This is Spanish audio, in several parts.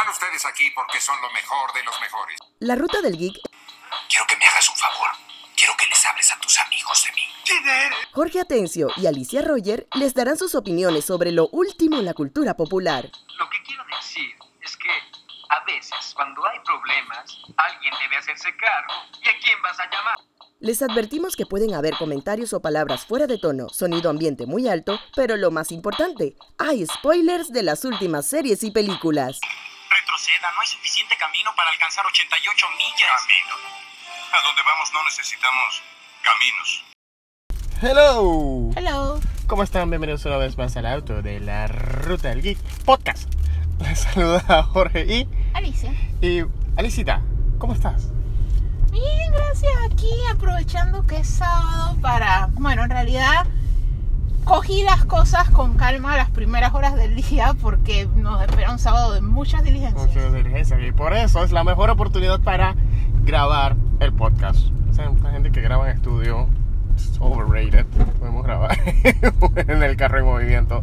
Están ustedes aquí porque son lo mejor de los mejores. La ruta del geek, Quiero que me hagas un favor. Quiero que les hables a tus amigos de mí. ¿Quién eres? Jorge Atencio y Alicia Roger les darán sus opiniones sobre lo último en la cultura popular. Lo que quiero decir es que a veces cuando hay problemas, alguien debe hacerse cargo. ¿Y a quién vas a llamar? Les advertimos que pueden haber comentarios o palabras fuera de tono, sonido ambiente muy alto, pero lo más importante, hay spoilers de las últimas series y películas. Retroceda, no hay suficiente camino para alcanzar 88 millas. Camino. A donde vamos no necesitamos caminos. Hello. Hello. ¿Cómo están? Bienvenidos una vez más al auto de la Ruta del Geek Podcast. Les saluda Jorge y, Alicia. y Alicita. ¿Cómo estás? Bien, gracias. Aquí aprovechando que es sábado para, bueno, en realidad cogí las cosas con calma las primeras horas del día porque nos espera un sábado de muchas diligencias. Muchas diligencias y por eso es la mejor oportunidad para grabar el podcast. O sea, la gente que graba en estudio es overrated. Podemos grabar en el carro en movimiento.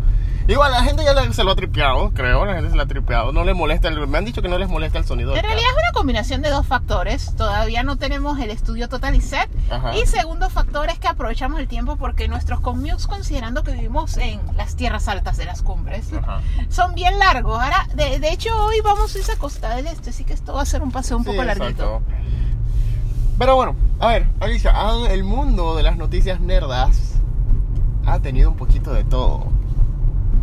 Igual la gente ya se lo ha tripeado, creo. La gente se lo ha tripeado. No le molesta. el- me han dicho que no les molesta el sonido. En realidad es una combinación de dos factores. Todavía no tenemos el estudio total y set. Ajá. Y segundo factor es que aprovechamos el tiempo porque nuestros commutes, considerando que vivimos en las tierras altas de las cumbres, Ajá. son bien largos. Ahora, de, de hecho, hoy vamos a irse a Costa del Este, así que esto va a ser un paseo un Sí, poco larguito. exacto. Pero bueno, a ver, Alicia, ah, el mundo de las noticias nerdas ha tenido un poquito de todo.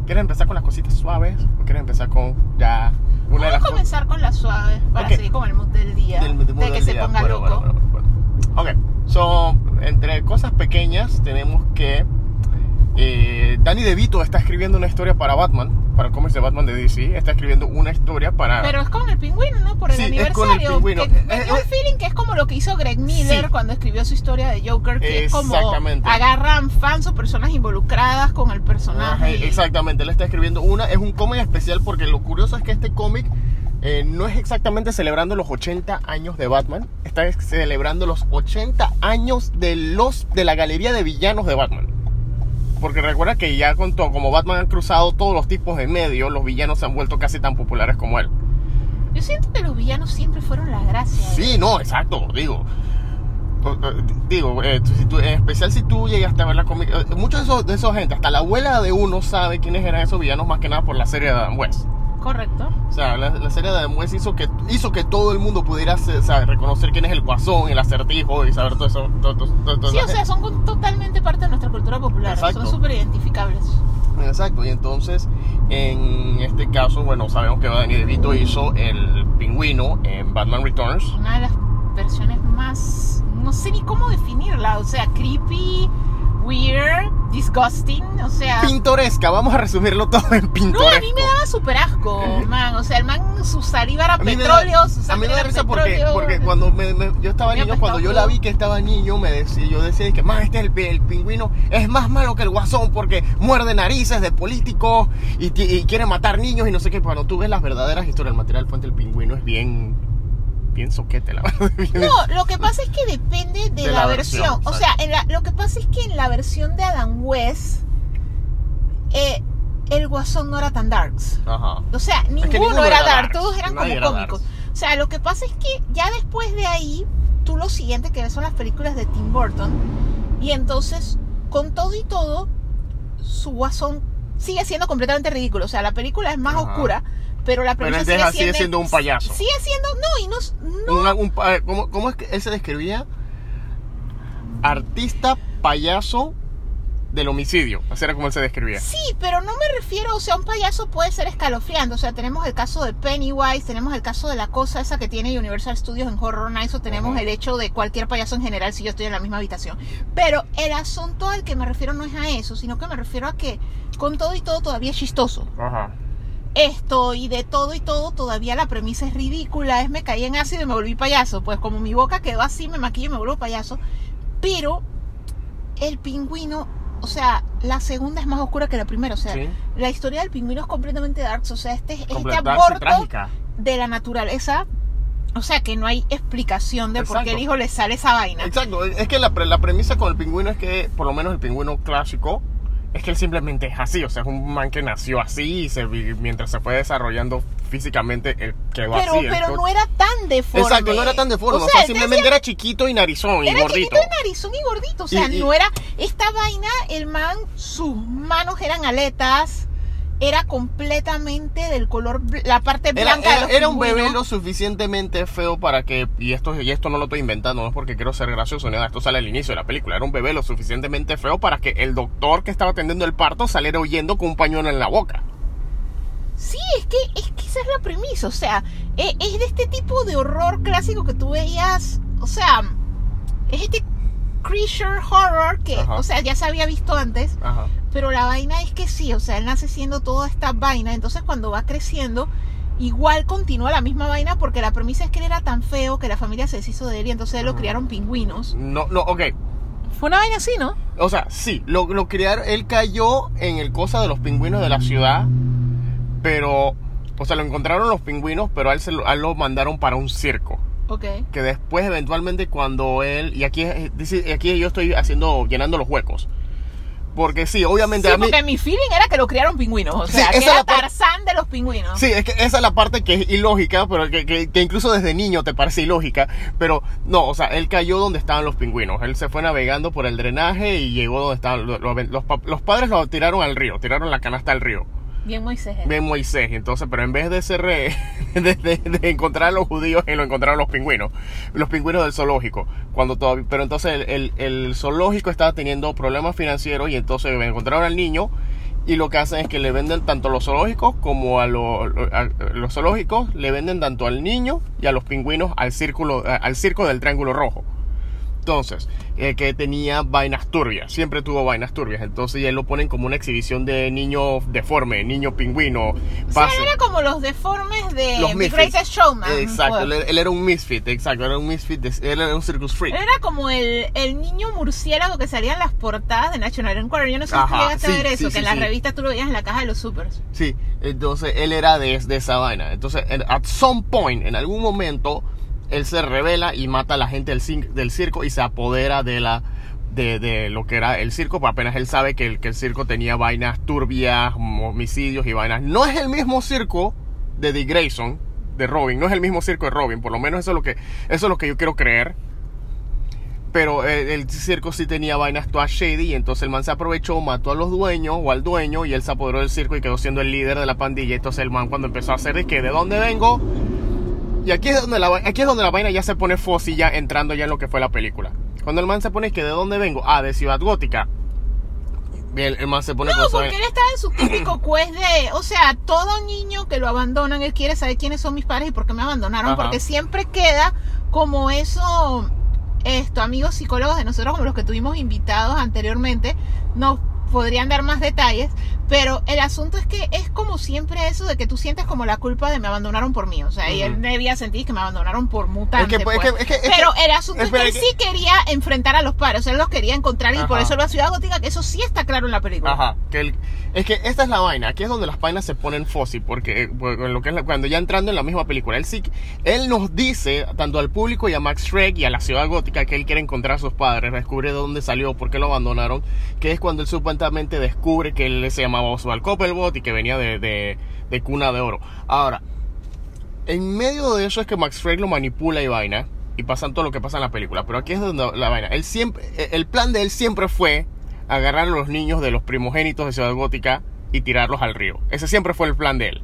¿Quieres empezar con las cositas suaves o quieres empezar con ya una de Vamos las a comenzar con la suave para Ok. seguir con el mood del día. del- del de que se día? ponga Bueno, loco. bueno, bueno. Ok, so, entre cosas pequeñas tenemos que eh, Danny DeVito está escribiendo una historia para Batman, para el cómics de Batman de DC, está escribiendo una historia para... Pero es con el pingüino, ¿no? Por el Sí, es aniversario. con el pingüino. Que Eh, me dio eh, el feeling que es como lo que hizo Greg Miller Sí. cuando escribió su historia de Joker, que es como Exactamente. agarran fans o personas involucradas con el personaje. exactamente, él está escribiendo una, es un cómic especial porque lo curioso es que este cómic eh, no es exactamente celebrando los 80 años de Batman, está celebrando los 80 años de los de la galería de villanos de Batman. Porque recuerda que ya con todo, como Batman han cruzado todos los tipos de medios, los villanos se han vuelto casi tan populares como él. Yo siento que los villanos siempre fueron la gracia. ¿eh? Sí, no, exacto, digo. Digo, eh, tú- si tú- en especial si tú llegaste a ver la cómic, eh, muchos de esos, de esos gente, hasta la abuela de uno sabe quiénes eran esos villanos más que nada por la serie de Adam West. Correcto. O sea, la, la serie de Adam hizo que, hizo que todo el mundo pudiera se- sabe, reconocer quién es el guasón, el acertijo y saber todo eso. todo- todo- todo- Sí, o sea, son totalmente parte de nuestra cultura popular. Exacto. Son súper identificables. Exacto, y entonces en este caso, bueno, sabemos que Danny DeVito hizo el pingüino en Batman Returns. Una de las versiones más. No sé ni cómo definirla. O sea, creepy, weird, disgusting. O sea. Pintoresca, vamos a resumirlo todo en No, pintoresco. a mí me daba súper asco, man. O sea, el man, su saliva era petróleo, da, su a mí me da risa porque, porque cuando me- me- yo estaba Me niño, cuando yo la vi que estaba niño, me decía, yo decía que más este es el, el pingüino es más malo que el guasón porque muerde narices de políticos y, ti- y quiere matar niños y no sé qué. Cuando tú ves las verdaderas historias, el material fuente del pingüino es bien, bien soquete, la verdad. bien- No, lo que pasa es que depende de, De la, la versión. versión, O sea, en la- lo que pasa es que en la versión de Adam West, eh, el guasón no era tan darks. Ajá. O sea, ninguno, ninguno era, era dark, darks, todos eran nadie como era cómicos. darks. O sea, lo que pasa es que ya después de ahí, tú lo siguiente que ves son las películas de Tim Burton. Y entonces, con todo y todo, su guasón sigue siendo completamente ridículo. O sea, la película es más Ajá. oscura, pero la Pero premisa él sigue, deja- sigue siendo, siendo un payaso. Sigue siendo, no, y no, no Una- un ¿cómo, cómo es que él se describía? Artista payaso del homicidio. Así era como él se describía. Sí, pero no me refiero, o sea, un payaso puede ser escalofriante. O sea, tenemos el caso de Pennywise, tenemos el caso de la cosa esa que tiene Universal Studios en Horror Nights, o tenemos Ajá. el hecho de cualquier payaso en general si yo estoy en la misma habitación. Pero el asunto al que me refiero no es a eso, sino que me refiero a que con todo y todo todavía es chistoso. Ajá. Esto y de todo y todo todavía la premisa es ridícula, es me caí en ácido y me volví payaso. Pues como mi boca quedó así, me maquillo y me vuelvo payaso. Pero el pingüino, o sea, la segunda es más oscura que la primera. O sea, Sí. la historia del pingüino es completamente dark. O sea, este, este Completa- aborto trágica. de la naturaleza. O sea, que no hay explicación de por qué el hijo le sale esa vaina. Exacto, es que la, la premisa con el pingüino es que, por lo menos el pingüino clásico, es que él simplemente es así, o sea, es un man que nació así y se, vi- mientras se fue desarrollando físicamente él quedó Pero, así. pero no era tan deforme. Exacto, no era tan deforme. O sea, te simplemente decía- era chiquito y narizón y Era gordito. chiquito y narizón y gordito. O sea, Y- y- no era. Esta vaina, el man, sus manos eran aletas. Era completamente del color. La parte blanca de era- era un bebé lo suficientemente feo para que, y esto, y esto no lo estoy inventando, no es porque quiero ser gracioso, ni nada, esto sale al inicio de la película, era un bebé lo suficientemente feo para que el doctor que estaba atendiendo el parto saliera huyendo con un pañuelo en la boca. Sí, es que, es que esa es la premisa. O sea, e- es de este tipo de horror clásico que tú veías. O sea, es este creature horror que, Ajá. o sea, ya se había visto antes. Ajá. Pero la vaina es que sí, o sea, él nace siendo toda esta vaina. Entonces, cuando va creciendo, igual continúa la misma vaina porque la premisa es que él era tan feo que la familia se deshizo de él y entonces él lo criaron pingüinos. No, no, ok. Fue una vaina así, ¿no? O sea, sí, lo, lo criaron, él cayó en el cosa de los pingüinos de la ciudad, pero, o sea, lo encontraron los pingüinos, pero a él, se a él lo mandaron para un circo. Que después eventualmente cuando él y aquí dice- aquí yo estoy haciendo llenando los huecos porque sí obviamente Sí, a mí porque mi feeling era que lo criaron pingüinos. O sea, que era Tarzán de los pingüinos. sí es que esa es la parte que es ilógica pero que, que- que incluso desde niño te parece ilógica pero no o sea él cayó donde estaban los pingüinos él se fue navegando por el drenaje y llegó donde estaban los, los- los los padres lo tiraron al río tiraron la canasta al río Bien Moisés. eh. Bien Moisés, entonces, pero en vez de ser re- de, de- encontrar a los judíos, lo encontraron los pingüinos, los pingüinos del zoológico. Cuando todavía, pero entonces el, el- zoológico estaba teniendo problemas financieros y entonces encontraron al niño y lo que hacen es que le venden tanto a los zoológicos como a, a los zoológicos le venden tanto al niño y a los pingüinos al círculo al circo del triángulo rojo. Entonces, eh, que tenía vainas turbias, siempre tuvo vainas turbias. Entonces, ya lo ponen como una exhibición de niño deforme, niño pingüino. O sea, pase. él era como los deformes de Los The. Greatest Showman. Exacto, él, él era un misfit, exacto, era un misfit, de- él era un circus freak. Él era como el, el niño murciélago que salía en las portadas de National Enquirer. Yo no sé si Ajá, llegaste a sí, ver eso, sí, que sí, en las revistas tú lo veías en la caja de los supers. Sí, entonces él era de, de esa vaina. Entonces, en- at some point, en algún momento, él se revela y mata a la gente del, circo y se apodera de la de, de lo que era el circo, pues apenas él sabe que el, circo tenía vainas turbias, homicidios y vainas. No es el mismo circo de Dick Grayson, de Robin, no es el mismo circo de Robin, por lo menos eso es lo que, eso es lo que yo quiero creer. Pero el, el circo sí tenía vainas todas shady y entonces el man se aprovechó, mató a los dueños o al dueño y él se apoderó del circo y quedó siendo el líder de la pandilla. Entonces el man cuando empezó a hacer de que de dónde vengo y aquí es donde la aquí es donde la vaina ya se pone fósil ya entrando ya en lo que fue la película. Cuando el man se pone que de dónde vengo, ah, de Ciudad Gótica. El, el man se pone No, porque él estaba en su típico quest de, o sea, todo niño que lo abandonan, él quiere saber quiénes son mis padres y por qué me abandonaron, Ajá. porque siempre queda como eso, esto, amigos psicólogos de nosotros, como los que tuvimos invitados anteriormente, nos podrían dar más detalles, pero el asunto es que es como siempre eso de que tú sientes como la culpa de me abandonaron por mí, o sea, y él debía sentir que me abandonaron por mutante. Es que- es pues. es que- es que- pero el asunto es que él sí quería enfrentar a los padres, él los quería encontrar y por Ajá. eso la ciudad gótica, que eso sí está claro en la película. Ajá, que el- es que esta es la vaina, aquí es donde las vainas se ponen fósil, porque, porque lo que es la- cuando ya entrando en la misma película, él sí, él nos dice, tanto al público y a Max Shrek y a la ciudad gótica, que él quiere encontrar a sus padres, descubre de dónde salió, por qué lo abandonaron, que es cuando él supuestamente descubre que él se llamaba Oswald Coppelbot y que venía de, de, de cuna de oro. Ahora, en medio de eso es que Max Shrek lo manipula y vaina, y pasan todo lo que pasa en la película, pero aquí es donde la vaina, él siempre, el plan de él siempre fue agarrar a los niños de los primogénitos de Ciudad Gótica y tirarlos al río. Ese siempre fue el plan de él.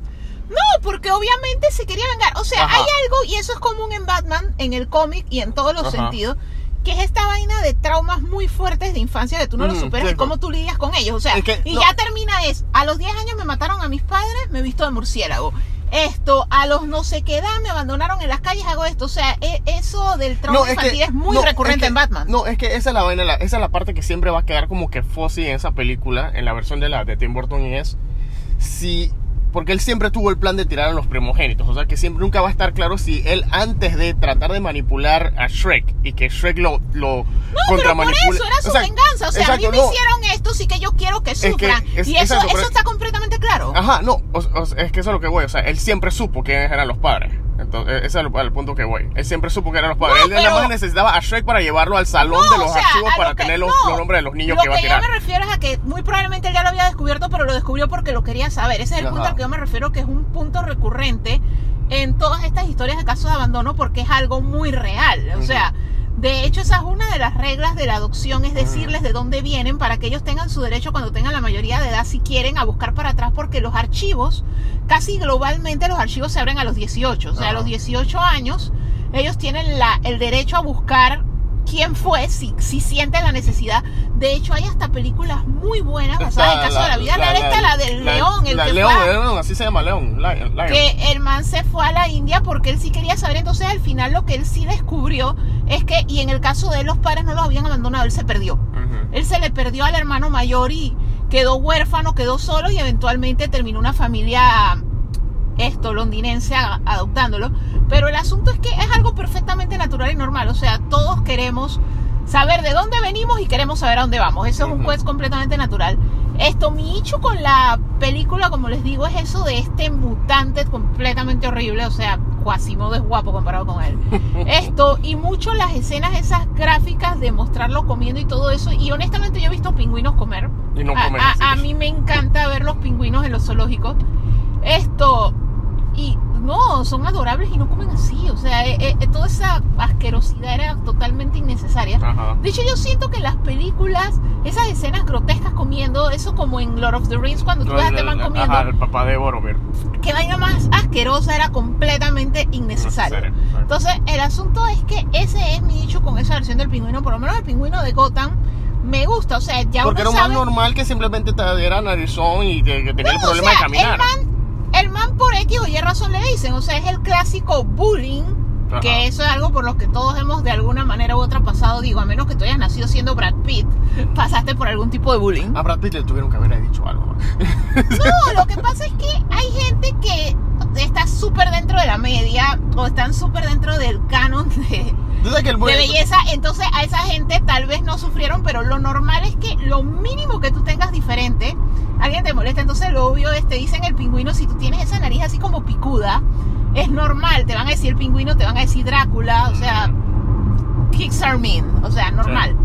No, porque obviamente se quería vengar. O sea, Ajá. hay algo, y eso es común en Batman, en el cómic y en todos los Ajá. sentidos, que es esta vaina de traumas muy fuertes de infancia que tú no los Ujú, superas y cómo tú lidias con ellos. O sea, Es que y no- ya termina es, a los 10 años me mataron a mis padres, me he visto de murciélago. Esto, a los no sé qué edad me abandonaron en las calles, hago esto. O sea, e- eso del trauma infantil es, muy no, recurrente que- en Batman. No, es que esa es la vaina, la- esa es la parte que siempre va a quedar como que fósil en esa película, en la versión de la de Tim Burton y es si porque él siempre tuvo el plan de tirar a los primogénitos, o sea que siempre nunca va a estar claro si él antes de tratar de manipular a Shrek y que Shrek lo lo No, pero por eso era su o sea, venganza. O sea, a mí me no. hicieron esto, sí que yo quiero que sufran. es- y eso, exacto, eso está completamente claro. Ajá, no, o- o- es que eso es lo que voy, o sea, él siempre supo quiénes eran los padres. Entonces, ese es el, el punto que voy. Él siempre supo que eran los padres. No, Él nada pero- más necesitaba a Shrek para llevarlo al salón No, de los o sea, archivos para lo que- tener los, no. los nombres de los niños lo que iba a tirar. yo me refiero es a que muy probablemente él ya lo había descubierto, pero lo descubrió porque lo quería saber. Ese es el Ajá. punto al que yo me refiero, que es un punto recurrente en todas estas historias de casos de abandono porque es algo muy real. O Ujú. sea, de hecho esa es una de las reglas de la adopción, es decirles de dónde vienen para que ellos tengan su derecho cuando tengan la mayoría de edad, si quieren, a buscar para atrás, porque los archivos, casi globalmente los archivos se abren a los 18. O sea, a los 18 años ellos tienen la, el derecho a buscar quién fue, si, si sienten la necesidad. De hecho, hay hasta películas muy buenas basadas en casos de la vida real. Esta, la del león, el la que león, fue así se llama León. Lion, Lion. que el man se fue a la India porque él sí quería saber. Entonces, al final, lo que él sí descubrió es que, y en el caso de él, los padres no los habían abandonado, él se perdió. Él se le perdió al hermano mayor y quedó huérfano, quedó solo y eventualmente terminó una familia esto londinense a- adoptándolo. Pero el asunto es que es algo perfectamente natural y normal. O sea, todos queremos saber de dónde venimos y queremos saber a dónde vamos. Eso es un quest completamente natural. Esto, mi hecho con la película, como les digo, es eso de este mutante completamente horrible. O sea, Quasimodo es guapo comparado con él. Esto, y mucho las escenas esas gráficas de mostrarlo comiendo y todo eso. Y honestamente yo he visto pingüinos comer. Y no A- comen a, a mí me encanta ver los pingüinos en los zoológicos. Esto, y no, son adorables y no comen así. O sea, eh, eh, toda esa asquerosidad era totalmente innecesaria. Ajá. De hecho, yo siento que las películas, esas escenas grotescas comiendo, eso como en Lord of the Rings, cuando tú ves a este man comiendo, Ajá, el papá de Boromir. que vaina más asquerosa, era completamente. Innecesario. Entonces, el asunto es que ese es mi dicho con esa versión del pingüino, por lo menos el pingüino de Gotham me gusta, o sea, ya Porque era un sabe... man normal que simplemente te era narizón y que, que tenía el No, problema o sea, de caminar. El man, el man por X o Y razón le dicen, o sea, es el clásico bullying, que eso es algo por lo que todos hemos de alguna manera u otra pasado, digo, a menos que tú hayas nacido siendo Brad Pitt, pasaste por algún tipo de bullying. A Brad Pitt le tuvieron que haber dicho algo. No, lo que pasa es que hay gente que está súper dentro de la media o están súper dentro del canon de, Que el de belleza, entonces a esa gente tal vez no sufrieron, pero lo normal es que lo mínimo que tú tengas diferente, alguien te molesta, entonces lo obvio es, te dicen el pingüino, si tú tienes esa nariz así como picuda, es normal, te van a decir el pingüino, te van a decir Drácula, o sea, kicks are mean, o sea, normal.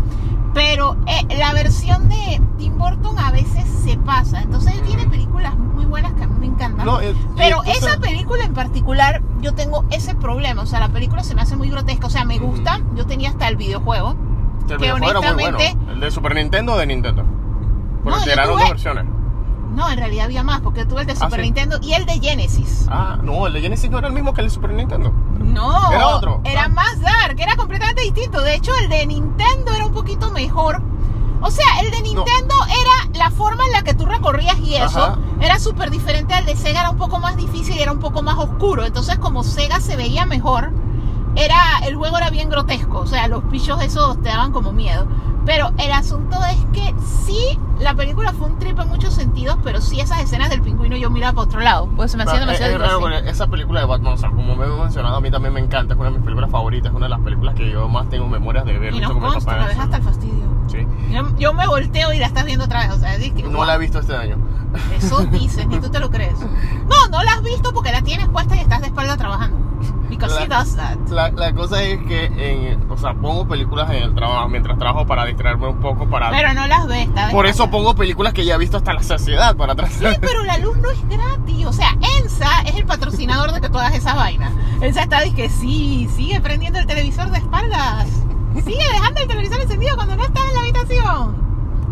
Pero eh, la versión de Tim Burton a veces se pasa, entonces él tiene películas muy buenas que a mí me encantan. No, eh, Pero entonces- esa película en particular, yo tengo ese problema. O sea, la película se me hace muy grotesca. O sea, me gusta. Yo tenía hasta el videojuego. el que videojuego era muy bueno. honestamente- ¿El de Super Nintendo o de Nintendo? Porque No, yo tiraron tuve- dos versiones. No, en realidad había más, porque tuve el de Ah, Super sí. Nintendo y el de Genesis. Ah, no, el de Genesis no era el mismo que el de Super Nintendo. No, Era otro. Era Ah. más dark, era completamente distinto. De hecho, el de Nintendo era un poquito mejor. O sea, el de Nintendo era la forma en la que tú recorrías y eso Ajá. era súper diferente al de Sega, era un poco más difícil y era un poco más oscuro. Entonces, como Sega se veía mejor, era el juego era bien grotesco. O sea, los bichos esos te daban como miedo. Pero el asunto es que sí, la película fue un trip en muchos sentidos, pero sí esas escenas del pingüino yo miraba para otro lado. Pues se me Ah, demasiado es, raro esa película de Batman, o sea, como me he mencionado, a mí también me encanta, es una de mis películas favoritas, es una de las películas que yo más tengo memorias de ver Y nos consta, la ves hasta el fastidio. Sí. Yo, yo me volteo y la estás viendo otra vez, o sea, es que, No wow, la he visto este año. Eso dices, ni tú te lo crees. No, no la has visto porque la tienes puesta y estás de espalda trabajando. Because La- he does that. La, la cosa es que, en, o sea, pongo películas en el trabajo, mientras trabajo para distraerme un poco, para... Pero no las ves, de Por eso pongo películas que ya he visto hasta la saciedad, para atrás. Sí, pero la luz no es gratis. O sea, ENSA es el patrocinador de que todas esas vainas. ENSA está que sí, sigue prendiendo el televisor de espaldas. Sigue dejando el televisor encendido cuando no estás en la habitación.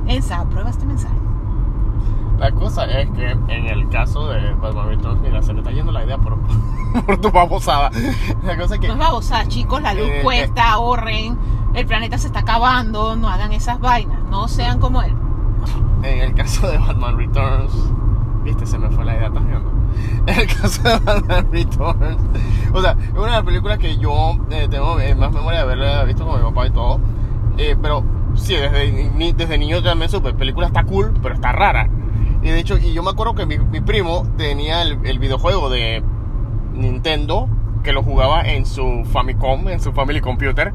ENSA, aprueba este mensaje. La cosa es que en el caso de Batman Returns, mira, se me está yendo la idea por, por tu babosada. La cosa es que... No es babosa, chicos, la luz Eh, cuesta, ahorren. El planeta se está acabando, no hagan esas vainas, no sean como él. En el caso de Batman Returns, viste, se me fue la idea también. En el caso de Batman Returns, o sea, es una de las películas que yo eh, tengo eh, más memoria de haberla visto con mi papá y todo. Eh, pero sí, desde, desde niño también supe, la película está cool, pero está rara. Y de hecho, y yo me acuerdo que mi, primo tenía el, videojuego de Nintendo que lo jugaba en su Famicom, en su Family Computer.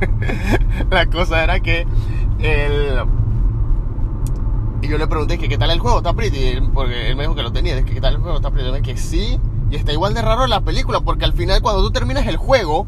la cosa era que el, y yo le pregunté que qué tal el juego, está pretty, él- porque él me dijo que lo tenía, qué tal el juego, está pretty, que sí, Y está igual de raro la película, porque al final cuando tú terminas el juego,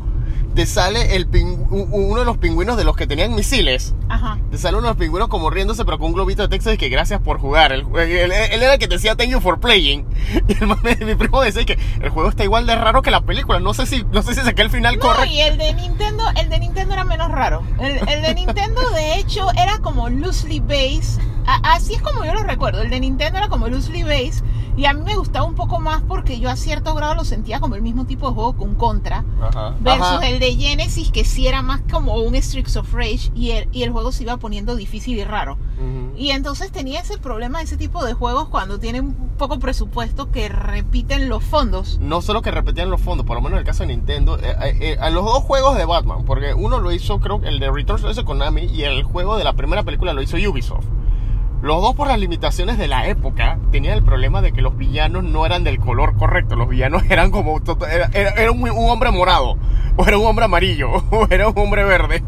te sale el uno de los pingüinos de los que tenían misiles. Ajá. Te sale uno de los pingüinos como riéndose, pero con un globito de texto y que gracias por jugar. Él, él- él era el que te decía thank you for playing. Y el mame de mi primo decía que el juego está igual de raro que la película. No sé si, no sé si saqué el final No, correcto. y el de Nintendo, el de Nintendo era menos raro. El, el de Nintendo, de hecho, era como loosely based. A- así es como yo lo recuerdo. El de Nintendo era como loosely based. Y a mí me gustaba un poco más porque yo a cierto grado lo sentía como el mismo tipo de juego que un Contra. Ajá. Versus Ajá. el de Genesis, que sí era más como un Streaks of Rage. Y el, y el juego se iba poniendo difícil y raro. Ujú. Y entonces tenía ese problema de ese tipo de juegos cuando tienen poco presupuesto que repiten los fondos. no solo que repetían los fondos, por lo menos en el caso de Nintendo, eh, eh, eh, a los dos juegos de Batman, porque uno lo hizo, creo que el de Returns lo hizo Konami y el juego de la primera película lo hizo Ubisoft. Los dos por las limitaciones de la época tenían el problema de que los villanos no eran del color correcto, los villanos eran como, era, era- un hombre morado, o era un hombre amarillo, o era un hombre verde.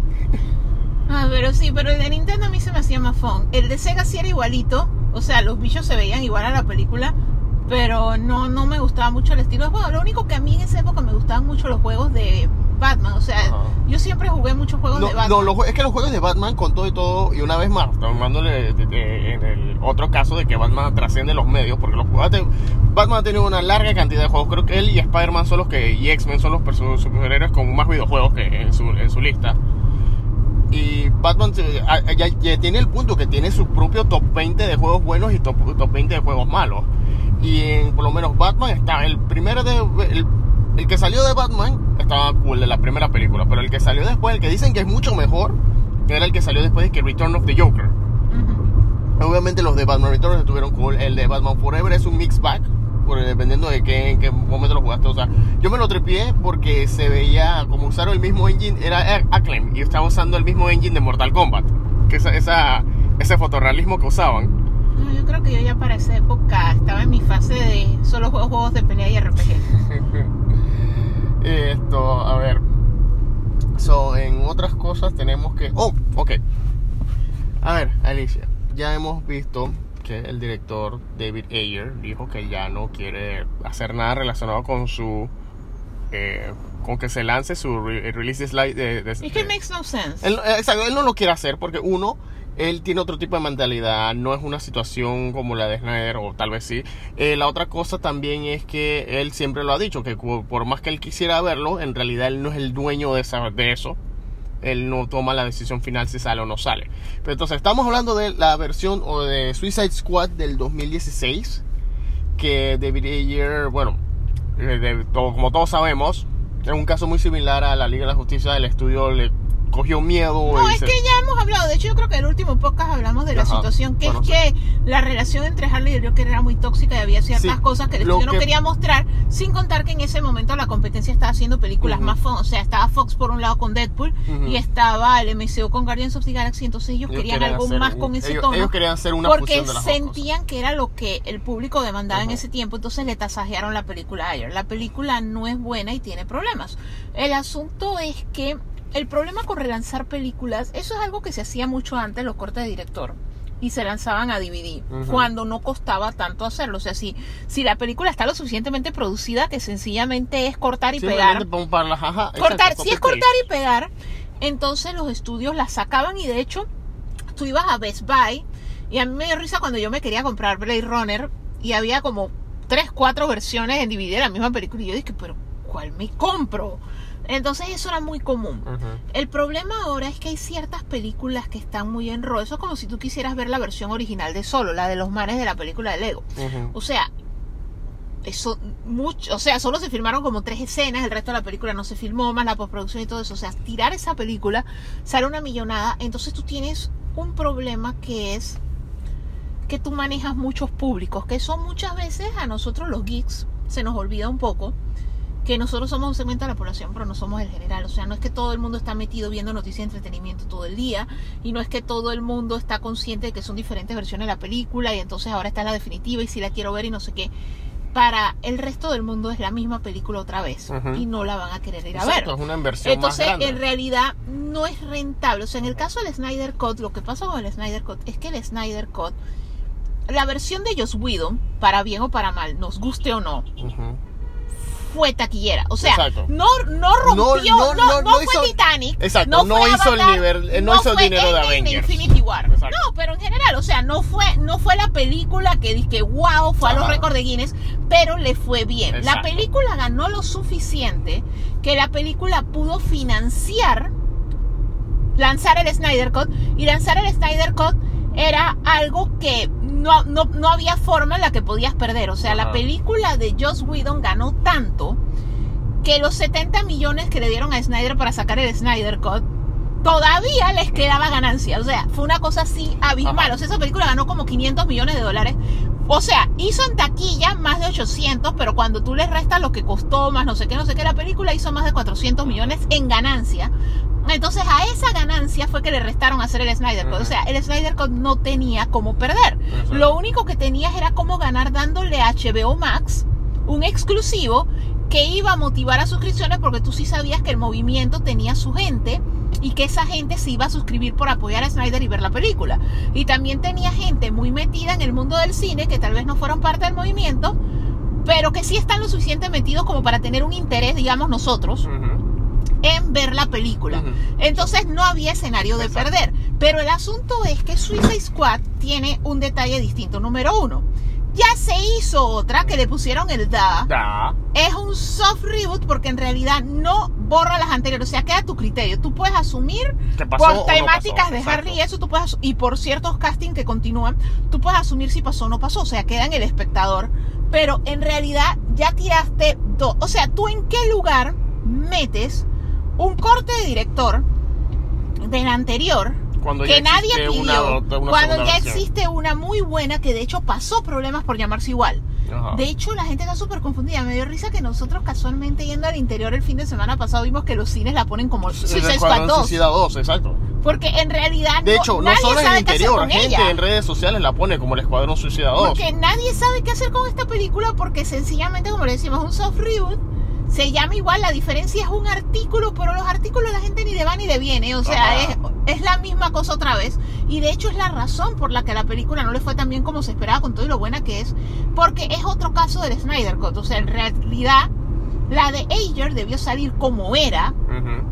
Ah, pero sí, pero el de Nintendo a mí se me hacía más fun. El de Sega sí era igualito, o sea, los bichos se veían igual a la película, pero no, no me gustaba mucho el estilo de juego. Lo único que a mí en esa época me gustaban mucho los juegos de Batman, o sea, Ajá. yo siempre jugué muchos juegos No, de Batman. no, los jue- es que los juegos de Batman, con todo y todo, y una vez más, tomándole en el otro caso de que Batman trasciende los medios, porque los juegos Batman ha tenido una larga cantidad de juegos. Creo que él y Spider-Man son los que, y X-Men son los superhéroes con más videojuegos que en su, en su lista. Y Batman ya, ya tiene el punto que tiene su propio top 20 de juegos buenos y top, top 20 de juegos malos. Y en, por lo menos Batman está, el primero de, el, el que salió de Batman estaba cool de la primera película, pero el que salió después, el que dicen que es mucho mejor, era el que salió después de que Return of the Joker. Obviamente los de Batman Returns estuvieron cool, el de Batman Forever es un mix back, por- dependiendo de qué, en qué momento lo jugaste. O sea, yo me lo tripié porque se veía como usaron el mismo engine, era Acclaim, y estaba usando el mismo engine de Mortal Kombat, que esa, esa- ese fotorrealismo que usaban. No, yo creo que yo ya para esa época estaba en mi fase de solo juego juegos de pelea y RPG. Esto, a ver. So, en otras cosas tenemos que. Oh, ok. A ver, Alicia. Ya hemos visto que el director David Ayer dijo que ya no quiere hacer nada relacionado con su. eh, con que se lance su re- release slide de. de- it makes no sense. él, eh, exacto, él no lo quiere hacer porque uno, él tiene otro tipo de mentalidad, no es una situación como la de Snyder o tal vez sí. Eh, la otra cosa también es que él siempre lo ha dicho, que por más que él quisiera verlo, en realidad él no es el dueño de, esa, de eso. Él no toma la decisión final si sale o no sale. Pero entonces estamos hablando de la versión o de Suicide Squad del 2016, que David Ayer, bueno, eh, como todos sabemos, es un caso muy similar a la Liga de la Justicia. El estudio cogió miedo. No, es se- que ya hemos hablado, de hecho yo creo que en el último podcast hablamos de la situación, que bueno, es que la relación entre Harley y el Joker era muy tóxica y había ciertas Sí, cosas que el estudio no que- quería mostrar, sin contar que en ese momento la competencia estaba haciendo películas más fun, o sea, estaba Fox por un lado con Deadpool y estaba el MCU con Guardians of the Galaxy, entonces ellos, Ellos querían querían algo hacer más con ese ellos- tono. ellos querían hacer una porque fusión de las sentían que era lo que el público demandaba en ese tiempo, entonces le tasajearon la película ayer. La película no es buena y tiene problemas. El asunto es que el problema con relanzar películas, eso es algo que se hacía mucho antes, los cortes de director. Y se lanzaban a DVD, cuando no costaba tanto hacerlo. O sea, si, si la película está lo suficientemente producida que sencillamente es cortar y pegar. Cortar, si es cortar y pegar, entonces los estudios la sacaban y de hecho tú ibas a Best Buy y a mí me dio risa cuando yo me quería comprar Blade Runner y había como tres, cuatro versiones en DVD de la misma película y yo dije, pero ¿cuál me compro? Entonces eso era muy común. El problema ahora es que hay ciertas películas que están muy en rollo. Eso es como si tú quisieras ver la versión original de Solo, la de los manes de la película de Lego. O sea, eso mucho, o sea, solo se filmaron como tres escenas, el resto de la película no se filmó, más la postproducción y todo eso. O sea, tirar esa película sale una millonada, entonces tú tienes un problema que es que tú manejas muchos públicos, que son muchas veces a nosotros los geeks, se nos olvida un poco que nosotros somos un segmento de la población, pero no somos el general. O sea, no es que todo el mundo está metido viendo noticias de entretenimiento todo el día, y no es que todo el mundo está consciente de que son diferentes versiones de la película, y entonces ahora está la definitiva, y si la quiero ver y no sé qué. Para el resto del mundo es la misma película otra vez, y no la van a querer ir a ver. es una inversión Entonces, más en realidad, no es rentable. O sea, en el caso del Snyder Cut, lo que pasa con el Snyder Cut es que el Snyder Cut, la versión de Joss Whedon, para bien o para mal, nos guste o no. Fue taquillera. O sea, Exacto. no, no rompió, No, fue hizo- Titanic. Exacto, no fue hizo el Avatar, nivel- eh, no hizo el dinero de Avengers. Infinity War. Exacto. No, pero en general, o sea, no fue, no fue la película que dije, wow, fue a los récords de Guinness, pero le fue bien. La película ganó lo suficiente que la película pudo financiar lanzar el Snyder Cut y lanzar el Snyder Cut era algo que no, no, no había forma en la que podías perder. O sea, la película de Joss Whedon ganó tanto que los 70 millones que le dieron a Snyder para sacar el Snyder Cut todavía les quedaba ganancia. O sea, fue una cosa así abismal. Ajá. O sea, esa película ganó como 500 millones de dólares. O sea, hizo en taquilla más de 800, pero cuando tú le restas lo que costó, más no sé qué, no sé qué, la película hizo más de 400 millones en ganancia. Entonces a esa ganancia fue que le restaron hacer el Snyder Cut. O sea, el Snyder Cut no tenía cómo perder. Lo único que tenías era cómo ganar dándole a HBO Max un exclusivo que iba a motivar a suscripciones porque tú sí sabías que el movimiento tenía su gente y que esa gente se iba a suscribir por apoyar a Snyder y ver la película. Y también tenía gente muy metida en el mundo del cine que tal vez no fueron parte del movimiento, pero que sí están lo suficiente metidos como para tener un interés, digamos nosotros, en ver la película. Entonces no había escenario de Exacto. perder. Pero el asunto es que Suicide Squad tiene un detalle distinto. Número uno, ya se hizo otra que le pusieron el da. Da. Es un soft reboot porque en realidad no borra las anteriores. O sea, queda a tu criterio. Tú puedes asumir ¿Qué pasó o por no temáticas pasó? de. Harry y eso tú puedes y por ciertos castings que continúan, tú puedes asumir si pasó o no pasó. O sea, queda en el espectador. Pero en realidad ya tiraste dos. O sea, tú en qué lugar metes un corte de director del anterior Cuando que ya nadie pidió una- una cuando ya versión. existe una muy buena que de hecho pasó problemas por llamarse igual. Ajá. De hecho, la gente está súper confundida. Me dio risa que nosotros casualmente yendo al interior el fin de semana pasado vimos que los cines la ponen como El Suicide Squad Escuadrón 2. Suicida 2, exacto. Porque en realidad De hecho, no solo en el interior, gente ella. en redes sociales la pone como el Escuadrón Suicida 2. Porque nadie sabe qué hacer con esta película porque sencillamente, como le decimos, es un soft reboot. Se llama igual, la diferencia es un artículo, pero los artículos la gente ni de va ni de viene. O sea, es, es la misma cosa otra vez. Y de hecho es la razón por la que la película no le fue tan bien como se esperaba con todo y lo buena que es. Porque es otro caso del Snyder Cut. O sea, en realidad, la de Ayer debió salir como era,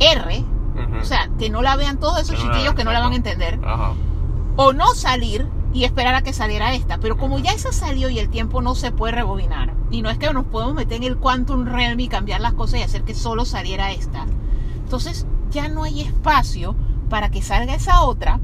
R. O sea, que no la vean todos esos chiquillos que no la van a entender o no salir y esperar a que saliera esta. Pero como ya esa salió y el tiempo no se puede rebobinar, y no es que nos podemos meter en el Quantum Realm y cambiar las cosas y hacer que solo saliera esta, entonces ya no hay espacio para que salga esa otra.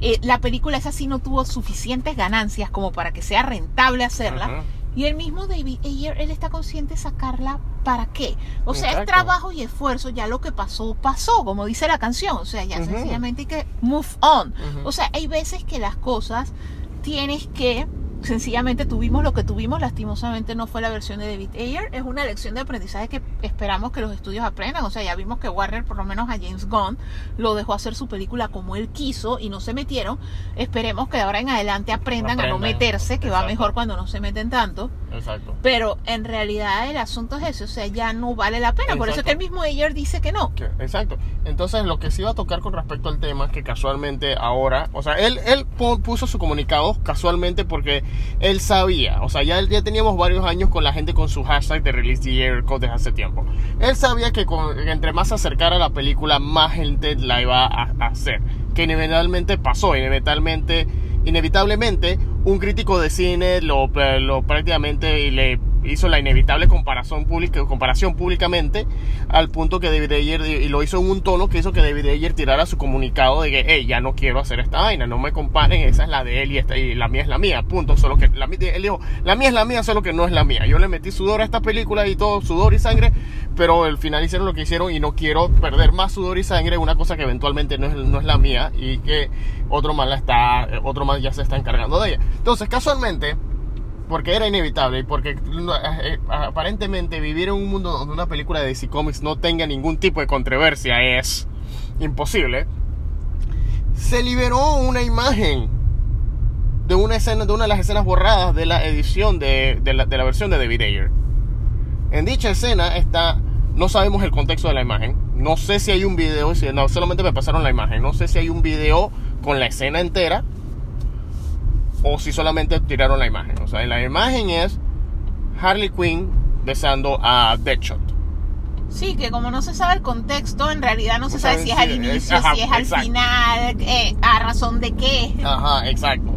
Eh, la película esa sí no tuvo suficientes ganancias como para que sea rentable hacerla. Y el mismo David Ayer, él está consciente de sacarla para qué. O sea, es Exacto. trabajo y esfuerzo, ya lo que pasó, pasó, como dice la canción. O sea, ya Ujú. sencillamente hay que move on. O sea, hay veces que las cosas tienes que, sencillamente tuvimos lo que tuvimos, lastimosamente no fue la versión de David Ayer. Es una lección de aprendizaje que esperamos que los estudios aprendan. O sea, ya vimos que Warner, por lo menos a James Gunn, lo dejó hacer su película como él quiso y no se metieron. Esperemos que de ahora en adelante aprendan, a no meterse, que va mejor cuando no se meten tanto. Exacto. Pero en realidad el asunto es ese, o sea, ya no vale la pena. Por eso es que el mismo Ayer dice que no. Exacto. Entonces, lo que sí iba a tocar con respecto al tema es que casualmente ahora, o sea, él, él pu- puso su comunicado casualmente porque él sabía, o sea, ya, ya teníamos varios años con la gente con su hashtag de Release the Code desde hace tiempo. Él sabía que, con- entre más acercara la película, más gente la iba a, a hacer. Que inevitablemente pasó, inevitablemente, inevitablemente, un crítico de cine lo, lo prácticamente le hizo la inevitable comparación pública comparación públicamente al punto que David Ayer y lo hizo en un tono que hizo que David Ayer tirara su comunicado de que hey ya no quiero hacer esta vaina no me comparen esa es la de él y, esta, y la mía es la mía punto solo que la, él dijo la mía es la mía solo que no es la mía yo le metí sudor a esta película y todo sudor y sangre pero al final hicieron lo que hicieron y no quiero perder más sudor y sangre una cosa que eventualmente no es, no es la mía y que otro más la está otro más ya se está encargando de ella. Entonces casualmente porque era inevitable y porque no, eh, aparentemente vivir en un mundo donde una película de DC Comics no tenga ningún tipo de controversia es imposible. Se liberó una imagen de una escena, de una de las escenas borradas de la edición de, de la, de la versión de David Ayer. En dicha escena está, no sabemos el contexto de la imagen, no sé si hay un video, no, solamente me pasaron la imagen, no sé si hay un video con la escena entera o si solamente tiraron la imagen. O sea, la imagen es Harley Quinn besando a Deadshot. Sí, que como no se sabe el contexto, en realidad no se sabe si es al inicio, ajá, si es al exacto. final, eh, a razón de qué. Ajá, exacto.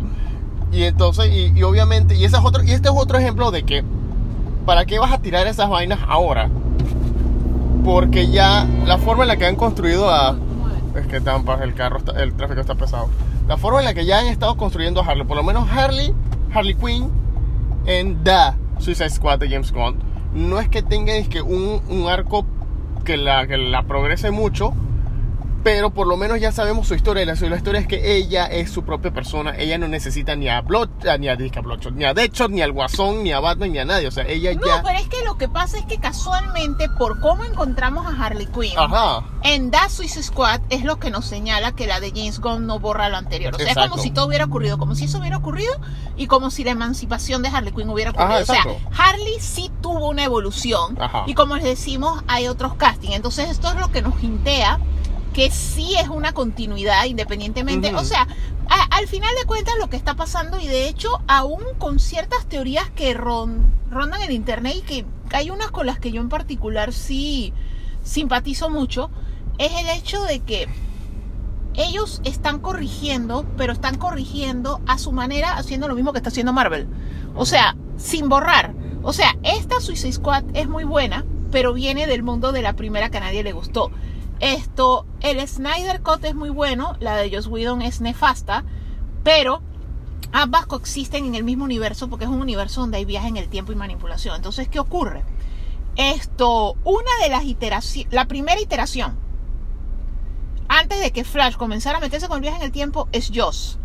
Y entonces, y, y obviamente, y, ese es otro, y este es otro ejemplo de que, ¿para qué vas a tirar esas vainas ahora? Porque ya la forma en la que han construido a... Es que tampas, el carro, está- el tráfico está pesado. La forma en la que ya han estado construyendo Harley, por lo menos Harley, Harley Quinn en The Suicide Squad de James Gunn, no es que tenga es que un, un arco que la, que la progrese mucho, pero por lo menos ya sabemos su historia. Y la, la historia es que ella es su propia persona. Ella no necesita ni a Blood, ni a, disque a Bloodshot, ni a Deadshot, ni al Guasón, ni a Batman, ni a nadie. O sea, ella No, ya. pero es que lo que pasa es que casualmente, por cómo encontramos a Harley Quinn, Ajá. en The Suicide Squad es lo que nos señala que la de James Gunn no borra lo anterior. O sea, es como si todo hubiera ocurrido, como si eso hubiera ocurrido y como si la emancipación de Harley Quinn hubiera ocurrido. Ajá, o sea. Harley sí tuvo una evolución Ajá. y como les decimos, hay otros castings. Entonces, esto es lo que nos hintea que sí es una continuidad independientemente. O sea, a- al final de cuentas lo que está pasando y de hecho aún con ciertas teorías que ron- rondan en internet y que hay unas con las que yo en particular sí simpatizo mucho, es el hecho de que ellos están corrigiendo, pero están corrigiendo a su manera, haciendo lo mismo que está haciendo Marvel. O sea, sin borrar. O sea, esta Suicide Squad es muy buena, pero viene del mundo de la primera que a nadie le gustó. Esto, el Snyder Cut es muy bueno, la de Joss Whedon es nefasta, pero ambas coexisten en el mismo universo porque es un universo donde hay viaje en el tiempo y manipulación. Entonces, ¿qué ocurre? Esto, una de las iteraciones, la primera iteración, antes de que Flash comenzara a meterse con el viaje en el tiempo, es Joss.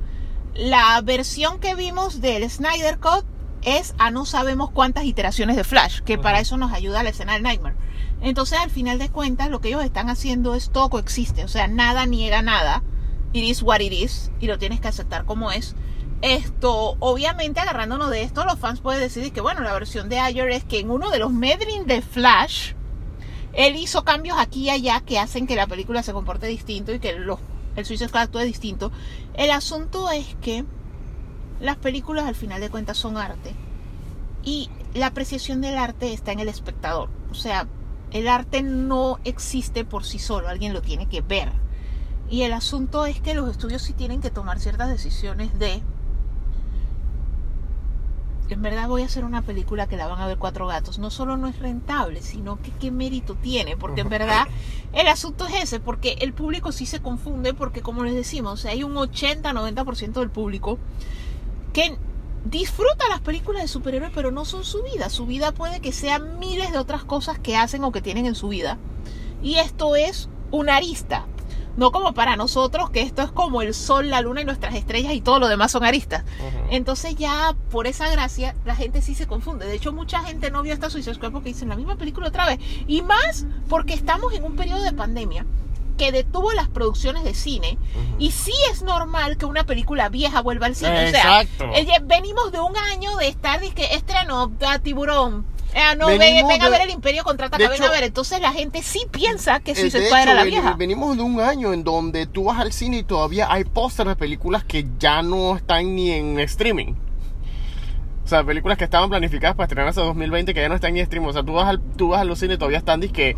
La versión que vimos del Snyder Cut es a no sabemos cuántas iteraciones de Flash, que para eso nos ayuda la escena del Nightmare. Entonces, al final de cuentas, lo que ellos están haciendo es todo coexiste, o sea, nada niega nada. It is what it is, y lo tienes que aceptar como es. Esto, obviamente, agarrándonos de esto, los fans pueden decir que, bueno, la versión de Ayer es que en uno de los Medrin de Flash, él hizo cambios aquí y allá que hacen que la película se comporte distinto y que el Suicide Squad actúe distinto. El asunto es que las películas al final de cuentas son arte y la apreciación del arte está en el espectador. O sea, el arte no existe por sí solo, alguien lo tiene que ver. Y el asunto es que los estudios sí tienen que tomar ciertas decisiones de en verdad voy a hacer una película que la van a ver cuatro gatos. No solo no es rentable, sino que qué mérito tiene. Porque en verdad el asunto es ese, porque el público sí se confunde, porque como les decimos, hay un 80-90% del público que disfruta las películas de superhéroes, pero no son su vida. Su vida puede que sean miles de otras cosas que hacen o que tienen en su vida. Y esto es una arista. No como para nosotros, que esto es como el sol, la luna y nuestras estrellas y todo lo demás son aristas. Entonces ya por esa gracia la gente sí se confunde. De hecho mucha gente no vio esta Suicide Squad porque dicen la misma película otra vez. Y más porque estamos en un periodo de pandemia que detuvo las producciones de cine y sí es normal que una película vieja vuelva al cine. Exacto. O sea, eh, venimos de un año de estar que estreno da tiburón. Eh, no, ven, Venimos ven a de- ver el Imperio contraataca, ven hecho- a ver. Entonces la gente sí piensa que Suicide de Squad era la ven- vieja. venimos de un año en donde tú vas al cine y todavía hay pósteres de películas que ya no están ni en streaming. O sea, películas que estaban planificadas para estrenarse en 2020 que ya no están ni en streaming. O sea, tú vas, al, tú vas a los cines y todavía están que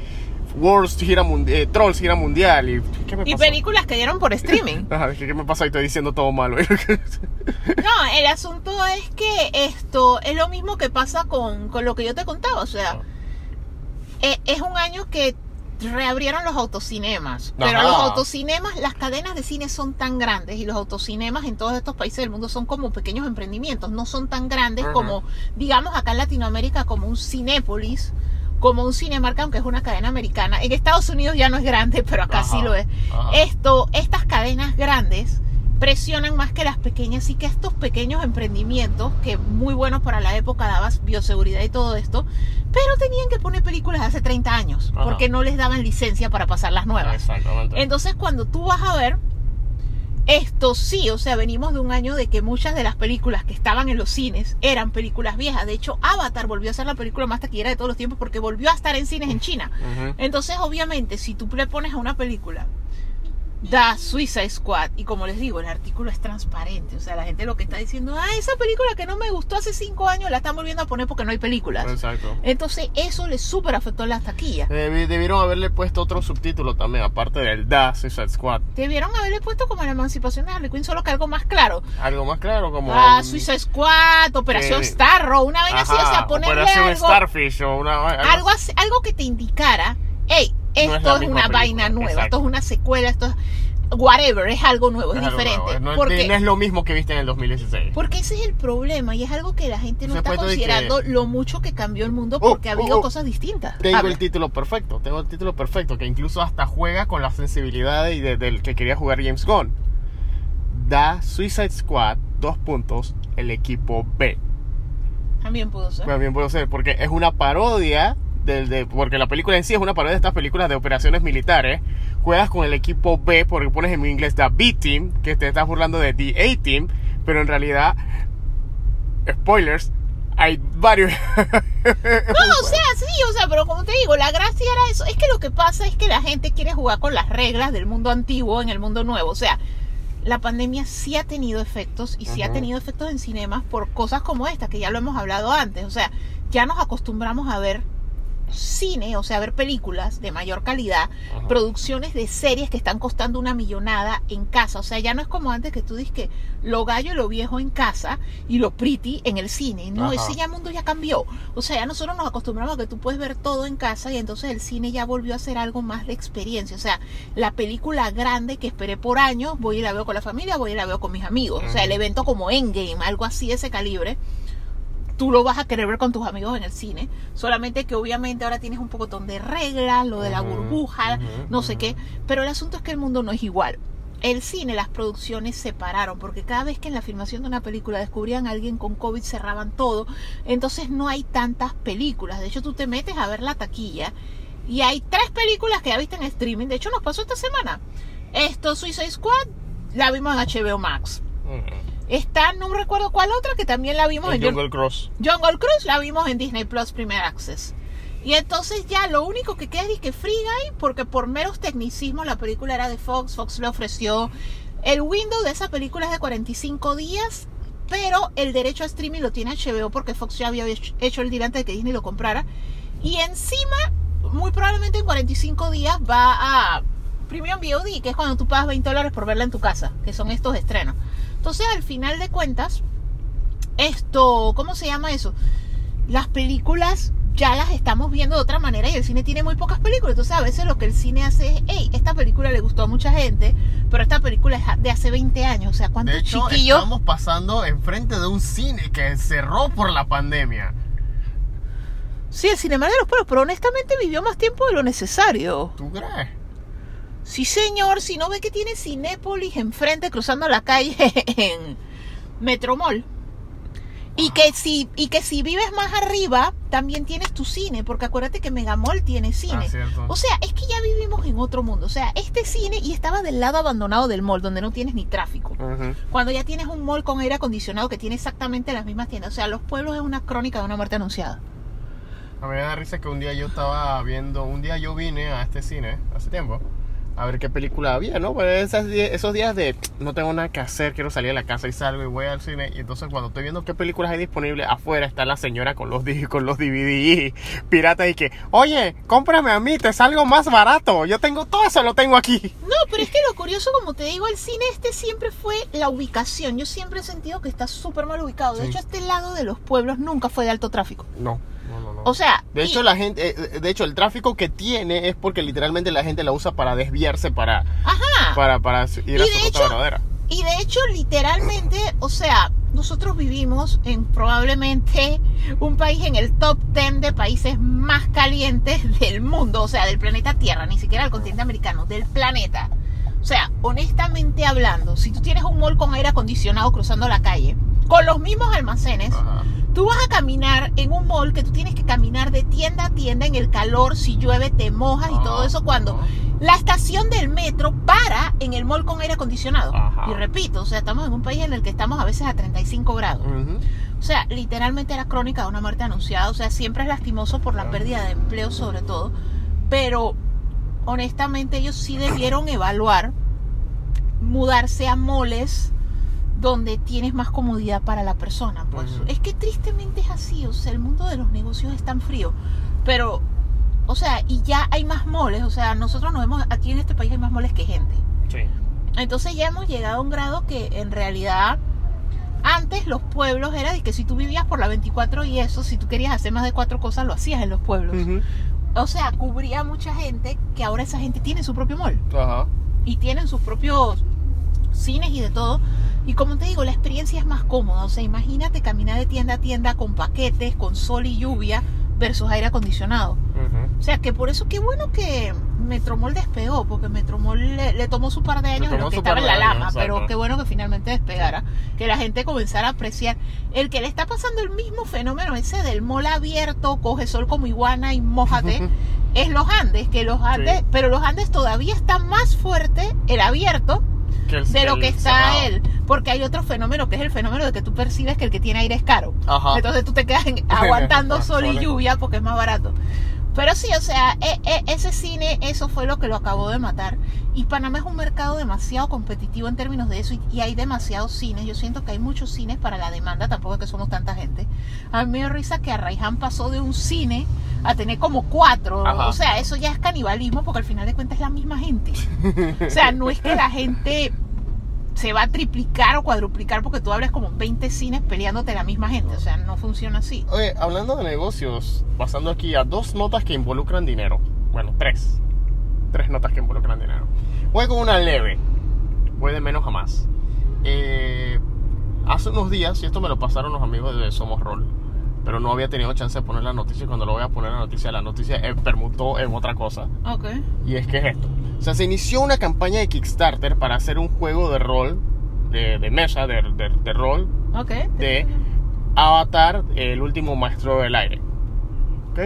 Worlds gira mundial, Trolls gira mundial. ¿Y qué me Y películas que dieron por streaming. Ajá, ¿qué, qué me pasa? Y estoy diciendo todo malo. No, el asunto es que esto es lo mismo que pasa con, con lo que yo te contaba. O sea, e- es un año que reabrieron los autocinemas. Pero Ajá. los autocinemas, las cadenas de cine son tan grandes y los autocinemas en todos estos países del mundo son como pequeños emprendimientos. No son tan grandes como, digamos, acá en Latinoamérica, como un Cinépolis. Como un Cinemark, aunque es una cadena americana. En Estados Unidos ya no es grande, pero acá Ajá, sí lo es. ajá. Esto, estas cadenas grandes presionan más que las pequeñas y que estos pequeños emprendimientos, que muy buenos para la época, dabas bioseguridad y todo esto, pero tenían que poner películas de hace 30 años, Ajá. porque no les daban licencia para pasar las nuevas. Exactamente. Entonces, cuando tú vas a ver, esto sí, o sea, venimos de un año de que muchas de las películas que estaban en los cines eran películas viejas. De hecho, Avatar volvió a ser la película más taquillera de todos los tiempos porque volvió a estar en cines en China. Entonces, obviamente, si tú le pones a una película da Suicide Squad. Y como les digo, el artículo es transparente. O sea, la gente lo que está diciendo, ah, esa película que no me gustó hace cinco años la están volviendo a poner porque no hay películas. Exacto. Entonces, eso le súper afectó las taquillas. Debi- Debieron haberle puesto otro subtítulo también, aparte del Da Suicide Squad. Debieron haberle puesto como la emancipación de Harley Quinn, solo que algo más claro. Algo más claro, como. Ah, Suicide Squad, Operación Eh, Starro, una vez así, o sea, ponerle Operación algo, Starfish o una. algo, así- algo que te indicara, hey, No esto es una película, vaina nueva, exacto. esto es una secuela, esto es whatever, es algo nuevo, es, diferente. nuevo, No, es- porque, no es lo mismo que viste en el 2016. porque ese es el problema y es algo que la gente no Se está considerando que- lo mucho que cambió el mundo Oh, porque ha oh, habido oh. cosas distintas. Tengo Habla. el título perfecto, tengo el título perfecto, que incluso hasta juega con la sensibilidad y de- del que quería jugar James Gunn. Da Suicide Squad, dos puntos, el equipo B. También pudo ser. También puedo ser, porque es una parodia del de, porque la película en sí es una parodia de estas películas de operaciones militares. Juegas con el equipo B, porque pones en inglés The B Team, que te estás burlando de The A Team, pero en realidad, spoilers, hay varios. No, o sea, sí, o sea, pero como te digo, la gracia era eso. Es que lo que pasa es que la gente quiere jugar con las reglas del mundo antiguo en el mundo nuevo. O sea, la pandemia sí ha tenido efectos y sí ha Ujú. tenido efectos en cinemas por cosas como esta, que ya lo hemos hablado antes. O sea, ya nos acostumbramos a ver cine, o sea, ver películas de mayor calidad, Ajá. producciones de series que están costando una millonada en casa. O sea, ya no es como antes que tú dices que lo gallo y lo viejo en casa y lo pretty en el cine. No, Ajá. ese ya mundo ya cambió. O sea, ya nosotros nos acostumbramos a que tú puedes ver todo en casa y entonces el cine ya volvió a ser algo más de experiencia. O sea, la película grande que esperé por años, voy y la veo con la familia, voy y la veo con mis amigos. O sea, el evento como Endgame, algo así de ese calibre tú lo vas a querer ver con tus amigos en el cine. Solamente que obviamente ahora tienes un pocotón de reglas, lo de la burbuja, no sé qué. Pero el asunto es que el mundo no es igual. El cine, las producciones se pararon, porque cada vez que en la filmación de una película descubrían a alguien con COVID, cerraban todo. Entonces no hay tantas películas. De hecho, tú te metes a ver la taquilla y hay tres películas que ya viste en streaming. De hecho, nos pasó esta semana. Esto, Suicide Squad, la vimos en HBO Max. Está, no recuerdo cuál otra, que también la vimos El en Jungle Cross. Jungle Cruise la vimos en Disney Plus Premier Access. Y entonces ya lo único que queda es que Free Guy, porque por meros tecnicismos la película era de Fox, Fox le ofreció el window de esa película es de 45 días, pero el derecho a streaming lo tiene HBO porque Fox ya había hecho- hecho el deal antes de que Disney lo comprara. Y encima, muy probablemente en 45 días va a Premium VOD, que es cuando tú pagas 20 dólares por verla en tu casa, que son estos estrenos. Entonces, al final de cuentas, esto, ¿cómo se llama eso? Las películas ya las estamos viendo de otra manera y el cine tiene muy pocas películas. Entonces a veces lo que el cine hace es, hey, esta película le gustó a mucha gente, pero esta película es de hace 20 años. O sea, ¿cuántos De hecho, chiquillos? estamos pasando enfrente de un cine que cerró por la pandemia. Sí, el Cinema de los Pueblos, pero honestamente vivió más tiempo de lo necesario. ¿Tú crees? Sí, señor, si no ve que tiene Cinépolis enfrente cruzando la calle en Metromol. Y que si y que si vives más arriba, también tienes tu cine, porque acuérdate que Megamall tiene cine. Ah, cierto. O sea, es que ya vivimos en otro mundo. O sea, este cine y estaba del lado abandonado del mall, donde no tienes ni tráfico. Cuando ya tienes un mall con aire acondicionado que tiene exactamente las mismas tiendas. O sea, los pueblos es una crónica de una muerte anunciada. A mí me da risa que un día yo estaba viendo, un día yo vine a este cine, hace tiempo, a ver qué película había, ¿no? Pues esas esos días de no tengo nada que hacer, quiero salir de la casa y salgo y voy al cine. Y entonces cuando estoy viendo qué películas hay disponibles, afuera está la señora con los, con los DVD piratas y que, oye, cómprame a mí, te salgo más barato. Yo tengo todo eso, lo tengo aquí. No, pero es que lo curioso, como te digo, el cine este siempre fue la ubicación. Yo siempre he sentido que está súper mal ubicado. De Sí. hecho, este lado de los pueblos nunca fue de alto tráfico. No, no, no. no. O sea, De y- hecho, la gente, eh, de hecho, el tráfico que tiene es porque literalmente la gente la usa para desviarse para, ajá. para, para ir a su verdadera. Y de hecho, literalmente, o sea, nosotros vivimos en probablemente un país en el top 10 de países más calientes del mundo, o sea, del planeta Tierra, ni siquiera del continente americano, del planeta. O sea, honestamente hablando, si tú tienes un mall con aire acondicionado cruzando la calle, con los mismos almacenes, Ajá. Tú vas a caminar en un mall que tú tienes que caminar de tienda a tienda en el calor, si llueve te mojas y todo Ah, eso cuando ah. la estación del metro para en el mall con aire acondicionado. Y repito, o sea, estamos en un país en el que estamos a veces a 35 grados. O sea, literalmente era crónica de una muerte anunciada. O sea, siempre es lastimoso por la pérdida de empleo sobre todo. Pero honestamente ellos sí debieron evaluar mudarse a moles donde tienes más comodidad para la persona. Pues es que tristemente es así, o sea, el mundo de los negocios es tan frío. Pero, o sea, y ya hay más moles, o sea, nosotros nos vemos, aquí en este país hay más moles que gente. Sí. Entonces ya hemos llegado a un grado que en realidad antes los pueblos era de que si tú vivías por la 24 y eso, si tú querías hacer más de cuatro cosas, lo hacías en los pueblos. O sea, cubría mucha gente que ahora esa gente tiene su propio mall Ajá. y tienen sus propios cines y de todo. Y como te digo, la experiencia es más cómoda. O sea, imagínate caminar de tienda a tienda con paquetes, con sol y lluvia versus aire acondicionado. O sea, que por eso qué bueno que Metromol despegó, porque Metromol le, le tomó su par de años en tomó lo que estaba en la años, lama, pero qué bueno que finalmente despegara, que la gente comenzara a apreciar. El que le está pasando el mismo fenómeno ese del mall abierto, coge sol como iguana y mójate, es los Andes, que los Andes, Sí. pero los Andes todavía está más fuerte el abierto Que el- de lo que está él, porque hay otro fenómeno que es el fenómeno de que tú percibes que el que tiene aire es caro. Ajá. Entonces tú te quedas en- aguantando sol y lluvia porque es más barato. Pero sí, o sea, e- e- ese cine, eso fue lo que lo acabó de matar. Y Panamá es un mercado demasiado competitivo en términos de eso y, y hay demasiados cines. Yo siento que hay muchos cines para la demanda, tampoco es que somos tanta gente. A mí me dio risa que Arraiján pasó de un cine a tener como cuatro. Ajá. O sea, eso ya es canibalismo porque al final de cuentas es la misma gente. O sea, no es que la gente se va a triplicar o cuadruplicar porque tú abres como 20 cines peleándote la misma gente. O sea, no funciona así. Oye, hablando de negocios, pasando aquí a dos notas que involucran dinero. Bueno, tres. Tres notas que involucran dinero. Voy con una leve. Voy de menos a más. Eh, hace unos días, y esto me lo pasaron los amigos de Somos Roll, pero no había tenido chance de poner la noticia. Y cuando lo voy a poner la noticia, la noticia eh, permutó en otra cosa. Ok. Y es que es esto. O sea, se inició una campaña de Kickstarter para hacer un juego de rol, de, de mesa, de, de- de rol, Ok. de Avatar, el último maestro del aire. ¿Ok?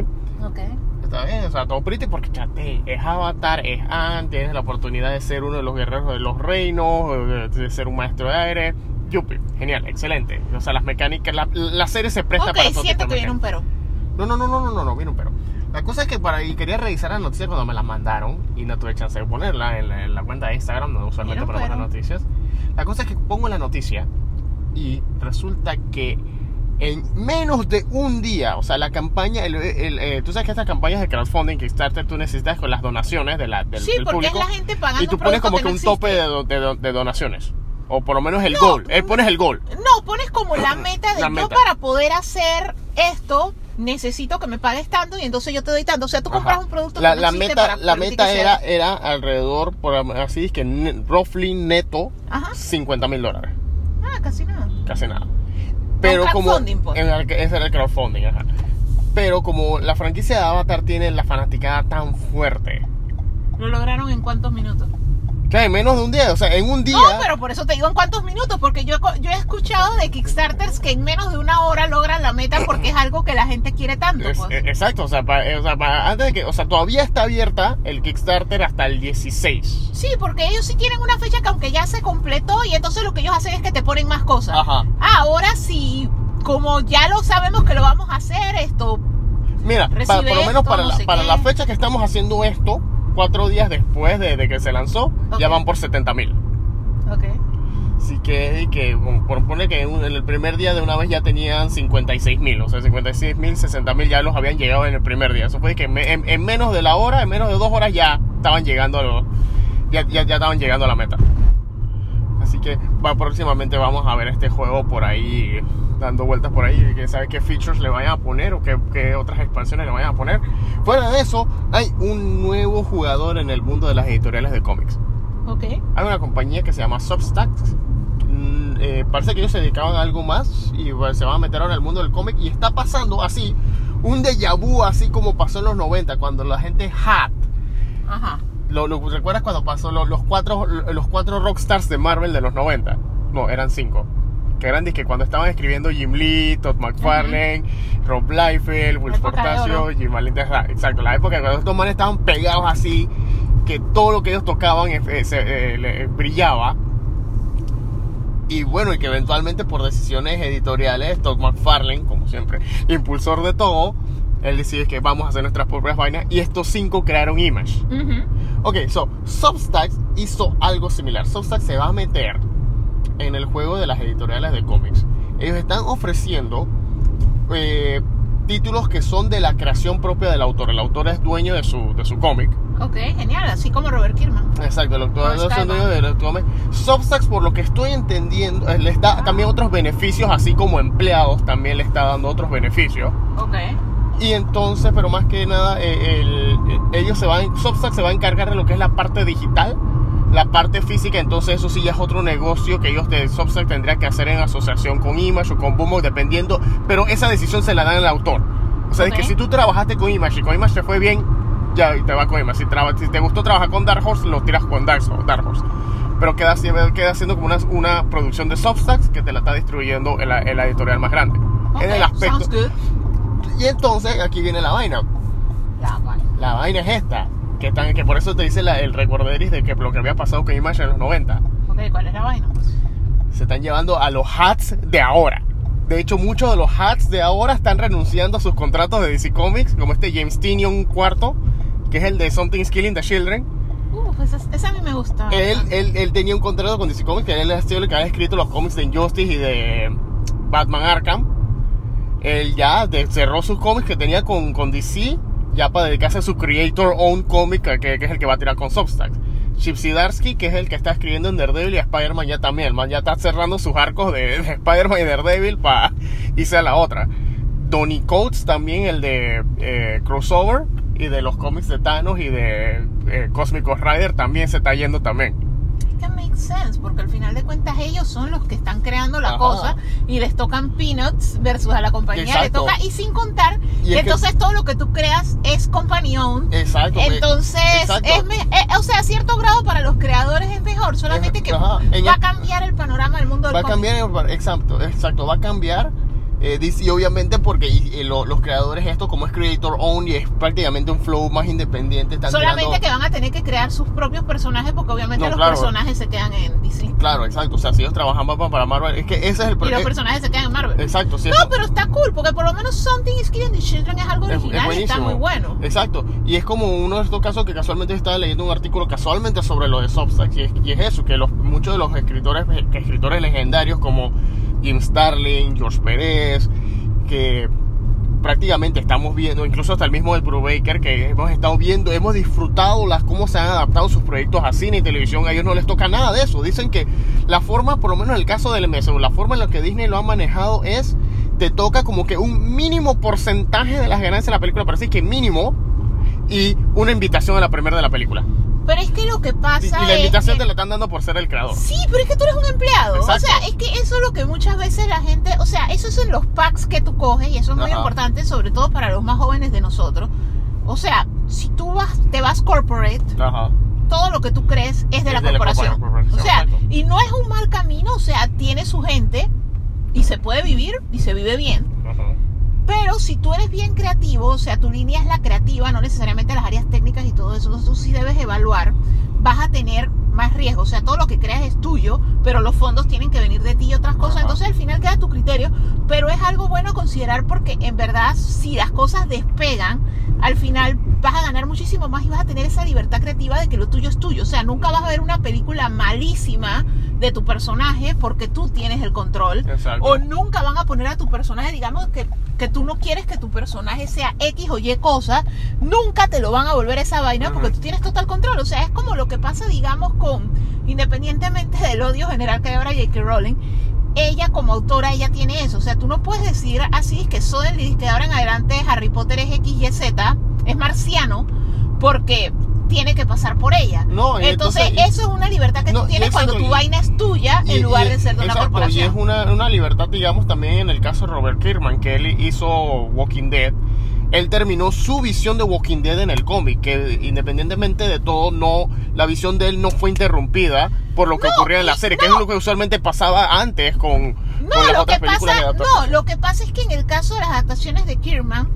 Ok. Está bien, o sea, todo pretty porque chate, es Avatar, es Anne, tienes la oportunidad de ser uno de los guerreros de los reinos, de ser un maestro de aire. Yupi, genial, excelente. O sea, las mecánicas, la, la serie se presta para todo siento tipo que viene un pero. No, no, no, no, no, no, no, viene un pero. La cosa es que para y quería revisar la noticia cuando me la mandaron y no tuve chance de ponerla en la, en la cuenta de Instagram, donde usualmente ponemos las noticias. La cosa es que pongo la noticia y resulta que en menos de un día, o sea, la campaña, el, el, eh, tú sabes que estas campañas de crowdfunding, Kickstarter, tú necesitas con las donaciones de la, del, Sí, del porque público es la gente pagando y tú pones como que, no un existe. tope de, de de donaciones. O por lo menos el No. goal. Eh, pones el goal. No, pones como la meta de La yo meta. para poder hacer esto necesito que me pagues tanto y entonces yo te doy tanto. O sea, tú compras Ajá. un producto la, que no la meta para la meta era, era alrededor por así es que ne- roughly neto Ajá. 50 mil dólares Ah, casi nada. casi nada pero como pues. en ese era el crowdfunding ajá. pero como la franquicia de Avatar tiene la fanaticada tan fuerte ¿Lo lograron en cuántos minutos? Que en menos de un día o sea en un día No, pero por eso te digo en cuántos minutos, porque yo, yo he escuchado de Kickstarters que en menos de una hora logran la meta porque es algo que la gente quiere tanto. es- pues. eh, exacto o sea, pa- eh, o sea, antes de que o sea todavía está abierta el Kickstarter hasta el 16 Sí, porque ellos sí tienen una fecha que aunque ya se completó y entonces lo que ellos hacen es que te ponen más cosas. ajá Ah, ahora sí, como ya lo sabemos que lo vamos a hacer, esto Mira, por lo menos esto, para, no la, sé para qué. la fecha que estamos haciendo esto, cuatro días después de, de que se lanzó, ya Ok. van por 70 mil. Ok. Así que, que por poner que en, el primer día de una vez ya tenían 56 mil, o sea, 56 mil, 60 mil ya los habían llegado en el primer día. Eso fue que en, en- en menos de la hora, en menos de dos horas ya estaban llegando a los, ya, ya, ya estaban llegando a la meta. Así que va, próximamente vamos a ver este juego por ahí, dando vueltas por ahí, que sabe qué features le vayan a poner o qué, qué otras expansiones le vayan a poner. Fuera de eso, hay un nuevo jugador en el mundo de las editoriales de cómics. Ok. Hay una compañía que se llama Substack. Mm, eh, parece que ellos se dedicaban a algo más y bueno, se van a meter ahora en el mundo del cómic y está pasando así un déjà vu así como pasó en los 90 cuando la gente hat Ajá. lo, lo- ¿recuerdas cuando pasó lo- los cuatro los cuatro rockstars de Marvel de los 90? No, eran cinco. Que eran que cuando estaban escribiendo Jim Lee, Todd McFarlane, Rob Liefeld, Will Portacio. Jim Valente, exacto, la época cuando estos manes estaban pegados así, que todo lo que ellos tocaban eh, eh, se- eh, brillaba. Y bueno, y que eventualmente por decisiones editoriales, Todd McFarlane, como siempre, impulsor de todo, Él decide que vamos a hacer nuestras propias vainas y estos cinco crearon Image. Ujú. Ok, so, Substacks hizo algo similar. Substacks se va a meter en el juego de las editoriales de cómics. Ellos están ofreciendo eh, títulos que son de la creación propia del autor. El autor es dueño de su, de su cómic. Ok, genial, así como Robert Kirkman. Exacto, el autor es dueño Skybound. de los cómics. Substacks, por lo que estoy entendiendo, eh, les da también otros beneficios, así como empleados también le está dando otros beneficios. Ok. Y entonces, pero más que nada, eh, el- eh, ellos se van, Substack se va a encargar de lo que es la parte digital, la parte física, entonces eso sí ya es otro negocio que ellos de Substack tendrían que hacer en asociación con Image o con Boomo, dependiendo, pero esa decisión se la dan al autor. O sea, es que si tú trabajaste con Image y con Image te fue bien, ya te va con Image. Si, si te gustó trabajar con Dark Horse, lo tiras con Dark, Dark Horse. Pero queda, queda siendo como una, una producción de Substacks que te la está distribuyendo en la, en la editorial más grande. Ok, En el aspecto. Y entonces aquí viene la vaina. Ya, vale. La vaina es esta. Que, están, que por eso te dice la- el recorderis de que lo que había pasado con Image en los 90. Ok, ¿cuál es la vaina? Se están llevando a los hats de ahora. De hecho, muchos de los hats de ahora están renunciando a sus contratos de DC Comics, como este James Tinion cuarto, que es el de Something's Killing the Children. Uh, pues esa, esa a mí me gusta. Él, él, él tenía un contrato con DC Comics, que él ha sido el que ha escrito los cómics de Injustice y de Batman Arkham. Él ya cerró sus cómics que tenía con, con DC, ya para dedicarse a su creator own cómic, que, es el que va a tirar con Substack. Chip Zdarsky, que es el que está escribiendo en Daredevil y Spider-Man ya también. El man ya está cerrando sus arcos de, de Spider-Man y Daredevil para irse a la otra. Donny Coates también, el de eh, Crossover y de los cómics de Thanos y de eh, Cosmic Rider también se está yendo también. Es que makes sense, porque al final de cuentas ellos son los que están creando la Ajá. cosa y les tocan peanuts versus a la compañía le toca y sin contar Y es que que- entonces todo lo que tú creas es company owned. Exacto. Entonces, exacto. es me- eh, o sea, a cierto grado para los creadores es mejor, solamente que Ajá, va a cambiar el panorama del mundo del Va a cambiar, exacto, exacto, va a cambiar. Eh, DC obviamente porque lo- los creadores esto como es creator own y es prácticamente un flow más independiente. Están Solamente tirando- que van a tener que crear sus propios personajes porque obviamente No, los claro. personajes se quedan en Disney. Claro, exacto. O sea, si ellos trabajan para, para Marvel, es que ese es el Y los problema. personajes se quedan en Marvel. Exacto, sí, No, eso- pero está cool, porque por lo menos Something is Killing the Children es algo es- es original y está muy bueno. Exacto. Y es como uno de estos casos que casualmente estaba leyendo un artículo casualmente sobre lo de Substack. Y es, y es eso, que los, muchos de los escritores, escritores legendarios como Jim Starlin, George Pérez, que prácticamente estamos viendo, incluso hasta el mismo del Brubaker, que hemos estado viendo, hemos disfrutado las cómo se han adaptado sus proyectos a cine y televisión, a ellos no les toca nada de eso. Dicen que la forma, por lo menos en el caso del MSU, la forma en la que Disney lo ha manejado es, te toca como que un mínimo porcentaje de las ganancias de la película, parece que mínimo, y una invitación a la primera de la película. Pero es que lo que Y, pasa y la es invitación que- te la están dando por ser el creador. Sí, pero es que tú eres un empleado. Exacto. O sea, es que eso es lo que muchas veces la gente, o sea, eso es en los packs que tú coges y eso es muy Ajá. importante, sobre todo para los más jóvenes de nosotros. O sea, si tú vas, te vas corporate, Ajá. todo lo que tú crees es de Es la de la corporación. corporación, O sea, exacto. y no es un mal camino, o sea, tiene su gente y se puede vivir y se vive bien. Ajá. Pero si tú eres bien creativo, o sea, tu línea es la creativa, no necesariamente las áreas técnicas y todo eso, entonces tú sí debes evaluar, vas a tener más riesgo, o sea, todo lo que creas es tuyo, pero los fondos tienen que venir de ti y otras cosas, Ajá. entonces al final queda tu criterio, pero es algo bueno considerar porque en verdad si las cosas despegan, al final vas a ganar muchísimo más y vas a tener esa libertad creativa de que lo tuyo es tuyo, o sea, nunca vas a ver una película malísima de tu personaje porque tú tienes el control, Exacto. o nunca van a poner a tu personaje, digamos que, que tú no quieres que tu personaje sea X o Y cosa, nunca te lo van a volver esa vaina porque tú tienes total control. O sea, es como lo que pasa, digamos, con, independientemente del odio general que hay ahora J.K. Rowling, ella como autora, ella tiene eso. O sea, tú no puedes decir así, que Soderly, que de ahora en adelante Harry Potter es X, Y, Z, es marciano, porque tiene que pasar por ella. No, entonces, entonces- eso es una libertad que No, tú tienes cuando tu y- vaina es tuya Y- en lugar y- de ser de una exacto, corporación. Y es una, una libertad, digamos, también en el caso de Robert Kirkman, que él hizo Walking Dead. Él terminó su visión de Walking Dead en el cómic, que independientemente de todo, no, la visión de él no fue interrumpida por lo que No, ocurría en la serie, que es lo que usualmente pasaba antes con, No, con las lo otras que películas pasa, de no, lo que pasa es que en el caso de las adaptaciones de Kierman,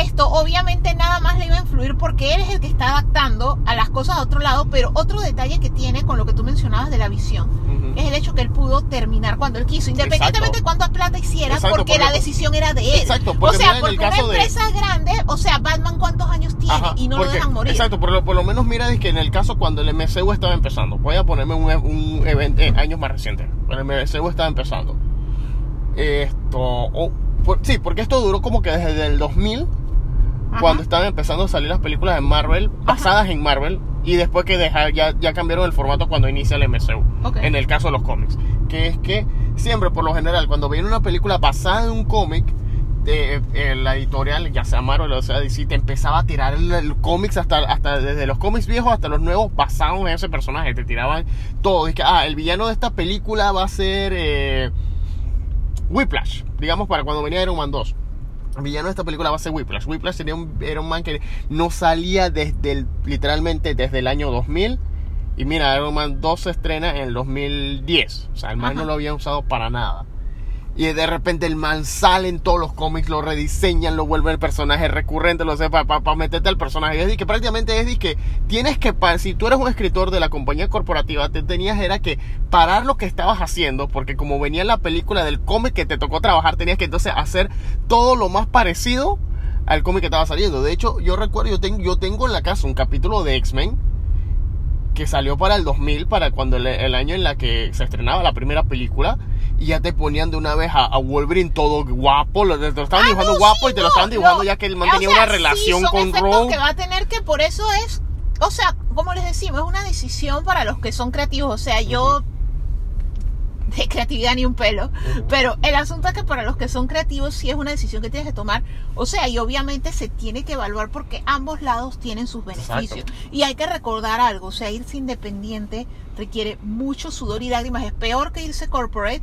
esto obviamente nada más le iba a influir porque él es el que está adaptando a las cosas a otro lado, pero otro detalle que tiene con lo que tú mencionabas de la visión es el hecho que él pudo terminar cuando él quiso, independientemente de cuánta plata hiciera, Exacto, porque, la decisión era de él. Exacto, o porque sea, mira en porque una caso de- empresa grande, o sea, Batman cuántos años tiene Ajá, y no lo porque- dejan morir. Exacto, por lo, por lo menos mira es que en el caso cuando el MCU estaba empezando, voy a ponerme un, un evento eh, años más reciente, cuando el MCU estaba empezando. Esto, o- por- sí, porque esto duró como que desde el 2000, Ajá. cuando estaban empezando a salir las películas de Marvel, basadas en Marvel, y después que deja- ya, ya cambiaron el formato cuando inicia el MCU, en el caso de los cómics. Que es que siempre, por lo general, cuando viene una película basada en un cómic, de, eh, la editorial, ya sea Marvel o sea DC, te empezaba a tirar el, el cómics hasta, hasta desde los cómics viejos hasta los nuevos basados en ese personaje. Te tiraban todo. Es que, ah, el villano de esta película va a ser eh, Whiplash, digamos, para cuando venía Iron Man 2. Villano de esta película va a ser Whiplash. Whiplash sería un, era un man que no salía desde el, literalmente desde el año 2000. Y mira, Iron Man 2 se estrena en el 2010. O sea, el man Ajá. no lo había usado para nada. Y de repente el man sale en todos los cómics, lo rediseñan, lo vuelven el personaje recurrente, lo sé, para meterte al personaje. Es de que prácticamente es de que tienes que, pa- si tú eres un escritor de la compañía corporativa, te tenías era que parar lo que estabas haciendo, porque como venía en la película del cómic que te tocó trabajar, tenías que entonces hacer todo lo más parecido al cómic que estaba saliendo. De hecho, yo recuerdo, yo tengo, yo tengo en la casa un capítulo de X-Men que salió para el 2000, para cuando el, el año en la que se estrenaba la primera película, y ya te ponían de una vez a, a Wolverine todo guapo, lo, te lo estaban Ah, dibujando no, guapo sí, y te lo estaban dibujando no. ya que el man O tenía sea, una sí, relación son con Rogue. que va a tener que por eso es, o sea, como les decimos, es una decisión para los que son creativos. O sea, yo de creatividad ni un pelo, pero el asunto es que para los que son creativos sí es una decisión que tienes que tomar. O sea, y obviamente se tiene que evaluar porque ambos lados tienen sus beneficios. Exacto. Y hay que recordar algo, o sea, irse independiente requiere mucho sudor y lágrimas. Es peor que irse corporate.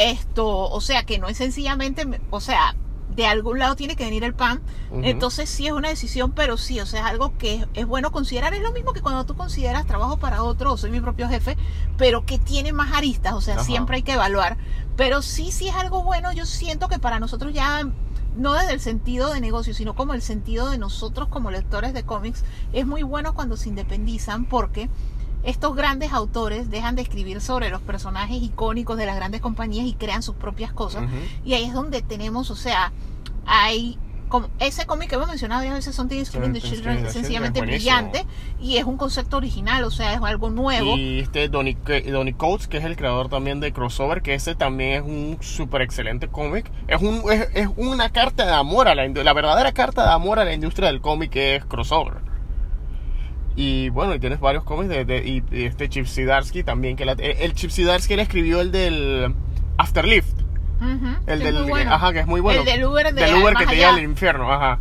Esto, o sea, que no es sencillamente, o sea, de algún lado tiene que venir el pan. Entonces sí es una decisión, pero sí, o sea, es algo que es, es bueno considerar. Es lo mismo que cuando tú consideras trabajo para otro o soy mi propio jefe, pero que tiene más aristas, o sea, Ajá. siempre hay que evaluar. Pero sí, sí es algo bueno. Yo siento que para nosotros ya, no desde el sentido de negocio, sino como el sentido de nosotros como lectores de cómics, es muy bueno cuando se independizan porque estos grandes autores dejan de escribir sobre los personajes icónicos de las grandes compañías y crean sus propias cosas. Ujú. Y ahí es donde tenemos, o sea, hay como ese cómic que hemos mencionado varias veces, Something is Killing the Children, es sencillamente brillante y es un concepto original, o sea, es algo nuevo. Y este Donny, Donny Coates, que es el creador también de Crossover, que ese también es un súper excelente cómic. Es, un, es, es una carta de amor a la. La verdadera carta de amor a la industria del cómic es Crossover. Y bueno, y tienes varios cómics de, de- y, y este Chip Zdarsky también. que la- El Chip Zdarsky él escribió el del Afterlift. Ujú, El del. bueno. Ajá, que es muy bueno. El del Uber de Del Uber que te lleva al infierno, ajá.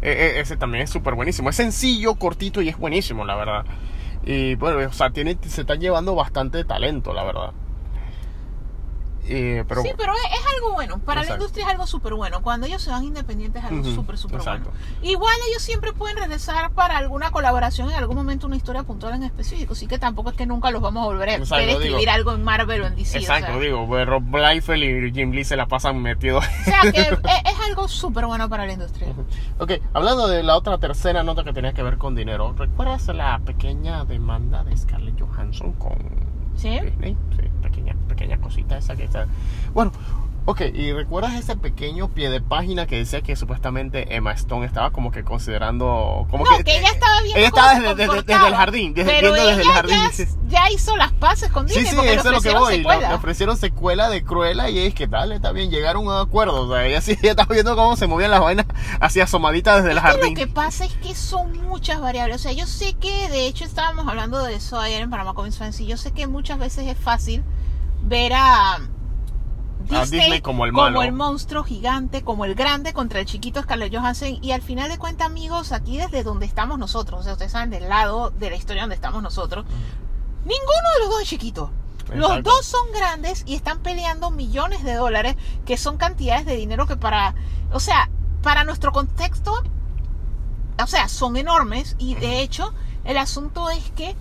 E- e- ese también es súper buenísimo. Es sencillo, cortito y es buenísimo, la verdad. Y bueno, o sea, tiene, se están llevando bastante talento, la verdad. Y, pero sí, pero es, es algo bueno. Para Exacto. la industria es algo súper bueno. Cuando ellos se van independientes es algo Ujú, súper, súper bueno. Igual ellos siempre pueden regresar para alguna colaboración en algún momento, una historia puntual en específico. Así que tampoco es que nunca los vamos a volver a Exacto, escribir digo. algo en Marvel o en DC. o Exacto, sea. digo, pues, Rob Liefeld y Jim Lee se la pasan metidos. O sea que es, es algo súper bueno para la industria. ok, hablando de la otra tercera nota que tenía que ver con dinero, ¿recuerdas la pequeña demanda de Scarlett Johansson con ¿Sí? Disney? Sí, pequeña, pequeña cosita esa que está. Bueno, ok, ¿y recuerdas ese pequeño pie de página que decía que supuestamente Emma Stone estaba como que considerando. Como No, que ella estaba viendo Ella estaba desde, desde- comportaba, desde el jardín, desde, pero viendo desde el jardín. Ya, hizo las paces con Sí, Disney sí, porque le eso es lo que voy. Le, secuela. le ofrecieron secuela de Cruella y es que dale, está bien, llegaron a un acuerdo. O sea, ella sí ella estaba viendo cómo se movían las vainas hacia asomadita desde el jardín. lo que pasa es que son muchas variables. O sea, yo sé que, de hecho, estábamos hablando de eso ayer en Panama Comics Fans y yo sé que muchas veces es fácil ver a Disney, Disney como el malo. monstruo gigante, como el grande contra el chiquito Scarlett Johansson. Y al final de cuentas, amigos, aquí desde donde estamos nosotros, o sea, ustedes saben del lado de la historia donde estamos nosotros, ninguno de los dos es chiquito. Los dos son grandes y están peleando millones de dólares, que son cantidades de dinero que para, o sea, para nuestro contexto, o sea, son enormes y de hecho el asunto es que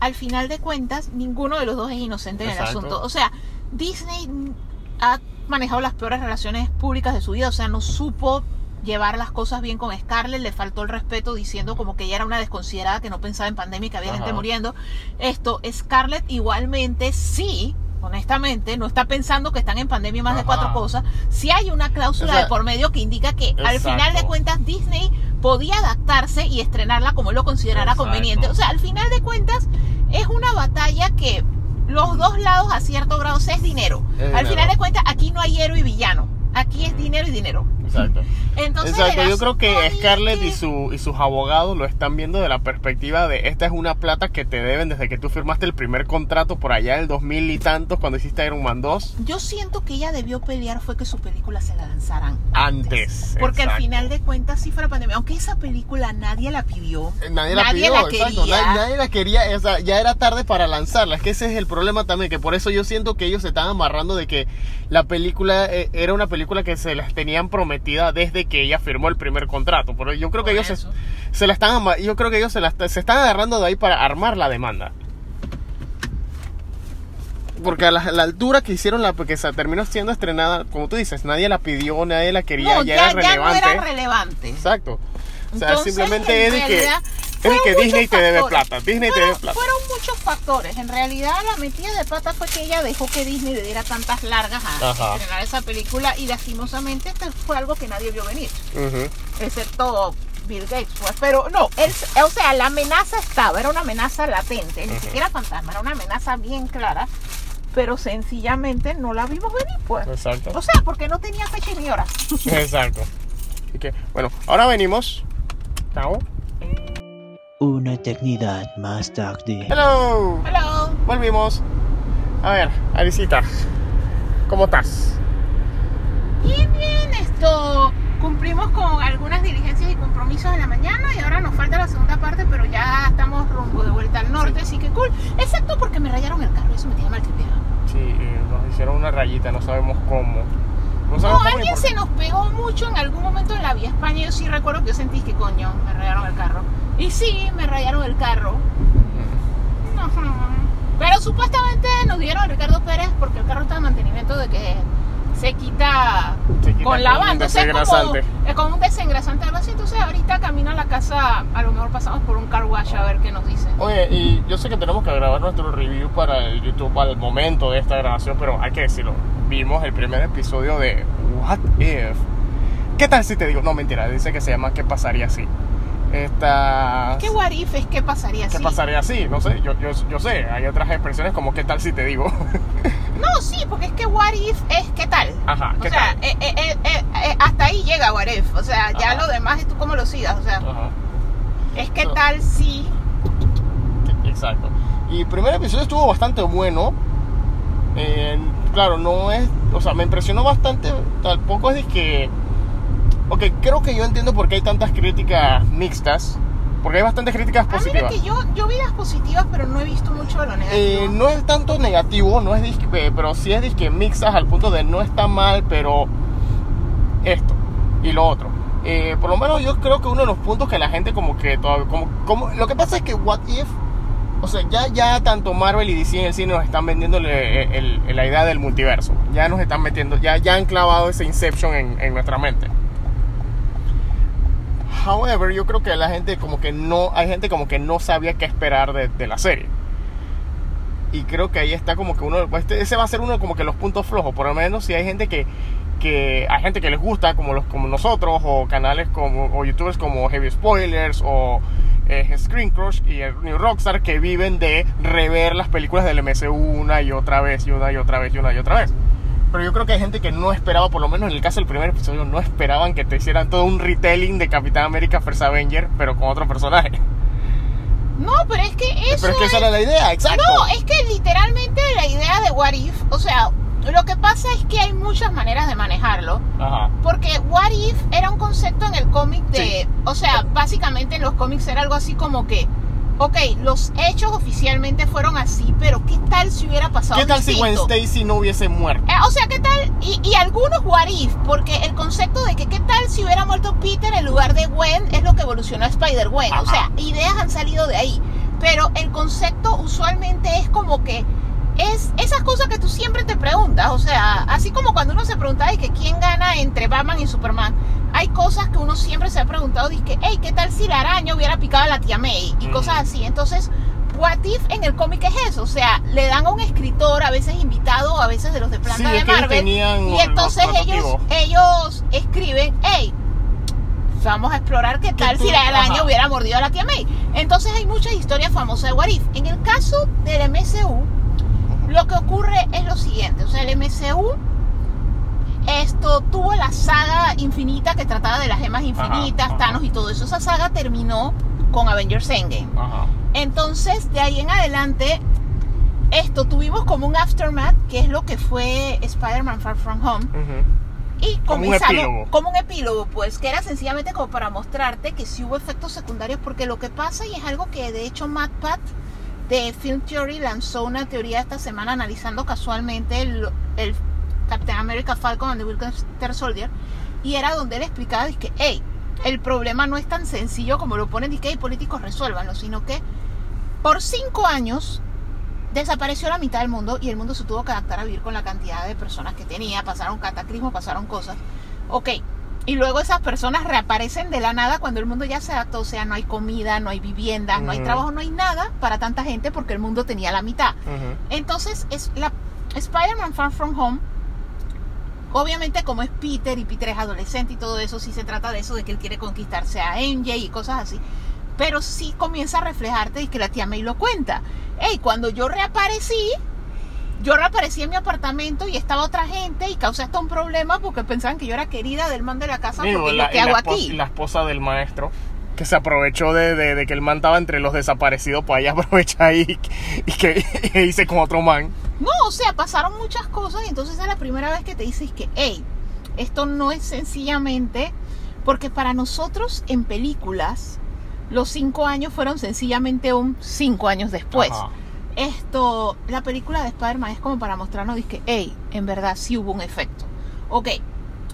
al final de cuentas ninguno de los dos es inocente en el asunto. O sea, Disney ha manejado las peores relaciones públicas de su vida, o sea, no supo llevar las cosas bien con Scarlett, le faltó el respeto diciendo como que ella era una desconsiderada que no pensaba en pandemia y que había gente muriendo. Esto, Scarlett igualmente sí, honestamente, no está pensando que están en pandemia más de cuatro cosas. Sí hay una cláusula O sea, de por medio que indica que al final de cuentas Disney podía adaptarse y estrenarla como él lo considerara Exacto. conveniente. O sea, al final de cuentas es una batalla que los dos lados a cierto grado es dinero. Es Al dinero. final de cuentas aquí no hay héroe y villano. Aquí es dinero y dinero. Exacto. Entonces, Exacto, yo creo que Scarlett y, su, y sus abogados lo están viendo de la perspectiva de esta es una plata que te deben desde que tú firmaste el primer contrato por allá del 2000 y tantos cuando hiciste Iron Man 2. Yo siento que ella debió pelear fue que su película se la lanzaran Antes, Porque al final de cuentas sí fue la pandemia. Aunque esa película nadie la pidió. Eh, Nadie la Nadie pidió, la exacto. quería. Nadie, nadie la quería, o sea, ya era tarde para lanzarla. Es que ese es el problema también, que por eso yo siento que ellos se estaban amarrando de que la película eh, era una película que se las tenían prometida desde que ella firmó el primer contrato. Pero yo creo que ellos se, la están yo creo que ellos se, la, se están agarrando de ahí para armar la demanda. Porque a la, la altura que hicieron la que se terminó siendo estrenada, como tú dices, nadie la pidió, nadie la quería, no, ya, ya, era ya no relevante. era relevante. Exacto. O sea, Entonces, simplemente en es de que, es fueron que Disney te debe plata. Disney te debe plata. fueron muchos factores. En realidad, la metida de pata fue que ella dejó que Disney le diera tantas largas a Ajá. estrenar esa película y lastimosamente esto fue algo que nadie vio venir, excepto Bill Gates. Pues. Pero no, él, o sea, la amenaza estaba, era una amenaza latente, ni siquiera fantasma, era una amenaza bien clara, pero sencillamente no la vimos venir, pues. Exacto. O sea, porque no tenía fecha ni hora. Exacto. Así que, bueno, ahora venimos. Chao. Una eternidad más tarde. Hello. Hello. Volvimos. A ver, Alicita. ¿Cómo estás? Bien, bien, esto cumplimos con algunas diligencias y compromisos en la mañana y ahora nos falta la segunda parte, pero ya estamos rumbo de vuelta al norte, así que cool. Excepto porque me rayaron el carro, eso me tiene mal tripeado. Sí, nos hicieron una rayita, no sabemos cómo. No cómo alguien por se nos pegó mucho en algún momento en la vía España. Yo sí recuerdo que yo sentí que coño, me rayaron el carro. Y sí, me rayaron el carro. Pero supuestamente nos dieron a Ricardo Pérez porque el carro está en mantenimiento de que se quita, Se quita con O sea, es es como un desengrasante algo así. Entonces ahorita camino a la casa, a lo mejor pasamos por un car wash a ver qué nos dicen. Oye, y yo sé que tenemos que grabar nuestro review para el YouTube al momento de esta grabación, pero hay que decirlo. Vimos el primer episodio de What If. ¿Qué tal si te digo? No, mentira, dice que se llama ¿Qué pasaría si? Esta... ¿Qué what if es? ¿Qué pasaría ¿Qué si? pasaría si? No sé, yo, yo, yo sé, hay otras expresiones como ¿qué tal si te digo? No, sí, porque es que what if es qué tal. Ajá, O ¿qué sea, tal? eh, eh, eh, eh, eh, hasta ahí llega what if. O sea, ya Ajá. lo demás es tú cómo lo sigas. O sea, Ajá, es qué tal si. exacto. Y el primer episodio estuvo bastante bueno. Eh, claro, no es... O sea, me impresionó bastante. Tampoco es de que... Ok, creo que yo entiendo por qué hay tantas críticas mixtas. Porque hay bastantes críticas Ah, mira positivas. que yo, yo vi las positivas, pero no he visto mucho de lo negativo. Eh, no es tanto negativo, no es disque, eh, pero sí es disque mixtas al punto de no está mal, pero esto y lo otro. Eh, por lo menos yo creo que uno de los puntos que la gente como que todavía, como, como, lo que pasa es que What If, o sea, ya, ya tanto Marvel y DC en el cine nos están vendiendo el- el- la idea del multiverso. Ya nos están metiendo, ya, ya han clavado ese Inception en, en nuestra mente. However, yo creo que la gente como que no, hay gente como que no sabía qué esperar de, la serie. Y creo que ahí está como que uno, este- ese va a ser uno como que los puntos flojos, por lo menos si hay gente que, que hay gente que les gusta como los como nosotros o canales como o youtubers como Heavy Spoilers o eh, Screen Crush y el New Rockstar que viven de rever las películas del MCU una y otra vez y una y otra vez y una y otra vez. Pero yo creo que hay gente que no esperaba, por lo menos en el caso del primer episodio, no esperaban que te hicieran todo un retelling de Capitán América First Avenger, pero con otro personaje. No, pero es que eso. pero es que esa era la idea, exacto. No, es que literalmente la idea de What If, o sea, lo que pasa es que hay muchas maneras de manejarlo. Ajá. Porque What If era un concepto en el cómic de. Sí. O sea, básicamente en los cómics era algo así como que. Ok, los hechos oficialmente fueron así, pero ¿qué tal si hubiera pasado ¿Qué tal si Gwen? Stacy no hubiese muerto? Eh, o sea, ¿qué tal? Y, y algunos what if, porque el concepto de que qué tal si hubiera muerto Peter en lugar de Gwen es lo que evolucionó a Spider-Gwen. O sea, ideas han salido de ahí. Pero el concepto usualmente es como que es esas cosas que tú siempre te preguntas. O sea, así como cuando uno se pregunta de que quién gana entre Batman y Superman. hay cosas que uno siempre se ha preguntado, dice, hey, ¿qué tal si la araña hubiera picado a la tía May? Y Ujú. cosas así. Entonces, What If en el cómic es eso, o sea, le dan a un escritor, a veces invitado, a veces de los de planta Sí, de Marvel, y entonces ellos, ellos escriben, hey, vamos a explorar qué tal si la araña hubiera mordido a la tía May. Entonces hay muchas historias famosas de What If. En el caso del MCU, lo que ocurre es lo siguiente, o sea, el MCU esto tuvo la saga infinita que trataba de las gemas infinitas, ajá. Thanos y todo eso. Esa saga terminó con Avengers Endgame. Ajá. Entonces, de ahí en adelante, esto tuvimos como un aftermath, que es lo que fue Spider-Man Far From Home. Ujú. Y Como un como un epílogo, pues, que era sencillamente como para mostrarte que sí hubo efectos secundarios, porque lo que pasa, y es algo que de hecho Matt Pat de Film Theory lanzó una teoría esta semana analizando casualmente el, Captain America Falcon and the Winter Soldier, y era donde él explicaba, que, hey, el problema no es tan sencillo como lo ponen, y que hay políticos resuélvanlo, sino que por cinco años desapareció la mitad del mundo y el mundo se tuvo que adaptar a vivir con la cantidad de personas que tenía, pasaron cataclismos, pasaron cosas. Ok, y luego esas personas reaparecen de la nada cuando el mundo ya se adaptó, o sea, no hay comida, no hay viviendas, no hay trabajo, no hay nada para tanta gente porque el mundo tenía la mitad. Entonces, es la Spider-Man Far From Home, obviamente como es Peter y Peter es adolescente y todo eso, sí se trata de eso, de que él quiere conquistarse a MJ y cosas así. Pero sí comienza a reflejarte y que la tía May lo cuenta. Hey, cuando yo reaparecí, yo reaparecí en mi apartamento y estaba otra gente y causé hasta un problema porque pensaban que yo era querida del man de la casa Digo, porque la, yo qué y la hago esposa- aquí. la esposa del maestro que se aprovechó de, de- de que el man estaba entre los desaparecidos, pues ella aprovecha ahí y que y dice con otro man. No, o sea, pasaron muchas cosas y entonces es la primera vez que te dices que, hey, esto no es sencillamente, porque para nosotros en películas, los cinco años fueron sencillamente un cinco años después. Ajá. Esto, la película de Spider-Man es como para mostrarnos, que, hey, en verdad sí hubo un efecto. Ok,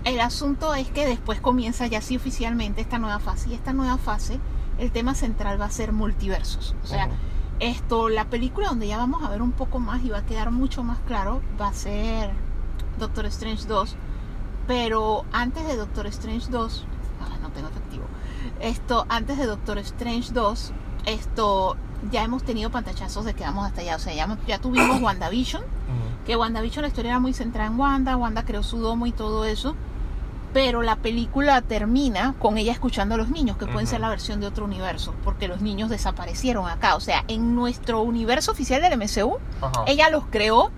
el asunto es que después comienza ya sí oficialmente esta nueva fase y esta nueva fase, el tema central va a ser multiversos. O sea, esto, la película donde ya vamos a ver un poco más y va a quedar mucho más claro va a ser Doctor Strange 2. Pero antes de Doctor Strange 2, ah, no tengo efectivo. Esto, antes de Doctor Strange 2, esto ya hemos tenido pantachazos de que vamos hasta allá. O sea, ya, ya tuvimos WandaVision, que WandaVision la historia era muy centrada en Wanda, Wanda creó su domo y todo eso. Pero la película termina con ella escuchando a los niños, que pueden ser la versión de otro universo, porque los niños desaparecieron acá. O sea, en nuestro universo oficial del MCU, ella los creó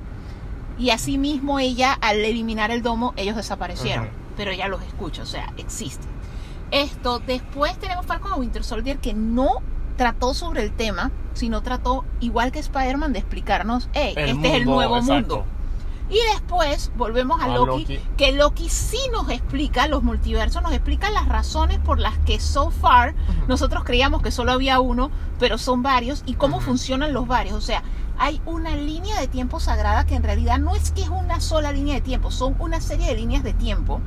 y asimismo ella, al eliminar el domo, ellos desaparecieron. Pero ella los escucha, o sea, existe. Esto, después tenemos Falcon and Winter Soldier que no trató sobre el tema, sino trató, igual que Spider-Man, de explicarnos, hey, El este es el nuevo exacto. mundo. Y después volvemos a, A Loki, Loki. que Loki sí nos explica, los multiversos nos explica las razones por las que so far nosotros creíamos que solo había uno, pero son varios, y cómo funcionan los varios. O sea, hay una línea de tiempo sagrada que en realidad no es que es una sola línea de tiempo, son una serie de líneas de tiempo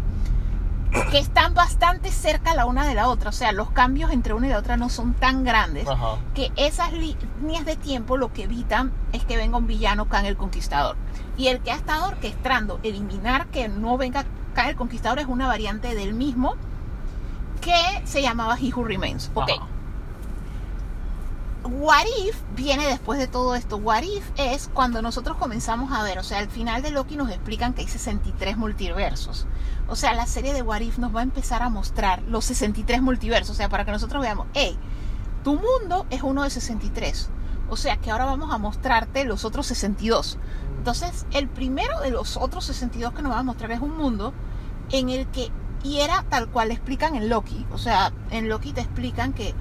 que están bastante cerca la una de la otra. O sea, los cambios entre una y la otra no son tan grandes Ajá. que esas líneas de tiempo lo que evitan es que venga un villano Khan el Conquistador. Y el que ha estado orquestando eliminar que no venga Khan el Conquistador es una variante del mismo que se llamaba He Who Remains. Ok. Ajá. What If viene después de todo esto. What If es cuando nosotros comenzamos a ver, o sea, al final de Loki nos explican que hay 63 multiversos. O sea, la serie de What If nos va a empezar a mostrar los 63 multiversos. O sea, para que nosotros veamos, hey, tu mundo es uno de 63. O sea, que ahora vamos a mostrarte los otros 62. Entonces, el primero de los otros 62 que nos va a mostrar es un mundo en el que, y era tal cual explican en Loki. O sea, en Loki te explican que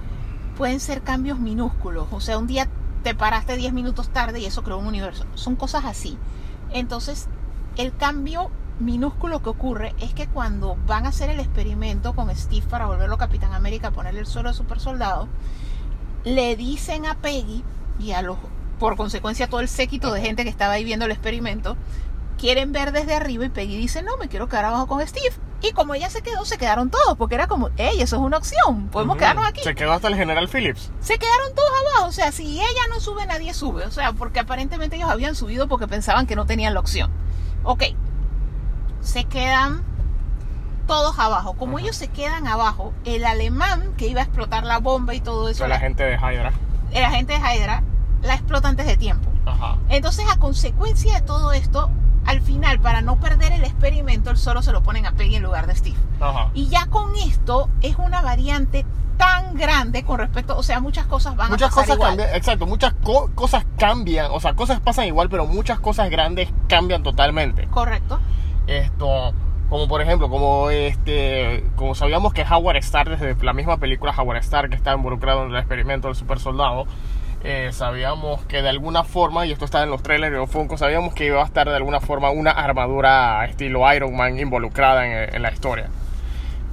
pueden ser cambios minúsculos. O sea, un día te paraste 10 minutos tarde y eso creó un universo. Son cosas así. Entonces, el cambio minúsculo que ocurre es que cuando van a hacer el experimento con Steve para volverlo Capitán América, ponerle el suelo de super soldado, le dicen a Peggy y a los, por consecuencia, todo el séquito de gente que estaba ahí viendo el experimento, quieren ver desde arriba y Peggy dice, no, me quiero quedar abajo con Steve. Y como ella se quedó, se quedaron todos, porque era como, hey, eso es una opción, podemos quedarnos aquí Se quedó hasta el general Phillips. se quedaron todos abajo. O sea, si ella no sube, nadie sube. O sea, porque aparentemente ellos habían subido porque pensaban que no tenían la opción. Ok. Se quedan todos abajo. Como ellos se quedan abajo, el alemán que iba a explotar la bomba y todo eso, la gente de Hydra. el agente de Hydra, la explota antes de tiempo. Ajá. Entonces, a consecuencia de todo esto, al final, para no perder el experimento, el solo se lo ponen a Peggy en lugar de Steve. Ajá. Y ya con esto es una variante tan grande con respecto, o sea, muchas cosas van Muchas a pasar cosas igual. cambian, exacto, muchas co- cosas cambian, o sea, cosas pasan igual, pero muchas cosas grandes cambian totalmente. Correcto. Esto, como por ejemplo, como este, como sabíamos que Howard Stark desde la misma película Howard Stark que está involucrado en el experimento del super soldado, eh, sabíamos que de alguna forma, y esto está en los trailers de los Funko, sabíamos que iba a estar de alguna forma una armadura estilo Iron Man involucrada en, en la historia,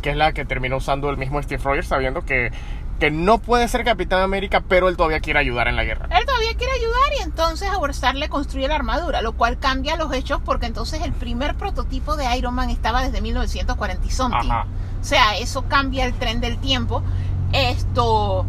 que es la que terminó usando el mismo Steve Rogers, sabiendo que, que no puede ser Capitán América, pero él todavía quiere ayudar en la guerra. Él todavía quiere ayudar y entonces Howard Stark le construye la armadura, lo cual cambia los hechos porque entonces el primer prototipo de Iron Man estaba desde 1940 y something. Ajá. O sea, eso cambia el tren del tiempo. Esto.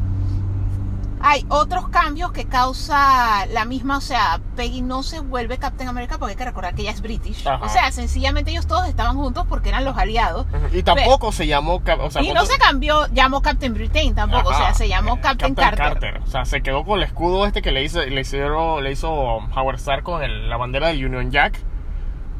Hay otros cambios que causa la misma, o sea, Peggy no se vuelve Captain America porque hay que recordar que ella es British. Ajá. O sea, sencillamente ellos todos estaban juntos porque eran los aliados. Y tampoco se llamó, o sea, y no se cambió, llamó Captain Britain tampoco, o sea, se llamó eh, Captain, Carter. O sea, se quedó con el escudo este que le hizo, le hizo, le hizo Howard Stark con el- la bandera del Union Jack.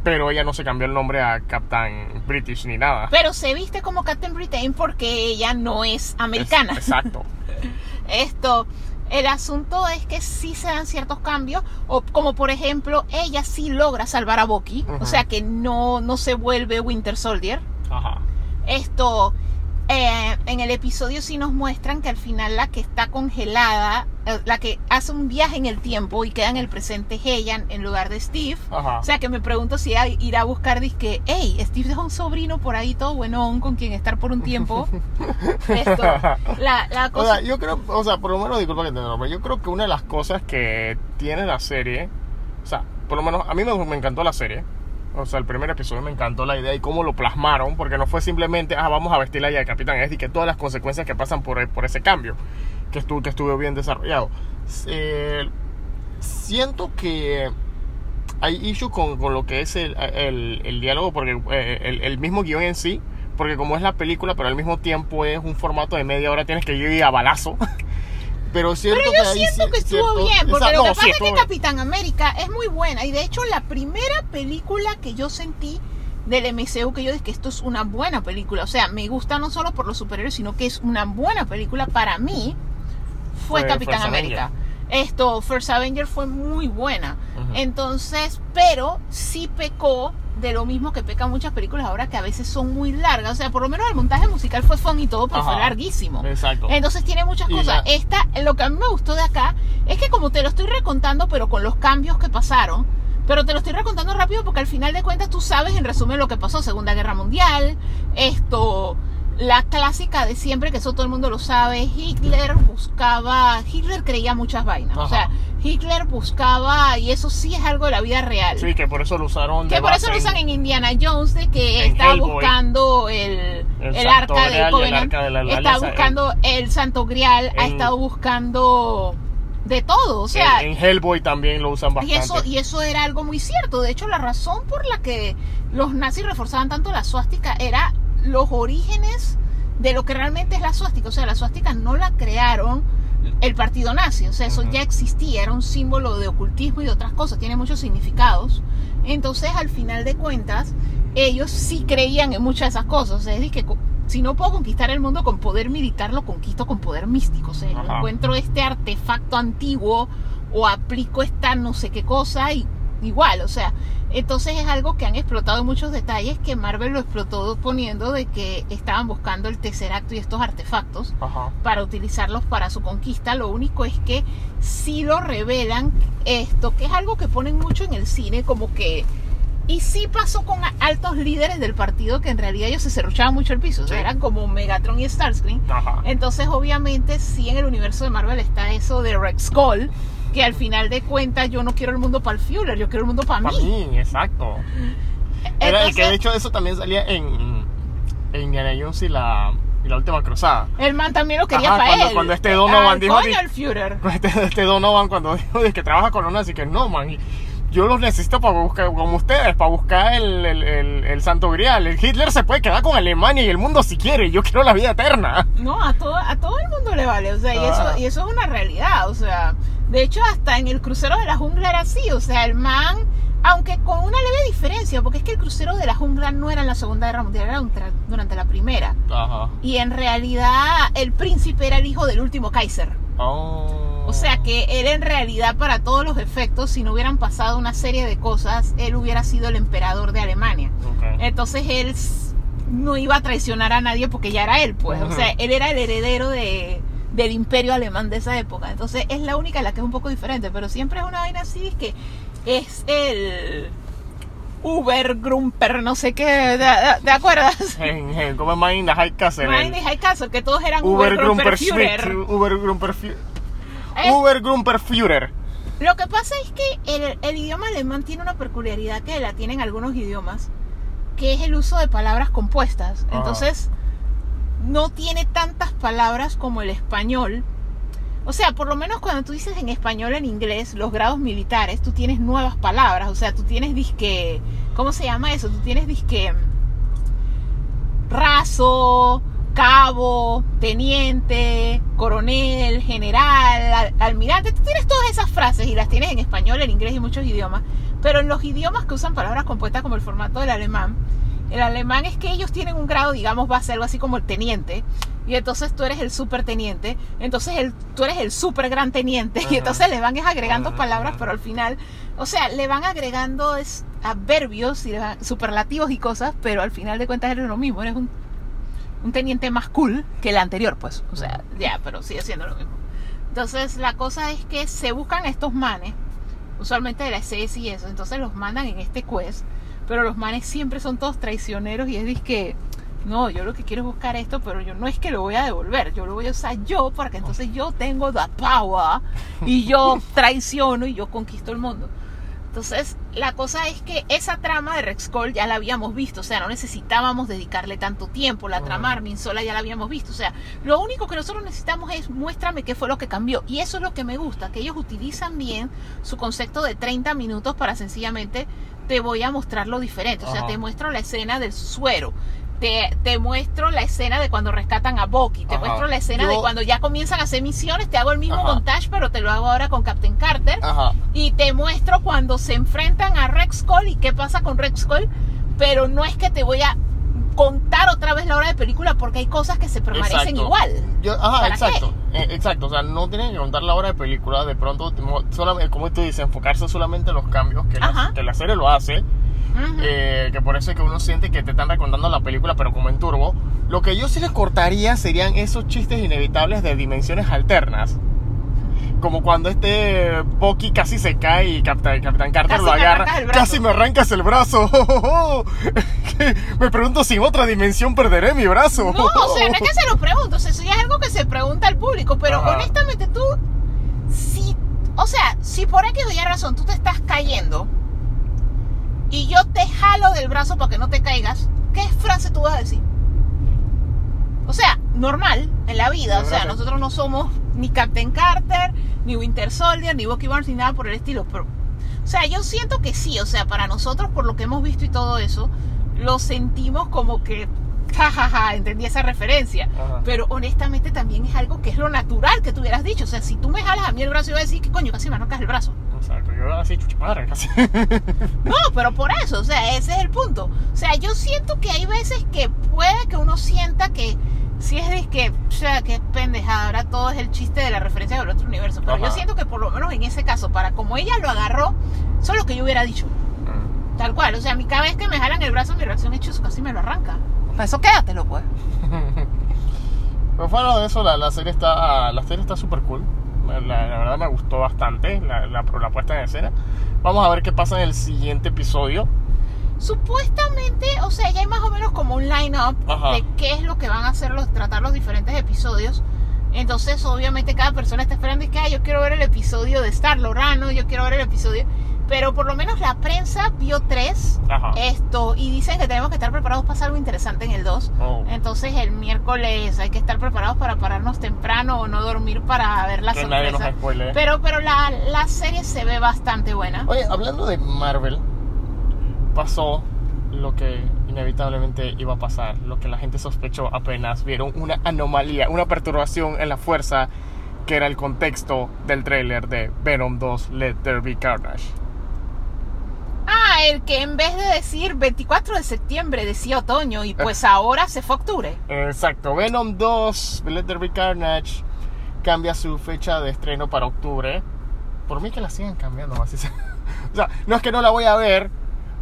Pero ella no se cambió el nombre a Captain British ni nada. Pero se viste como Captain Britain porque ella no es americana. Es- exacto. Esto, el asunto es que sí se dan ciertos cambios, o como por ejemplo, ella sí logra salvar a Bucky, o sea que no, no se vuelve Winter Soldier. Ajá. Esto, eh, en el episodio sí nos muestran que al final la que está congelada, eh, la que hace un viaje en el tiempo y queda en el presente es ella en lugar de Steve. Ajá. O sea que me pregunto si ella irá a buscar, disque, hey, Steve dejó un sobrino por ahí todo buenón con quien estar por un tiempo. Esto, la, la O cosa... sea, yo creo, o sea, por lo menos, disculpa que te interrumpa, yo creo que una de las cosas que tiene la serie, o sea, por lo menos a mí me, me encantó la serie, o sea, el primer episodio me encantó la idea y cómo lo plasmaron, porque no fue simplemente, ah, vamos a vestirla ya de capitán, es que todas las consecuencias que pasan por, por ese cambio, que, estuvo, que estuvo bien desarrollado. Eh, siento que hay issue con, con lo que es el, el- el diálogo, porque eh, el, el mismo guion en sí, porque como es la película, pero al mismo tiempo es un formato de media hora, tienes que ir a balazo. Pero, es cierto Pero que yo hay siento que estuvo cierto- bien, porque Exacto, lo que no, pasa sí, es que bien. Capitán América es muy buena. Y de hecho, la primera película que yo sentí del MCU que yo dije que esto es una buena película. O sea, me gusta no solo por los superhéroes, sino que es una buena película para mí. Fue, Fue Capitán First América. Esto, First Avenger fue muy buena. Entonces, pero sí pecó de lo mismo que pecan muchas películas ahora que a veces son muy largas. O sea, por lo menos el montaje musical fue fun y todo, pero fue larguísimo. Exacto. Entonces tiene muchas Y cosas. Esta, lo que a mí me gustó de acá es que como te lo estoy recontando, pero con los cambios que pasaron, pero te lo estoy recontando rápido porque al final de cuentas tú sabes en resumen lo que pasó. Segunda Guerra Mundial, esto, la clásica de siempre, que eso todo el mundo lo sabe, Hitler buscaba, Hitler creía muchas vainas. O sea, Hitler buscaba, y eso sí es algo de la vida real. Sí, que por eso lo usaron Que por eso lo usan en Indiana Jones, de que estaba Hellboy. buscando el, El el, arca y del el Covenant, Arca de la está Alianza, buscando el Santo Grial, ha estado buscando de todo, o sea, en, en Hellboy también lo usan y bastante. eso, y eso era algo muy cierto. De hecho, la razón por la que los nazis reforzaban tanto la suástica era los orígenes de lo que realmente es la suástica. O sea, la suástica no la crearon el partido nazi. O sea, eso ya existía, era un símbolo de ocultismo y de otras cosas, tiene muchos significados. Entonces, al final de cuentas, ellos sí creían en muchas de esas cosas. O sea, es decir, que si no puedo conquistar el mundo con poder militar, lo conquisto con poder místico. O sea, Ajá. encuentro este artefacto antiguo o aplico esta no sé qué cosa y igual, o sea, entonces es algo que han explotado muchos detalles que Marvel lo explotó poniendo de que estaban buscando el Tesseracto y estos artefactos Ajá. para utilizarlos para su conquista. Lo único es que sí lo revelan esto, que es algo que ponen mucho en el cine, como que... Y sí pasó con altos líderes del partido que en realidad ellos se cerruchaban mucho el piso, o sea, Sí. eran como Megatron y Starscream. Ajá. Entonces, obviamente, sí en el universo de Marvel está eso de Red Skull, que al final de cuentas yo no quiero el mundo para el Fuller, yo quiero el mundo para Para mí. mí, exacto. Era, y que de Entonces, hecho eso también salía en, en Indiana Jones y la, y la última cruzada. el man también lo quería Ajá, para cuando- él. cuando este Donovan Ah, dijo, coño, el Führer. Este, este Donovan cuando dijo de que trabaja con una, así que no, man. y yo los necesito para buscar, como ustedes, para buscar el, el- el- el santo grial. El Hitler se puede quedar con Alemania y el mundo si quiere. Yo quiero la vida eterna. No, a todo, a todo el mundo le vale, o sea, y Ah. eso, y eso es una realidad, o sea, de hecho hasta en el crucero de la jungla era así, o sea, el man, aunque con una leve diferencia, porque es que el crucero de la jungla no era en la Segunda Guerra Mundial, era durante- la Primera, Ajá. y en realidad el príncipe era el hijo del último Kaiser. Oh. O sea que él en realidad para todos los efectos, si no hubieran pasado una serie de cosas, él hubiera sido el emperador de Alemania. Ok. Entonces él no iba a traicionar a nadie porque ya era él, pues. O sea, él era el heredero de, del imperio alemán de esa época. Entonces es la única la que es un poco diferente, pero siempre es una vaina así, es que es el Uber Grumper, no sé qué, ¿te, acuerdas? En, en, ¿Cómo es Mind High Castle? Mind High Castle, que todos eran Uber Uber Grumper Führer. Uber Grumper Führer. Eh, Uber Grumper Führer. Lo que pasa es que el, el idioma alemán tiene una peculiaridad que la tienen algunos idiomas, que es el uso de palabras compuestas. Entonces, no tiene tantas palabras como el español. O sea, por lo menos cuando tú dices en español, en inglés, los grados militares, tú tienes nuevas palabras. O sea, tú tienes disque. ¿Cómo se llama eso? Tú tienes disque. Raso, cabo, teniente, coronel, general, al- almirante. Tú tienes todas esas frases y las tienes en español, en inglés y muchos idiomas. Pero en los idiomas que usan palabras compuestas como el formato del alemán, el alemán es que ellos tienen un grado, digamos, va a ser algo así como el teniente. Y entonces tú eres el superteniente. Entonces el, tú eres el super gran teniente. Y Ajá. entonces le van agregando Ajá. palabras, pero al final, o sea, le van agregando es, adverbios y le van- superlativos y cosas, pero al final de cuentas eres lo mismo. Eres un, un teniente más cool que el anterior, pues. O sea, ya, pero sigue siendo lo mismo. Entonces la cosa es que se buscan estos manes, usualmente de la SS y eso. Entonces los mandan en este quest, pero los manes siempre son todos traicioneros y es que no, yo lo que quiero es buscar esto, pero yo no es que lo voy a devolver, yo lo voy a usar yo porque entonces yo tengo the power y yo traiciono y yo conquisto el mundo. Entonces, la cosa es que esa trama de Rex Cole ya la habíamos visto, o sea, no necesitábamos dedicarle tanto tiempo. La trama Armin Sola ya la habíamos visto, o sea, lo único que nosotros necesitamos es muéstrame qué fue lo que cambió. Y eso es lo que me gusta, que ellos utilizan bien su concepto de 30 minutos para sencillamente te voy a mostrar lo diferente. O sea, Ajá. te muestro la escena del suero. Te, te muestro la escena de cuando rescatan a Bucky, te Ajá. muestro la escena de cuando ya comienzan a hacer misiones, te hago el mismo Ajá. montaje, pero te lo hago ahora con Captain Carter Ajá. y te muestro cuando se enfrentan a Rex Cole y qué pasa con Rex Cole, pero no es que te voy a contar otra vez la hora de película porque hay cosas que se permanecen Exacto. igual. Yo- ajá, ¿Para exacto. Eh, exacto. O sea, no tienen que contar la hora de película. De pronto, solamente, como tú dices, enfocarse solamente en los cambios que, la, que la serie lo hace. Ujú. eh, que por eso es que uno siente que te están recordando la película, pero como en turbo. Lo que yo sí les cortaría serían esos chistes inevitables de dimensiones alternas. Como cuando este Bucky casi se cae y Captain Carter Casi lo agarra. Casi me arrancas el brazo. Me pregunto si en otra dimensión perderé mi brazo. No, o sea, no es que se lo pregunto, o sea, eso ya es algo que se pregunta al público, pero Ajá. honestamente tú, si, o sea, si por X o Y razón tú te estás cayendo y yo te jalo del brazo para que no te caigas, ¿qué frase tú vas a decir? O sea, normal en la vida, o sea, nosotros no somos ni Captain Carter, ni Winter Soldier, ni Bucky Barnes, ni nada por el estilo, pero, o sea, yo siento que sí, o sea, para nosotros, por lo que hemos visto y todo eso, lo sentimos como que, jajaja, entendí esa referencia. Ajá. Pero honestamente también es algo que es lo natural que tú hubieras dicho. O sea, si tú me jalas a mí el brazo, yo voy a decir que coño, casi me arrancas el brazo. Yo así chuchipadre casi. No, pero por eso, o sea, ese es el punto. O sea, yo siento que hay veces que puede que uno sienta que si es de que, o sea, que pendejada, ahora todo es el chiste de la referencia del otro universo. Pero yo siento que por lo menos en ese caso, para como ella lo agarró, eso es lo que yo hubiera dicho. Tal cual, o sea, a mí cada vez que me jalan el brazo, mi reacción es casi me lo arranca. Para eso quédatelo, pues. Pero fuera de eso, la, la serie está la serie está súper cool. La, la verdad me gustó bastante la, la, la puesta en escena. Vamos a ver qué pasa en el siguiente episodio. Supuestamente, o sea, ya hay más o menos como un line-up de qué es lo que van a hacer los, tratar los diferentes episodios. Entonces, obviamente, cada persona está esperando y que, "Ay, yo quiero ver el episodio de Star Lorano, yo quiero ver el episodio. Pero por lo menos la prensa vio tres Ajá. esto y dicen que tenemos que estar preparados para algo interesante en el 2. Oh. Entonces el miércoles hay que estar preparados para pararnos temprano o no dormir para ver la Que nadie nos sorpresa. Pero, pero la, la serie se ve bastante buena. Oye, hablando de Marvel, pasó lo que inevitablemente iba a pasar, lo que la gente sospechó apenas vieron una anomalía, una perturbación en la fuerza que era el contexto del tráiler de Venom 2 Let There Be Carnage. Ah, el que en vez de decir 24 de septiembre decía otoño y pues ahora se fue octubre. Exacto, Venom 2 Let There Be Carnage cambia su fecha de estreno para octubre. Por mí que la sigan cambiando. O sea, no es que no la voy a ver.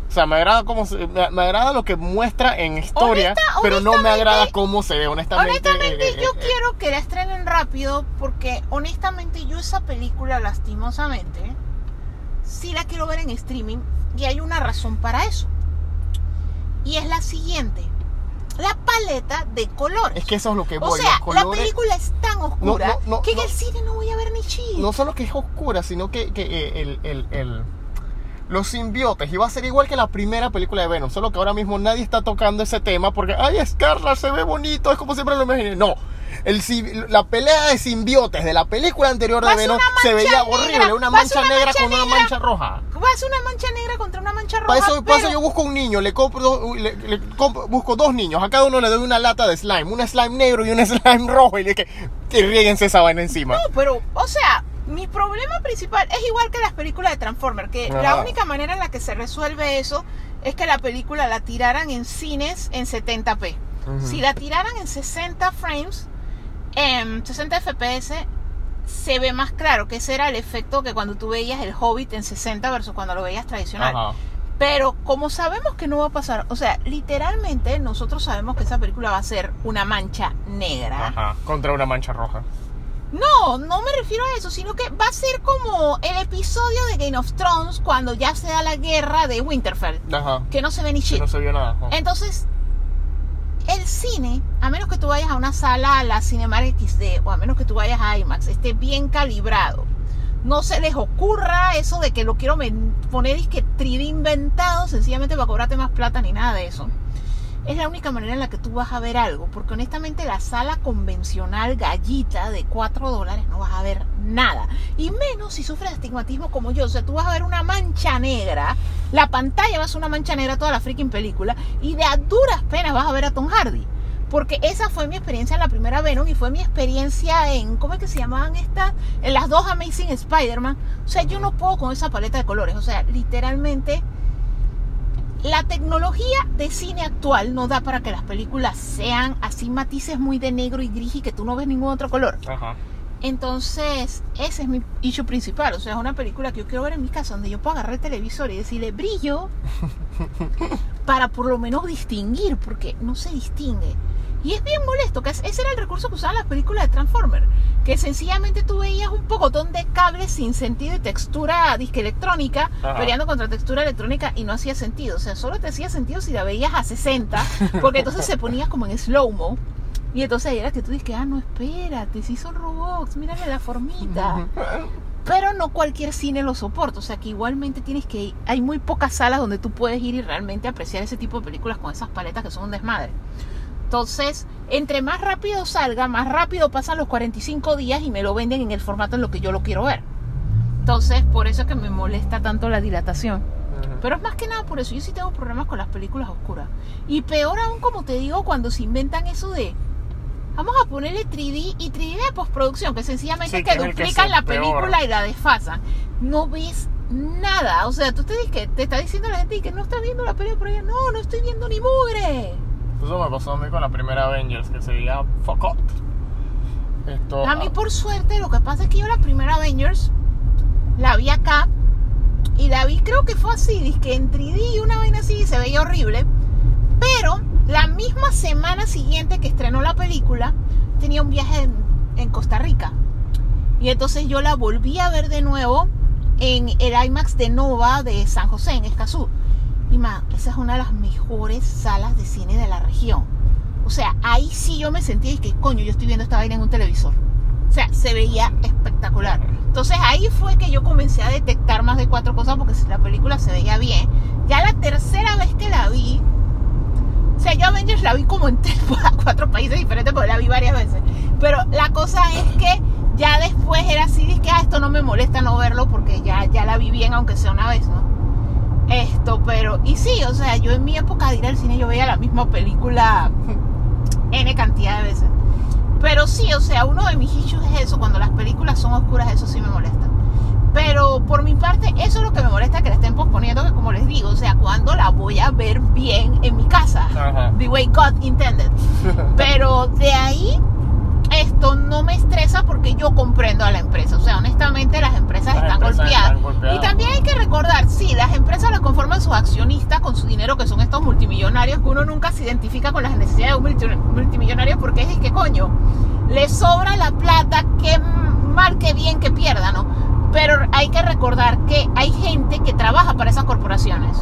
O sea, me agrada cómo se- me, me agrada lo que muestra en historia, Honesta- pero no me agrada cómo se ve, honestamente. Honestamente, eh, eh, yo eh, quiero que la estrenen rápido porque honestamente yo esa película lastimosamente sí la quiero ver en streaming y hay una razón para eso. Y es la siguiente. La paleta de colores. Es que eso es lo que voy. o sea, la película es tan oscura No, no, no, que en el cine no voy a ver ni chis. no solo que es oscura, sino que, que, eh, el, el- el- los simbiotes iba a ser igual que la primera película de Venom, solo que ahora mismo nadie está tocando ese tema porque, ay, Scarlet se ve bonito, es como siempre lo imaginé. No, el, si- la pelea de simbiotes de la película anterior de Venom se veía negra, horrible, una mancha una negra mancha con una mancha roja. Va a ser una mancha negra contra una mancha roja. Para eso, pero- yo busco un niño, le compro, dos- le, le compro- busco dos niños, a cada uno le doy una lata de slime, un slime negro y un slime rojo y le que, que ríguense esa vaina encima. No, pero, o sea, mi problema principal es igual que las películas de Transformers, que la única manera en la que se resuelve eso es que la película la tiraran en cines en 70p. Ujú. Si la tiraran en 60 frames, en 60 FPS, se ve más claro que ese era el efecto que cuando tú veías el Hobbit en 60 versus cuando lo veías tradicional. Ajá. Pero como sabemos que no va a pasar, o sea, literalmente nosotros sabemos que esa película va a ser una mancha negra. Ajá, contra una mancha roja. No, no me refiero a eso, sino que va a ser como el episodio de Game of Thrones cuando ya se da la guerra de Winterfell, Ajá. que no se ve ni Que shit. no se vio nada. Ajá. Entonces, el cine, a menos que tú vayas a una sala a la Cinemark XD o a menos que tú vayas a IMAX, esté bien calibrado. No se les ocurra eso de que lo quiero poner y que 3D inventado sencillamente para cobrarte más plata ni nada de eso. Es la única manera en la que tú vas a ver algo, porque honestamente la sala convencional gallita de 4 dólares no vas a ver nada. Y menos si sufres astigmatismo como yo. O sea, tú vas a ver una mancha negra, la pantalla va a ser una mancha negra toda la freaking película, y de a duras penas vas a ver a Tom Hardy. Porque esa fue mi experiencia en la primera Venom y fue mi experiencia en, ¿cómo es que se llamaban estas? En las dos Amazing Spider-Man. O sea, yo no puedo con esa paleta de colores. O sea, literalmente la tecnología de cine actual no da para que las películas sean así matices muy de negro y gris y que tú no ves ningún otro color. Ajá. Entonces, ese es mi issue principal. O sea, es una película que yo quiero ver en mi casa donde yo puedo agarrar el televisor y decirle brillo para por lo menos distinguir, porque no se distingue. Y es bien molesto, que es- ese era el recurso que usaban las películas de Transformers, que sencillamente tú veías un pocotón de cables sin sentido y textura disque electrónica Ajá. peleando contra textura electrónica y no hacía sentido. O sea, solo te hacía sentido si la veías a 60, porque entonces se ponía como en slow-mo. Y entonces ahí era que tú dices, ah, no, espérate, si son robots, mírale la formita. Pero no cualquier cine lo soporta, o sea que igualmente tienes que ir. Hay muy pocas salas donde tú puedes ir y realmente apreciar ese tipo de películas con esas paletas que son un desmadre. Entonces, entre más rápido salga, más rápido pasan los 45 días y me lo venden en el formato en lo que yo lo quiero ver. Entonces, por eso es que me molesta tanto la dilatación. Pero es más que nada por eso. Yo sí tengo problemas con las películas oscuras. Y peor aún, como te digo, cuando se inventan eso de. Vamos a ponerle 3D y 3D de postproducción, que sencillamente Sí, que duplican la peor. película y la desfasan. No ves nada. O sea, tú te, dices que te está diciendo la gente que no estás viendo la película por allá. No, no estoy viendo ni mugre. Eso me pasó a mí con la primera Avengers, que se veía fuck up. Esto, A mí, por suerte, lo que pasa es que yo la primera Avengers la vi acá y la vi, creo que fue así, que en 3D y una vaina así se veía horrible. Pero la misma semana siguiente que estrenó la película, tenía un viaje en, en Costa Rica. Y entonces yo la volví a ver de nuevo en el IMAX de Nova de San José, en Escazú. Y esa es una de las mejores salas de cine de la región. O sea, ahí sí yo me sentí que coño, yo estoy viendo esta vaina en un televisor. O sea, se veía espectacular. Entonces ahí fue que yo comencé a detectar más de cuatro cosas porque si la película se veía bien. Ya la tercera vez que la vi, o sea, yo Avengers la vi como en cuatro países diferentes porque la vi varias veces. Pero la cosa es que ya después era así, de que ah, esto no me molesta no verlo porque ya, ya la vi bien aunque sea una vez, ¿no? Esto, pero, y sí, o sea, yo en mi época de ir al cine yo veía la misma película N cantidad de veces. Pero sí, o sea, uno de mis issues es eso, cuando las películas son oscuras, eso sí me molesta. Pero por mi parte, eso es lo que me molesta que la estén posponiendo, que como les digo, o sea, cuando la voy a ver bien en mi casa. Ajá. The way God intended. Pero de ahí, esto no me estresa porque yo comprendo a la empresa. O sea, honestamente, las empresas Las están empresas golpeadas. están golpeadas. Y también hay que recordar, sí, las empresas las conforman sus accionistas con su dinero, que son estos multimillonarios, que uno nunca se identifica con las necesidades de un multi- multimillonario porque es que coño, le sobra la plata, que mal que bien que pierda, ¿no? Pero hay que recordar que hay gente que trabaja para esas corporaciones.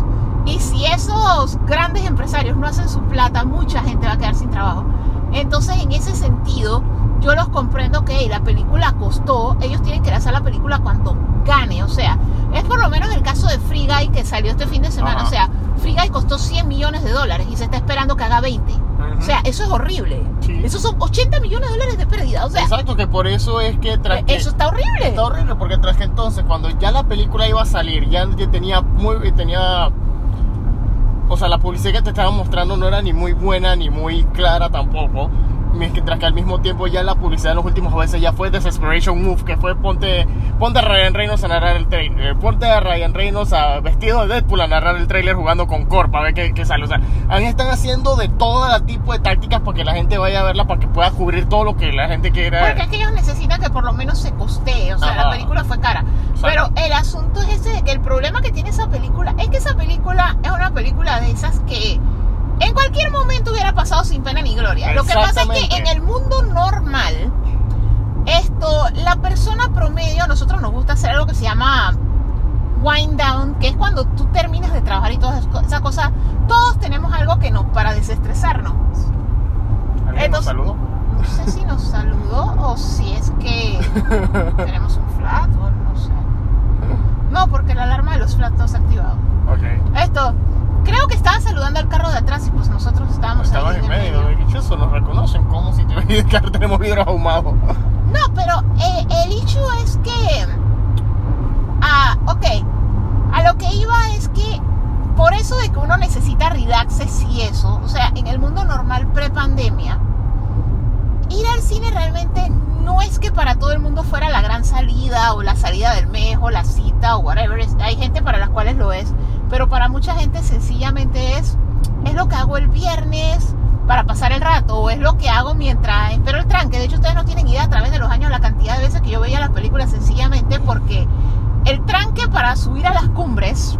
Y si esos grandes empresarios no hacen su plata, mucha gente va a quedar sin trabajo. Entonces, en ese sentido, yo los comprendo que hey, la película costó, ellos tienen que hacer la película cuando gane. O sea, es por lo menos el caso de Free Guy que salió este fin de semana. O sea, Free Guy costó 100 millones de dólares y se está esperando que haga 20. O sea, eso es horrible. Sí. Esos son 80 millones de dólares de pérdida. O sea, Exacto, que por eso es que tras que- eso está horrible. Está horrible porque tras que entonces cuando ya la película iba a salir, ya tenía muy tenía o sea, la publicidad que te estaban mostrando no era ni muy buena ni muy clara tampoco. Mientras que al mismo tiempo ya la publicidad en los últimos veces ya fue Desesperation Move, que fue ponte, ponte a Ryan Reynolds a narrar el trailer, ponte a Ryan Reynolds a, vestido de Deadpool a narrar el trailer jugando con Corp, a ver qué, qué sale. O sea, han- están haciendo de todo tipo de tácticas para que la gente vaya a verla, para que pueda cubrir todo lo que la gente quiera. Porque es que ellos necesitan que por lo menos se costee. O sea, Ajá. la película fue cara. Pero el asunto es ese que el problema que tiene esa película es que esa película es una película de esas que en cualquier momento hubiera pasado sin pena ni gloria. Lo que pasa es que en el mundo normal, esto, la persona promedio, a nosotros nos gusta hacer algo que se llama wind down, que es cuando tú terminas de trabajar y todas esas co- esas cosas. Todos tenemos algo que nos para desestresarnos. ¿Alguien nos Entonces, saludó? No sé si nos saludó o si es que tenemos un flat o no sé. No, porque la alarma de los flats no se ha activado. Ok. Esto, creo que estaba saludando al carro de atrás y pues nosotros estábamos Estabas ahí en medio, eso nos reconocen como si que tenemos vidrio ahumado. No, pero eh, el hecho es que. Ah, ok. A lo que iba es que. Por eso de que uno necesita relaxes y eso. O sea, en el mundo normal pre-pandemia. Ir al cine realmente no es que para todo el mundo fuera la gran salida o la salida del mes o la cita o whatever. Hay gente para las cuales lo es. Pero para mucha gente sencillamente es. Es lo que hago el viernes para pasar el rato o es lo que hago mientras espero el tranque. De hecho, ustedes no tienen idea a través de los años la cantidad de veces que yo veía las películas sencillamente porque el tranque para subir a las cumbres,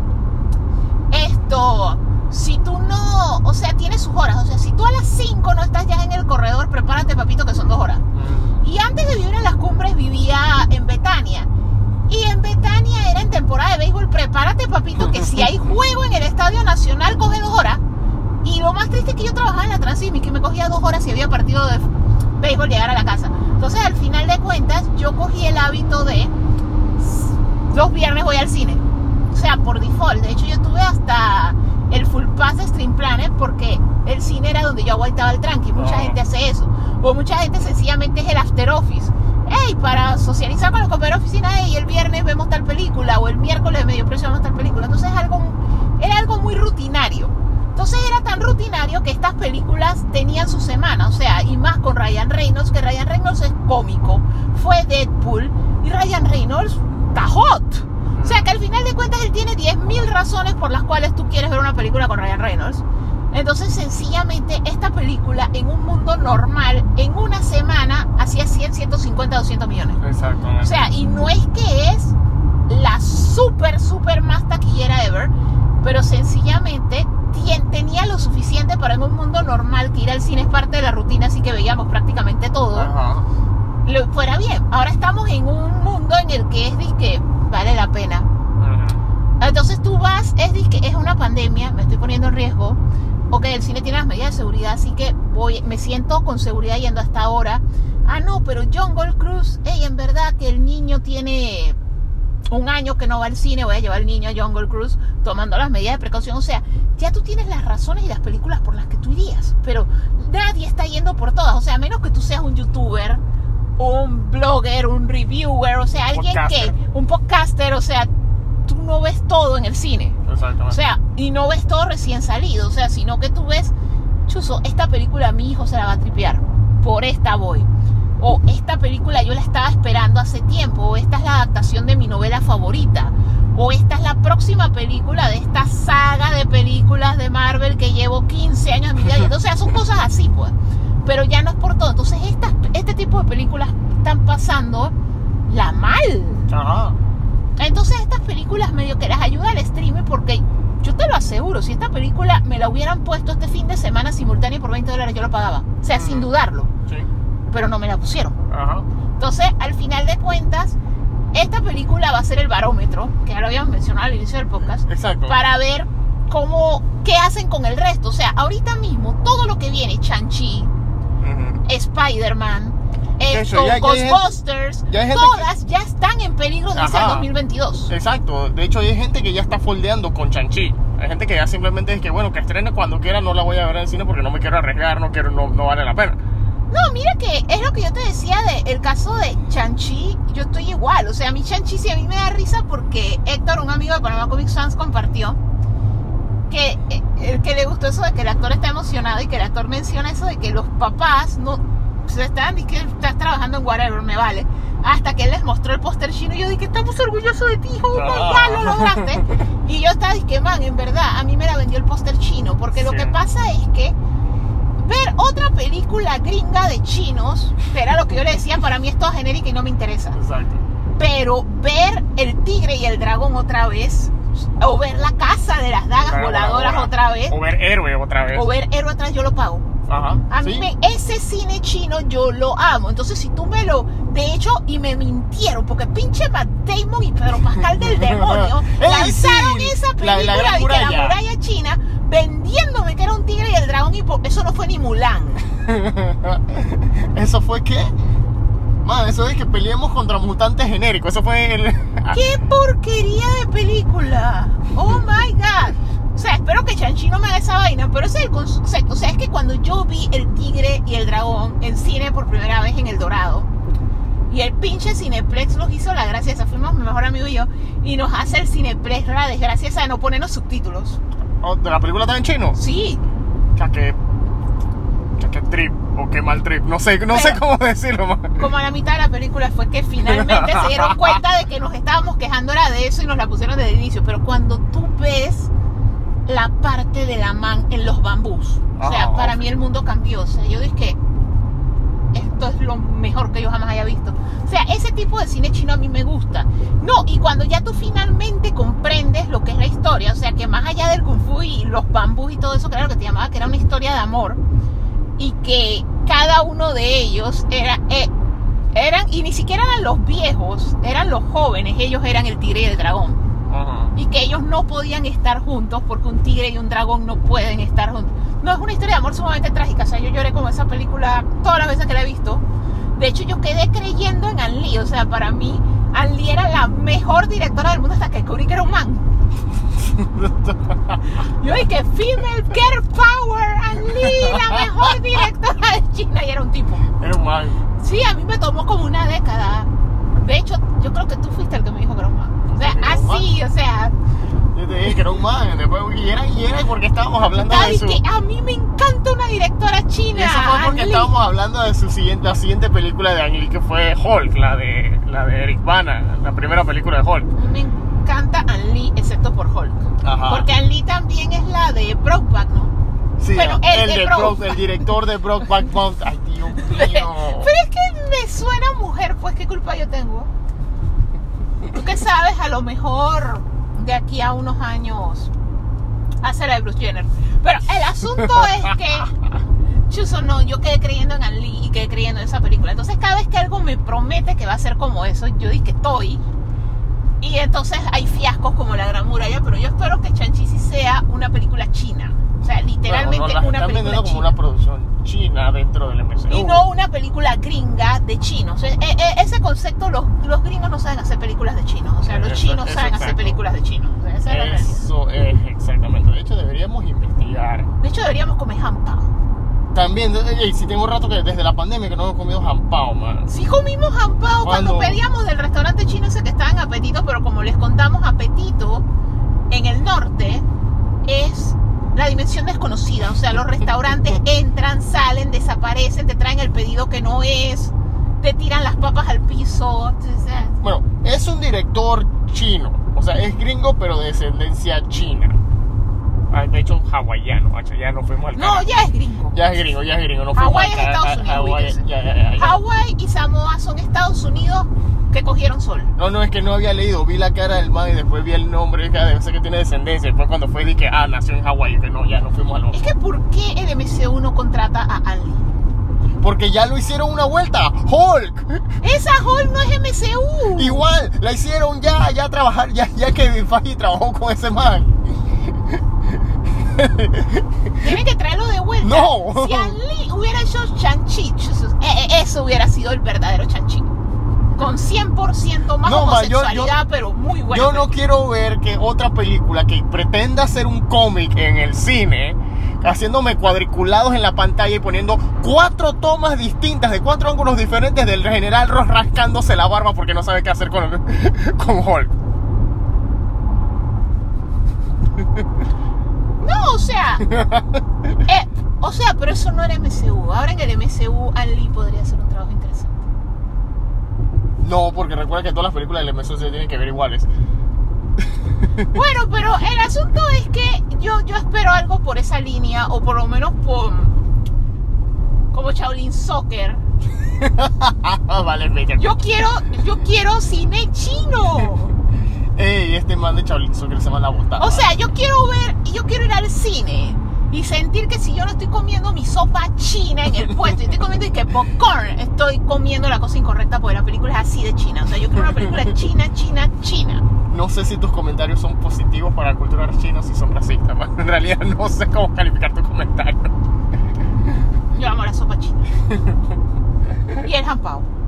esto, si tú no, o sea, tiene sus horas. O sea, si tú a las 5 no estás ya en el corredor, prepárate, papito, que son dos horas. Y antes de vivir en las cumbres vivía en Betania. Y en Betania era en temporada de béisbol. Prepárate, papito, que si hay juego en el Estadio Nacional, coge dos horas. Y lo más triste es que yo trabajaba en la Transimi, que me cogía dos horas si había partido de béisbol llegar a la casa. Entonces, al final de cuentas, yo cogí el hábito de los viernes voy al cine. O sea, por default. De hecho, yo tuve hasta el full pass de Stream Planet porque el cine era donde yo aguantaba el tranqui. Mucha Ah. gente hace eso. O mucha gente sencillamente es el after office. Hey, para socializar con los compañeros de oficina, hey, el viernes vemos tal película o el miércoles de medio precio vemos tal película. Entonces es algo, era algo muy rutinario. Entonces era tan rutinario que estas películas tenían su semana, o sea, y más con Ryan Reynolds, que Ryan Reynolds es cómico, fue Deadpool, y Ryan Reynolds está hot. O sea, que al final de cuentas él tiene 10.000 razones por las cuales tú quieres ver una película con Ryan Reynolds. Entonces, sencillamente, esta película en un mundo normal, en una semana, hacía 100, 150, 200 millones. Exactamente. O sea, y no es que es la super, super más taquillera ever, pero sencillamente tenía lo suficiente para en un mundo normal que ir al cine es parte de la rutina, así que veíamos prácticamente todo, Ajá. lo fuera bien. Ahora estamos en un mundo en el que es disque vale la pena. Entonces tú vas, es es una pandemia, me estoy poniendo en riesgo. Ok, el cine tiene las medidas de seguridad, así que voy, me siento con seguridad yendo hasta ahora ah, no, pero Jungle Cruise, ey, en verdad que el niño tiene un año que no va al cine, voy a llevar al niño a Jungle Cruise tomando las medidas de precaución. O sea, ya tú tienes las razones y las películas por las que tú irías, pero nadie está yendo por todas. O sea, a menos que tú seas un youtuber, un blogger, un reviewer, o sea, alguien Podcaster. que, un podcaster, o sea, tú no ves todo en el cine. Exactamente. O sea, y no ves todo recién salido, o sea, sino que tú ves, chuzo, esta película mi hijo se la va a tripear, por esta voy. O esta película yo la estaba esperando hace tiempo, o esta es la adaptación de mi novela favorita, o esta es la próxima película de esta saga de películas de Marvel que llevo 15 años en mi vida. O sea, son cosas así, pues. Pero ya no es por todo. Entonces, estas, este tipo de películas están pasando la mal. Ajá. Entonces estas películas medio que las ayuda al streaming porque yo te lo aseguro, si esta película me la hubieran puesto este fin de semana simultáneo por 20 dólares, yo lo pagaba. O sea, sin Ujú. dudarlo. Sí. Pero no me la pusieron. Ajá. Entonces, al final de cuentas, esta película va a ser el barómetro, que ya lo habíamos mencionado al inicio del podcast, Exacto. para ver cómo, qué hacen con el resto. O sea, ahorita mismo, todo lo que viene, Chanchi, Spider-Man, eh, Eso, ya- ya hay gente- Ghostbusters, ya hay gente todas ya están en peligro desde el Ajá. 2022. Exacto, de hecho hay gente que ya está foldeando con Chanchi. Hay gente que ya simplemente es que bueno, que estrene cuando quiera, no la voy a ver en el cine porque no me quiero arriesgar, no quiero, no, no vale la pena. No, mira que es lo que yo te decía de el caso de Chanchi, yo estoy igual, o sea, a mí Chanchi sí a mí me da risa porque Héctor, un amigo de Panamá Comics Fans, compartió que eh, el que le gustó eso de que el actor está emocionado y que el actor menciona eso de que los papás no se están y que estás trabajando en whatever, me vale. Hasta que él les mostró el póster chino y yo dije, estamos orgullosos de ti, hijo, oh God, lo lograste. Y yo estaba diciendo, man, en verdad, a mí me la vendió el póster chino, porque lo Sí. que pasa es que ver otra película gringa de chinos, que era lo que yo le decía, para mí es toda genérica y no me interesa. Exacto. Pero ver el tigre y el dragón otra vez, o ver la casa de las dagas voladoras otra vez, O ver héroe otra vez. o ver héroe otra vez, yo lo pago. Ajá. A mí sí. me, ese cine chino yo lo amo. Entonces, si tú me lo. De hecho, y me mintieron, porque pinche Matt Damon y Pedro Pascal del demonio lanzaron sí, esa la- película la Gran de que Muralla. la muralla china vendiéndome que era un tigre y el dragón y eso no fue ni Mulan. Eso fue que. Man, eso es que peleemos contra mutantes genéricos. Eso fue el. ¡Qué porquería de película! ¡Oh my god! O sea, espero que Chanchi no me haga esa vaina, pero ese es el concepto. O sea, es que cuando yo vi el tigre y el dragón en cine por primera vez en El Dorado, y el pinche Cineplex nos hizo la gracia, esa fuimos mi mejor amigo y yo, y nos hace el Cineplex la desgracia esa de no ponernos subtítulos. Oh, ¿de ¿La película está en chino? Sí, Ya que. Ya que trip. O qué mal trip. No sé, no sé Pero- cómo decirlo, man. como a la mitad de la película fue que finalmente se dieron cuenta de que nos estábamos quejando era de eso y nos la pusieron desde el inicio. Pero cuando tú ves la parte de la man en los bambús, o sea, Ah, para ok. mí el mundo cambió. O sea, yo dije esto es lo mejor que yo jamás haya visto. O sea, ese tipo de cine chino a mí me gusta. No, y cuando ya tú finalmente comprendes lo que es la historia, o sea, que más allá del kung fu y los bambús y todo eso, claro que te llamaba que era una historia de amor y que cada uno de ellos era eh, eran y ni siquiera eran los viejos, eran los jóvenes, ellos eran el tigre y el dragón Ajá. y que ellos no podían estar juntos porque un tigre y un dragón no pueden estar juntos. No es una historia de amor sumamente trágica, o sea, yo lloré con esa película todas las veces que la he visto. De hecho, yo quedé creyendo en An Lee, o sea, para mí An Lee era la mejor directora del mundo hasta que descubrí que era un man. Yo dije, Female Girl Power, Lee, la mejor directora de China, y era un tipo. Era un man. Sí, a mí me tomó como una década. De hecho, yo creo que tú fuiste el que me dijo que era un man. O sea, así, o sea, Yo te dije que era un man. Después, y era, y era porque estábamos hablando de su. que a mí me encanta una directora china. eso fue porque Ang Lee. estábamos hablando de su siguiente, la siguiente película de Ang Lee, que fue Hulk, la de, la de Eric Bana, la primera película de Hulk. Me encanta An Lee, excepto por Hulk. Ajá. Porque An Lee también es la de Brokeback, ¿no? Sí, Bueno, el el, de Broke- Broke- el director de Brokeback Mountain. Ay, Dios mío. Pero es que me suena mujer, pues qué culpa yo tengo. Tú qué sabes, a lo mejor de aquí a unos años hace la de Bruce Jenner. Pero el asunto es que, Chuso, no, yo quedé creyendo en Lee y quedé creyendo en esa película. Entonces cada vez que algo me promete que va a ser como eso, yo dije que estoy. Y entonces hay fiascos como La Gran Muralla, pero yo espero que Chanchi sí sea una película china. O sea, literalmente no, una están película vendiendo como china. una producción china dentro del MCU. Y no una película gringa de chinos. Eh, eh, ese concepto, los, los gringos no saben hacer películas de chinos. O sea, los Eso- chinos eso saben hacer exacto. películas de chinos. O sea, esa es la. Eso es exactamente. De hecho, deberíamos investigar. De hecho, deberíamos comer jampao. También, ey, si tengo un rato que desde la pandemia que no hemos comido jampao, man. Si comimos jampao cuando pedíamos del restaurante chino ese que estaba en Apetito, pero como les contamos, Apetito en el norte es la dimensión desconocida. O sea, los restaurantes entran, salen, desaparecen, te traen el pedido que no es, te tiran las papas al piso. Bueno, es un director chino. O sea, es gringo, pero de descendencia china. Ah, De hecho, hawaiano. macho, Ya no fuimos al No, ya es gringo. Ya es gringo, ya es gringo. No fuimos Hawái es Estados a- Unidos, Hawái, ubíquense. ya, ya, ya, ya. Hawái y Samoa son Estados Unidos que cogieron sol. No, no, es que no había leído. Vi la cara del man y después vi el nombre. Debe ser que tiene descendencia. Después, cuando fue, dije, ah, nació en Hawái. Que no, ya no fuimos al Es que ¿por qué el MCU no contrata a Lee? Porque ya lo hicieron una vuelta. Hulk. Esa Hall no es MCU. Igual, la hicieron ya, ya trabajar, ya, ya que Feige trabajó con ese man. Tienen que traerlo de vuelta. No. Si Lee hubiera hecho Chanchi, eso hubiera sido el verdadero Chanchi. Con 100% más No, ma, yo- homosexualidad, yo- pero muy buena. Yo no película. quiero ver que otra película que pretenda hacer un cómic en el cine, haciéndome cuadriculados en la pantalla y poniendo cuatro tomas distintas de cuatro ángulos diferentes del general Ross rascándose la barba porque no sabe qué hacer con, con Hulk. No, o sea. eh, o sea, pero eso no era MCU. Ahora en el MCU, Lee podría hacer un trabajo interesante. No, porque recuerda que todas las películas del MCU se tienen que ver iguales. Bueno, pero el asunto es que yo, yo espero algo por esa línea, o por lo menos por. Como Shaolin Soccer. vale. Yo quiero, yo quiero cine chino. Ey, este man de Soccer se manda a botar. O sea, yo quiero ver, yo quiero ir al cine y sentir que si yo no estoy comiendo mi sopa china en el puesto y estoy comiendo y que popcorn, estoy comiendo la cosa incorrecta porque la película es así de china. O sea, yo quiero una película china, china, china. No sé si tus comentarios son positivos para la cultura china o si son racistas. En realidad no sé cómo calificar tu comentario. Yo amo la sopa china. Y el jampao.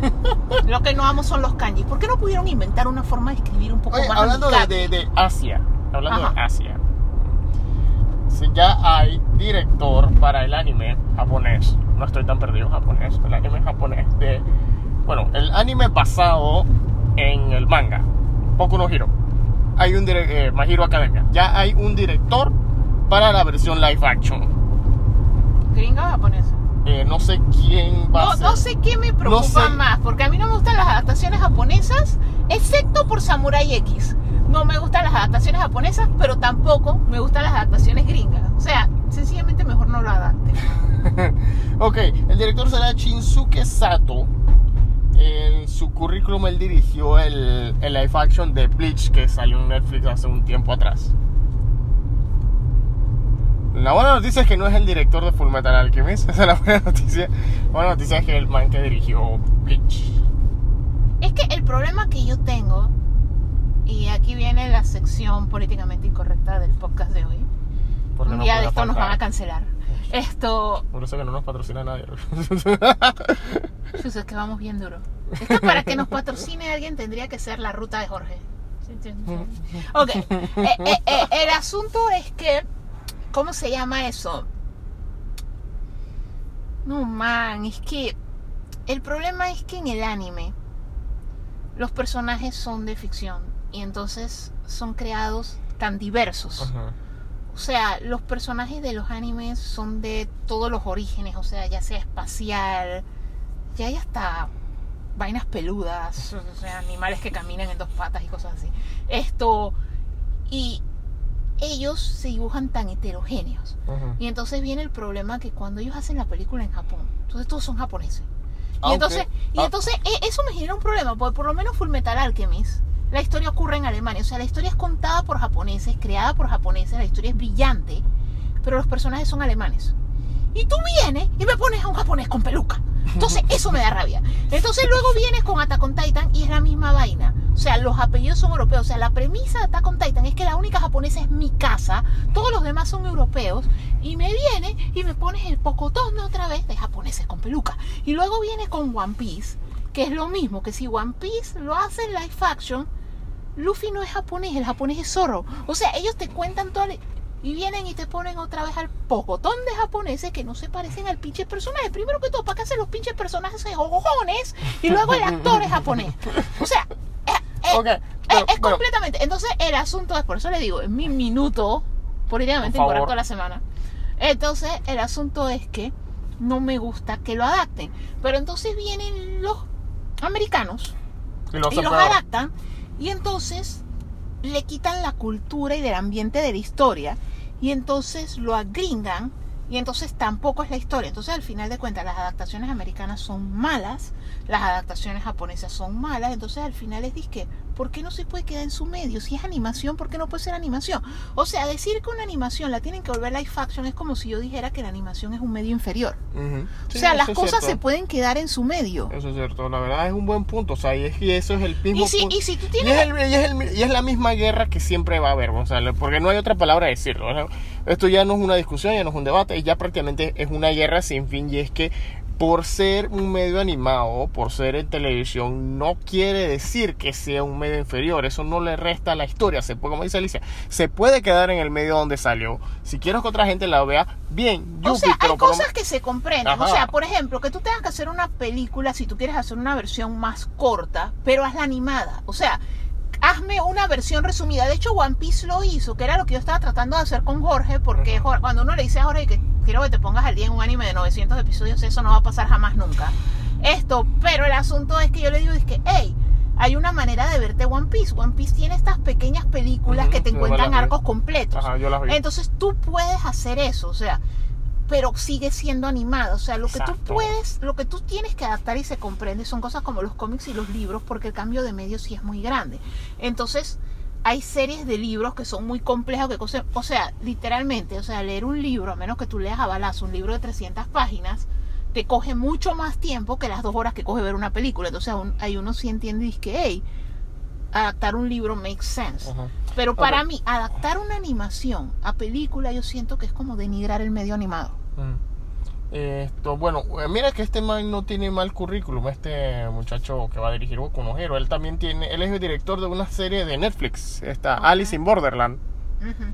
Lo que no amo son los kanjis. ¿Por qué no pudieron inventar una forma de escribir un poco Oye, más hablando de, amigable? de- de Asia, hablando Ajá. de Asia, sí, ya hay director para el anime japonés. No estoy tan perdido en japonés. El anime japonés de. Bueno, el anime basado en el manga. Poco no Hero. Hay un eh, Academia. Ya hay un director para la versión live action. ¿Gringa o japonesa? Eh, no sé quién va No, a ser. no sé qué me preocupa sé. más, porque a mí no me gustan las adaptaciones japonesas, excepto por Samurai X. No me gustan las adaptaciones japonesas, pero tampoco me gustan las adaptaciones gringas. O sea, sencillamente mejor no lo adapten. Ok, el director será Shinsuke Sato. En su currículum él dirigió el, el live action de Bleach que salió en Netflix hace un tiempo atrás. La buena noticia es que no es el director de Full Metal Alchemist, esa es la buena noticia. La buena noticia es que es el man que dirigió Bleach. Es que el problema que yo tengo, y aquí viene la sección políticamente incorrecta del podcast de hoy, Porque un no día de esto nos faltar. van a cancelar. Esto, Por eso que no nos patrocina nadie. Pues es que vamos bien duro. Es que para que nos patrocine alguien tendría que ser la ruta de Jorge. ¿Sí entiendes? Ok. Eh, eh, eh, el asunto es que. ¿Cómo se llama eso? No, man, es que. El problema es que en el anime. Los personajes son de ficción. Y entonces son creados tan diversos. Ajá. O sea, los personajes de los animes son de todos los orígenes, o sea, ya sea espacial, ya hay hasta vainas peludas, o sea, animales que caminan en dos patas y cosas así. Esto, y ellos se dibujan tan heterogéneos. Y entonces viene el problema que cuando ellos hacen la película en Japón, entonces todos son japoneses. Y Aunque- entonces, y ah. entonces e- eso me genera un problema, porque por lo menos Full Metal Alchemist, la historia ocurre en Alemania. O sea, la historia es contada por japoneses, creada por japoneses, la historia es brillante, pero los personajes son alemanes. Y tú vienes y me pones a un japonés con peluca. Entonces, eso me da rabia. Entonces, luego vienes con Attack on Titan y es la misma vaina. O sea, los apellidos son europeos. O sea, la premisa de Attack on Titan es que la única japonesa es mi casa, todos los demás son europeos, y me viene y me pones el pocotón otra vez de japoneses con peluca. Y luego viene con One Piece, que es lo mismo, que si One Piece lo hace en live action, Luffy no es japonés, el japonés es Zorro. O sea, ellos te cuentan todo y vienen y te ponen otra vez al pocotón de japoneses que no se parecen al pinche personaje. Primero que todo, ¿para qué hacen los pinches personajes de cojones? Y luego el actor es japonés. O sea, eh, eh, eh, pero- es completamente. Entonces, el asunto es, por eso le digo, en mi minuto, políticamente incorrecto de la semana. Entonces, el asunto es que no me gusta que lo adapten. Pero entonces vienen los americanos Y los y los separados. adaptan y entonces le quitan la cultura y del ambiente de la historia y entonces lo agringan y entonces tampoco es la historia. Entonces al final de cuentas las adaptaciones americanas son malas, las adaptaciones japonesas son malas, entonces al final es disque, ¿por qué no se puede quedar en su medio? Si es animación, ¿por qué no puede ser animación? O sea, decir que una animación la tienen que volver live action es como si yo dijera que la animación es un medio inferior. O Sí, sea, las cosas se pueden quedar en su medio. Eso es cierto, la verdad es un buen punto, o sea, y es que eso es el mismo Y si, punto. y si tú Y tienes es, el- y, es el- y es la misma guerra que siempre va a haber, o sea, porque no hay otra palabra a decirlo. o sea, esto ya no es una discusión, ya no es un debate, ya prácticamente es una guerra sin fin y es que por ser un medio animado, por ser en televisión, no quiere decir que sea un medio inferior, eso no le resta a la historia, se puede, como dice Alicia, se puede quedar en el medio donde salió. Si quieres que otra gente la vea, bien, O yupi, sea, hay cosas que se comprenden. Ajá. O sea, por ejemplo, que tú tengas que hacer una película si tú quieres hacer una versión más corta, pero hazla animada. O sea, hazme una versión resumida. De hecho, One Piece lo hizo, que era lo que yo estaba tratando de hacer con Jorge, porque Jorge- cuando uno le dice a Jorge que quiero que te pongas al día en un anime de 900 episodios, eso no va a pasar jamás nunca. Esto, pero el asunto es que yo le digo, es que, hey, hay una manera de verte One Piece. One Piece tiene estas pequeñas películas que te encuentran arcos completos. Ajá, yo las vi. Entonces tú puedes hacer eso, o sea, pero sigue siendo animado. O sea, lo que tú puedes, lo que tú tienes que adaptar y se comprende son cosas como los cómics y los libros, porque el cambio de medio sí es muy grande. Entonces, hay series de libros que son muy complejas, que cose- o sea, literalmente, o sea, leer un libro, a menos que tú leas a balazo un libro de 300 páginas, te coge mucho más tiempo que las dos horas que coge ver una película. Entonces, aún- ahí uno sí entiende y dice que, hey, adaptar un libro makes sense. Pero para mí, adaptar una animación a película, yo siento que es como denigrar el medio animado. Mm. Esto, bueno, eh, mira que este man no tiene mal currículum, este muchacho que va a dirigir Boku no Hero. Él también tiene, él es el director de una serie de Netflix, esta Ok. Alice in Borderland, Ujú.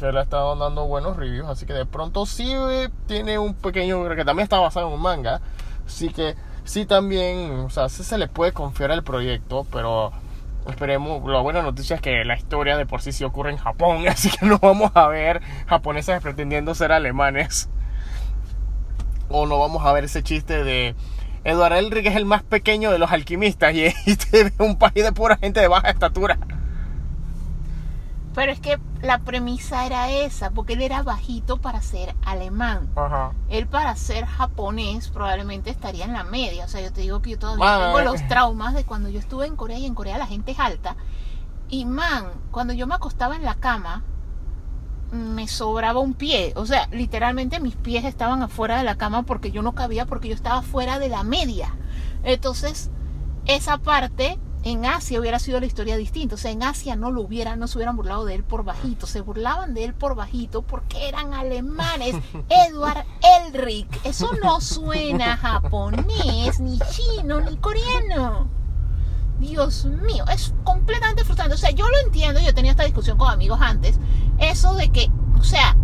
que le ha estado dando buenos reviews, así que de pronto sí eh, tiene un pequeño, que también está basado en un manga, así que sí también, o sea, sí se le puede confiar el proyecto, pero esperemos, la buena noticia es que la historia de por sí sí ocurre en Japón, así que no vamos a ver japoneses pretendiendo ser alemanes. O no vamos a ver ese chiste de Edward Elric es el más pequeño de los alquimistas y, ve un país de pura gente de baja estatura. Pero es que la premisa era esa, porque él era bajito para ser alemán. Ajá. Él para ser japonés probablemente estaría en la media. O sea, yo te digo que yo todavía tengo eh. los traumas de cuando yo estuve en Corea y en Corea la gente es alta. Y man, cuando yo me acostaba en la cama, me sobraba un pie. O sea, literalmente mis pies estaban afuera de la cama porque yo no cabía, porque yo estaba fuera de la media. Entonces, esa parte en Asia hubiera sido la historia distinta. O sea, en Asia no lo hubieran, no se hubieran burlado de él por bajito. Se burlaban de él por bajito porque eran alemanes. Edward Elric. Eso no suena japonés, ni chino, ni coreano. Dios mío, es completamente frustrante. O sea, yo lo entiendo, yo tenía esta discusión con amigos antes, eso de que, o sea,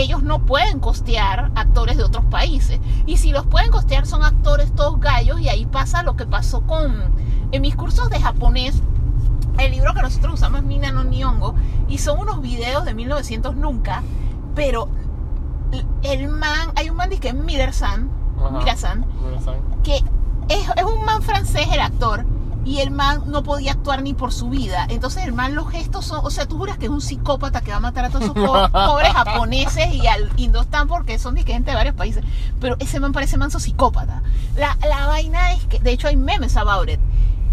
ellos no pueden costear actores de otros países. Y si los pueden costear son actores todos gallos y ahí pasa lo que pasó con... En mis cursos de japonés, el libro que nosotros usamos es Mina no Nihongo y son unos videos de 1900 nunca, pero el man, hay un man que es Miller-san, Mira-san. que es, es un man francés el actor y el man no podía actuar ni por su vida. Entonces el man los gestos son, o sea, tú juras que es un psicópata que va a matar a todos esos po- pobres japoneses y al Indostán porque son de gente de varios países. Pero ese man parece manso psicópata. La, la vaina es que, de hecho hay memes about it.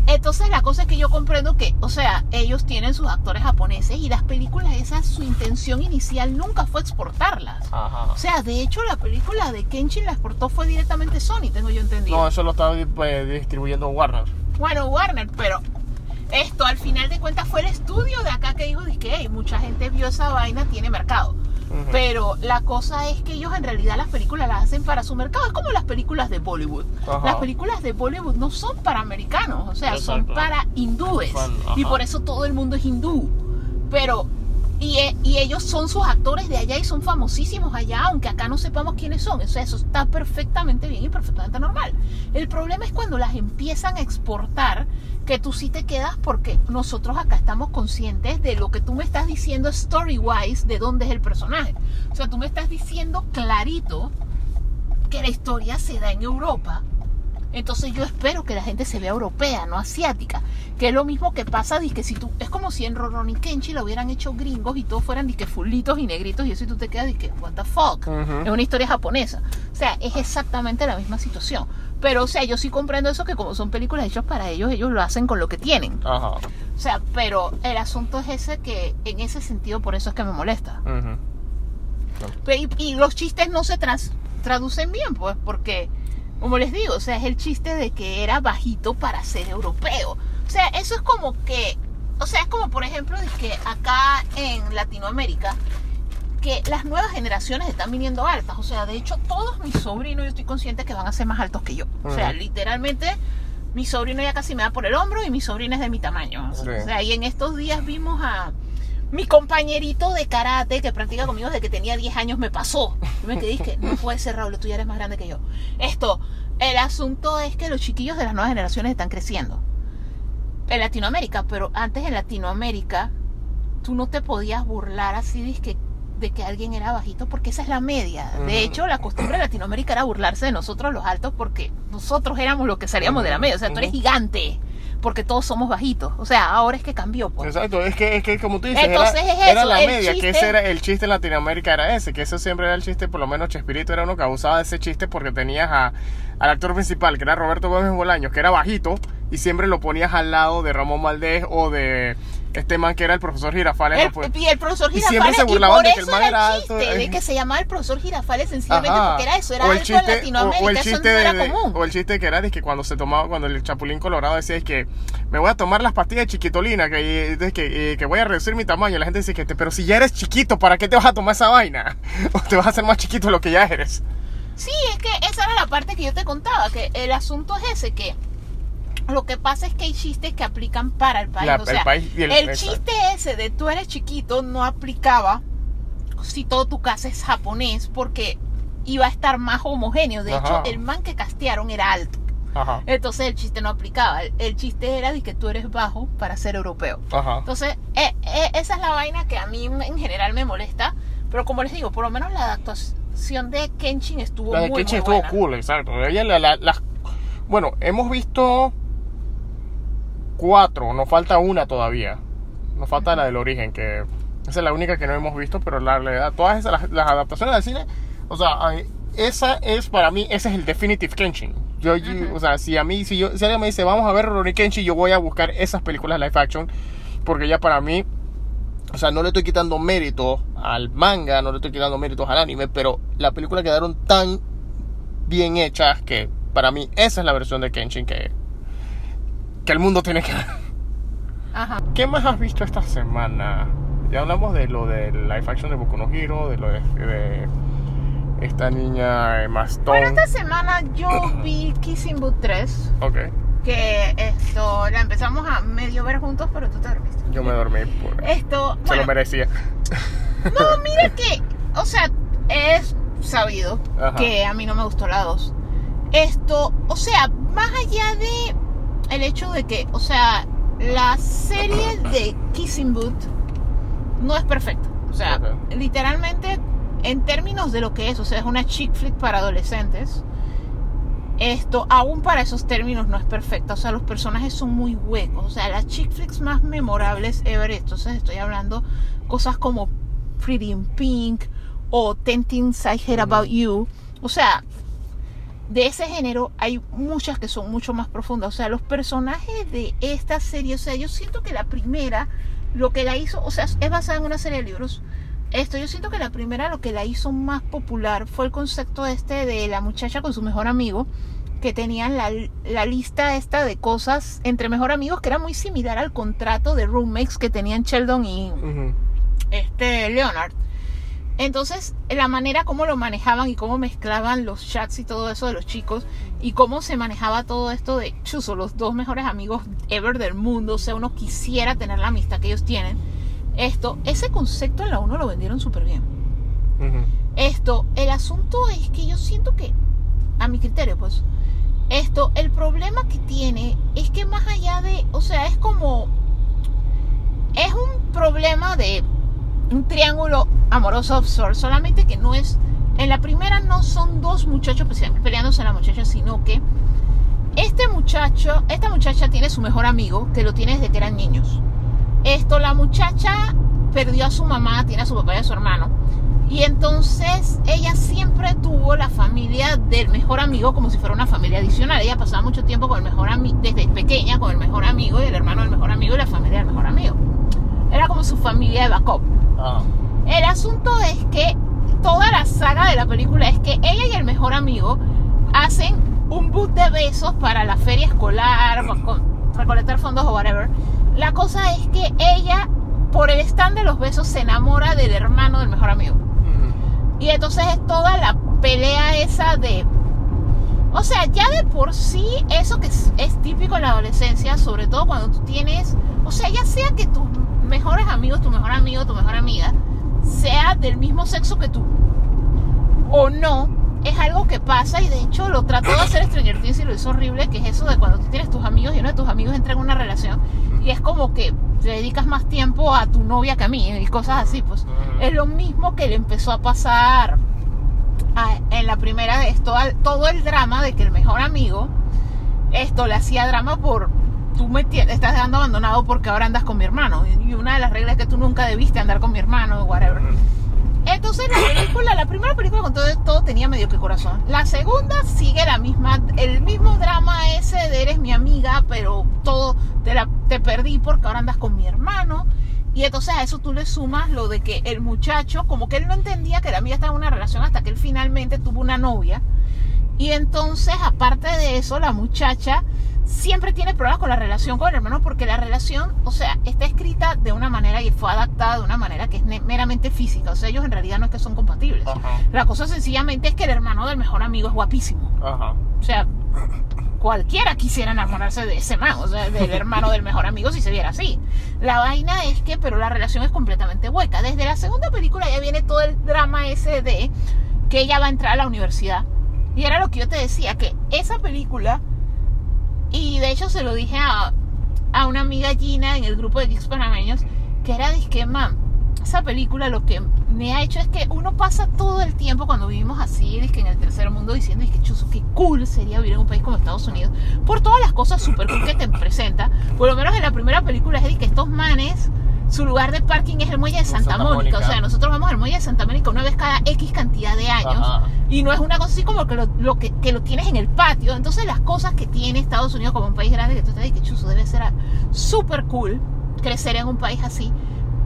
Entonces la cosa es que yo comprendo que, o sea, ellos tienen sus actores japoneses y las películas esas, su intención inicial nunca fue exportarlas. Ajá. O sea, de hecho la película de Kenshin la exportó fue directamente Sony, tengo yo entendido. No, eso lo estaba pues, distribuyendo Warner. Bueno, Warner, pero Esto al final de cuentas fue el estudio de acá que dijo que hey, mucha gente vio esa vaina, tiene mercado. Pero la cosa es que ellos en realidad las películas las hacen para su mercado. Es como las películas de Bollywood. Las películas de Bollywood no son para americanos, o sea, son para hindúes. Fan- Y ajá. por eso todo el mundo es hindú. Pero, y, e- y ellos son sus actores de allá y son famosísimos allá, aunque acá no sepamos quiénes son. O sea, eso está perfectamente bien y perfectamente normal. El problema es cuando las empiezan a exportar, que tú sí te quedas porque nosotros acá estamos conscientes de lo que tú me estás diciendo story-wise, de dónde es el personaje. O sea, tú me estás diciendo clarito que la historia se da en Europa. Entonces yo espero que la gente se vea europea, no asiática. Que es lo mismo que pasa, que si tú, es como si en Ronnie Kenchi lo hubieran hecho gringos y todos fueran que fulitos y negritos y eso y tú te quedas que what the fuck. Es una historia japonesa. O sea, es exactamente la misma situación. Pero, o sea, yo sí comprendo eso que como son películas hechas para ellos, ellos lo hacen con lo que tienen. Ajá. O sea, pero el asunto es ese que en ese sentido por eso es que me molesta. Y, y los chistes no se trans- traducen bien, pues, porque, como les digo, o sea, es el chiste de que era bajito para ser europeo. O sea, eso es como que, o sea, es como, por ejemplo, de que acá en Latinoamérica, que las nuevas generaciones están viniendo altas. O sea, de hecho, todos mis sobrinos, yo estoy consciente que van a ser más altos que yo. O sea, literalmente, mi sobrino ya casi me da por el hombro y mi sobrina es de mi tamaño. Sí. O sea, y en estos días vimos a mi compañerito de karate que practica conmigo desde que tenía 10 años me pasó. Yo me quedé que no puede ser Raúl, tú ya eres más grande que yo. Esto, el asunto es que los chiquillos de las nuevas generaciones están creciendo. En Latinoamérica, pero antes en Latinoamérica tú no te podías burlar así de que, de que alguien era bajito porque esa es la media. De hecho, la costumbre de Latinoamérica era burlarse de nosotros los altos porque nosotros éramos los que salíamos de la media. O sea, tú eres gigante porque todos somos bajitos. O sea, ahora es que cambió. Pues. Exacto, es que, es que como tú dices, Entonces era, es era eso, la el media, que ese era el chiste en Latinoamérica era ese, que eso siempre era el chiste, por lo menos Chespirito era uno que abusaba de ese chiste porque tenías a, al actor principal, que era Roberto Gómez Bolaños, que era bajito, y siempre lo ponías al lado de Ramón Valdés o de este man que era el profesor Girafales. El, no fue- y el profesor y siempre Girafales, se burlaban de que el eso man era era alto, de eh. que se llamaba el profesor Girafales sencillamente Ajá. porque era eso, era o el alto chiste, en Latinoamérica, o, o el eso chiste no era de- común. o el chiste que era de que cuando se tomaba, cuando el Chapulín Colorado decía es que me voy a tomar las pastillas de chiquitolina, que, de que, eh, que voy a reducir mi tamaño. La gente dice que, pero si ya eres chiquito, ¿para qué te vas a tomar esa vaina? O te vas a hacer más chiquito de lo que ya eres. Sí, es que esa era la parte que yo te contaba, que el asunto es ese, que lo que pasa es que hay chistes que aplican para el país. La- o el sea, país y el- el chiste ese de tú eres chiquito no aplicaba si todo tu casa es japonés, porque iba a estar más homogéneo. De Ajá. hecho, el man que castearon era alto. Ajá. Entonces el chiste no aplicaba. El, el chiste era de que tú eres bajo para ser europeo. Ajá. Entonces, eh, eh, esa es la vaina que a mí en general me molesta. Pero como les digo, por lo menos la adaptación de Kenshin estuvo La de muy, Kitchen muy estuvo buena. cool, exacto. Ella, la- la- bueno, hemos visto cuatro, nos falta una todavía. Nos falta la del origen, que esa es la única que no hemos visto, pero la realidad, todas esas, las, las adaptaciones del cine, o sea, esa es para mí, ese es el definitive Kenshin. Yo, yo- o sea, si a mí, si yo, si alguien me dice, vamos a ver Rurouni Kenshin, yo voy a buscar esas películas live action, porque ya para mí, o sea, no le estoy quitando mérito al manga, no le estoy quitando méritos al anime, pero las películas quedaron tan bien hechas que para mí esa es la versión de Kenshin que, que el mundo tiene que ver. Ajá. ¿Qué más has visto esta semana? Ya hablamos de lo del live action de Boku no Hero, de lo de, de esta niña Emma Stone. Bueno, esta semana yo vi Kissing Booth 3, Ok, que esto la empezamos a medio ver juntos, pero tú te dormiste. yo me dormí. por- Esto, Se lo bueno, merecía. no, mira que, o sea, es sabido Ajá. que a mí no me gustó la 2. Esto, o sea, más allá de el hecho de que, o sea, la serie de Kissing Booth no es perfecta. O sea, literalmente, en términos de lo que es, o sea, es una chick flick para adolescentes. Esto, aún para esos términos, no es perfecta. O sea, los personajes son muy huecos. O sea, las chick flicks más memorables ever. Entonces, estoy hablando cosas como Pretty in Pink o Ten Things I Hate About You. O sea, de ese género hay muchas que son mucho más profundas. O sea, los personajes de esta serie, o sea, yo siento que la primera, lo que la hizo, o sea, es basada en una serie de libros. Esto, yo siento que la primera lo que la hizo más popular fue el concepto este de la muchacha con su mejor amigo, que tenían la, la lista esta de cosas entre mejor amigos que era muy similar al contrato de roommates que tenían Sheldon y este Leonard. Entonces, la manera como lo manejaban y cómo mezclaban los chats y todo eso de los chicos y cómo se manejaba todo esto de chuzo, los dos mejores amigos ever del mundo, o sea, uno quisiera tener la amistad que ellos tienen. Esto, ese concepto en la 1 lo vendieron súper bien. Esto, el asunto es que yo siento que, a mi criterio, pues, esto, el problema que tiene es que más allá de, o sea, es como, es un problema de un triángulo amoroso of sorts, solamente que no es, en la primera no son dos muchachos pese- peleándose a la muchacha, sino que este muchacho, esta muchacha tiene su mejor amigo, que lo tiene desde que eran niños. Esto, la muchacha perdió a su mamá, tiene a su papá y a su hermano. Y entonces ella siempre tuvo la familia del mejor amigo como si fuera una familia adicional. Ella pasaba mucho tiempo con el mejor amigo, desde pequeña con el mejor amigo y el hermano del mejor amigo y la familia del mejor amigo. Era como su familia de backup. Ah. El asunto es que toda la saga de la película es que ella y el mejor amigo hacen un boot de besos para la feria escolar, recolectar fondos o whatever. La cosa es que ella, por el stand de los besos, se enamora del hermano del mejor amigo. Y entonces es toda la pelea esa de... O sea, ya de por sí, eso que es, es típico en la adolescencia, sobre todo cuando tú tienes... O sea, ya sea que tus mejores amigos, tu mejor amigo, tu mejor amiga, sea del mismo sexo que tú. O no, es algo que pasa y de hecho lo trató de hacer Stranger Things y lo hizo horrible, que es eso de cuando tú tienes tus amigos y uno de tus amigos entra en una relación y es como que te dedicas más tiempo a tu novia que a mí y cosas así, pues. Es lo mismo que le empezó a pasar a- en la primera esto, al- todo el drama de que el mejor amigo, esto le hacía drama por, tú me estás dejando abandonado porque ahora andas con mi hermano y una de las reglas es que tú nunca debiste andar con mi hermano, whatever. Entonces la película, la primera película con todo, todo tenía medio que corazón. La segunda sigue la misma, el mismo drama ese de eres mi amiga, pero todo te, la, te perdí porque ahora andas con mi hermano. Y entonces a eso tú le sumas lo de que el muchacho, como que él no entendía que la amiga estaba en una relación hasta que él finalmente tuvo una novia. Y entonces, aparte de eso, la muchacha siempre tiene problemas con la relación con el hermano porque la relación, o sea, está escrita de una manera y fue adaptada de una manera que es meramente física. O sea, ellos en realidad no es que son compatibles. Ajá. La cosa sencillamente es que el hermano del mejor amigo es guapísimo. Ajá. O sea, cualquiera quisiera enamorarse de ese man, o sea, del hermano del mejor amigo si se viera así. La vaina es que, pero la relación es completamente hueca. Desde la segunda película ya viene todo el drama ese de que ella va a entrar a la universidad. Y era lo que yo te decía, que esa película, y de hecho se lo dije a, a una amiga Gina en el grupo de Geeks Panameños, que era disque, man, esa película lo que me ha hecho es que uno pasa todo el tiempo cuando vivimos así, dizque en el tercer mundo, diciendo, que chuzo, qué cool sería vivir en un país como Estados Unidos, por todas las cosas super cool que te presenta. Por lo menos en la primera película es de que estos manes, su lugar de parking es el muelle de Santa, Santa Mónica. Mónica. O sea, nosotros vamos al muelle de Santa Mónica una vez cada X cantidad de años. Ajá. Y no es una cosa así como que lo, lo que, que lo tienes en el patio. Entonces las cosas que tiene Estados Unidos como un país grande, que tú te dices que chuzo, debe ser súper cool crecer en un país así.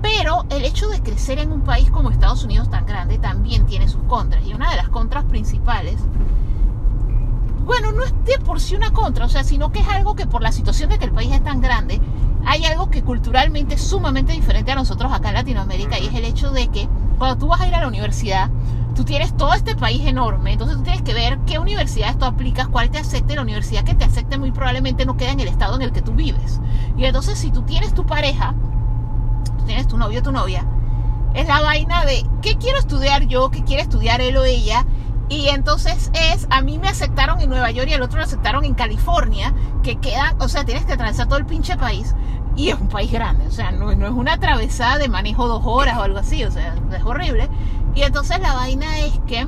Pero el hecho de crecer en un país como Estados Unidos tan grande también tiene sus contras. Y una de las contras principales, bueno, no es de por sí una contra, o sea, sino que es algo que por la situación de que el país es tan grande, hay algo que culturalmente es sumamente diferente a nosotros acá en Latinoamérica y es el hecho de que cuando tú vas a ir a la universidad, tú tienes todo este país enorme, entonces tú tienes que ver qué universidades tú aplicas, cuál te acepte, la universidad que te acepte muy probablemente no queda en el estado en el que tú vives. Y entonces si tú tienes tu pareja, tú tienes tu novio o tu novia, es la vaina de qué quiero estudiar yo, qué quiere estudiar él o ella. Y entonces es, a mí me aceptaron en Nueva York y al otro lo aceptaron en California, que queda, o sea, tienes que atravesar todo el pinche país. Y es un país grande, o sea, no, no es una atravesada de manejo dos horas o algo así, o sea, es horrible. Y entonces la vaina es que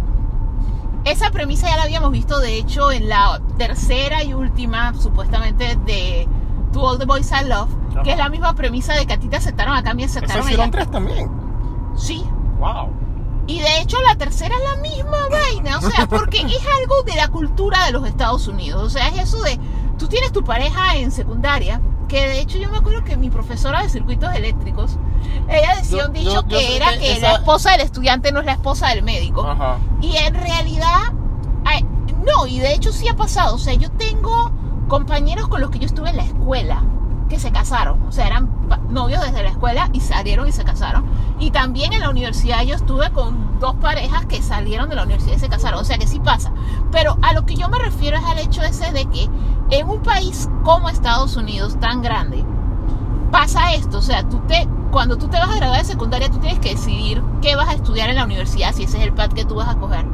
esa premisa ya la habíamos visto, de hecho, en la tercera y última, supuestamente, de To All the Boys I Love, Ajá. que es la misma premisa de que a ti te aceptaron acá, me Eso aceptaron hicieron allá. tres también. Sí, Wow. Y de hecho la tercera es la misma vaina, o sea, porque es algo de la cultura de los Estados Unidos, o sea, es eso de, tú tienes tu pareja en secundaria, que de hecho yo me acuerdo que mi profesora de circuitos eléctricos, ella decía un dicho yo- yo que era que esa- la esposa del estudiante no es la esposa del médico. Ajá. Y en realidad, no, y de hecho sí ha pasado. O sea, yo tengo compañeros con los que yo estuve en la escuela que se casaron, o sea, eran novios desde la escuela y salieron y se casaron. Y también en la universidad yo estuve con dos parejas que salieron de la universidad y se casaron, o sea que sí pasa. Pero a lo que yo me refiero es al hecho ese de que en un país como Estados Unidos tan grande, pasa esto, o sea, tú te, cuando tú te vas a graduar de secundaria, tú tienes que decidir qué vas a estudiar en la universidad, si ese es el path que tú vas a coger.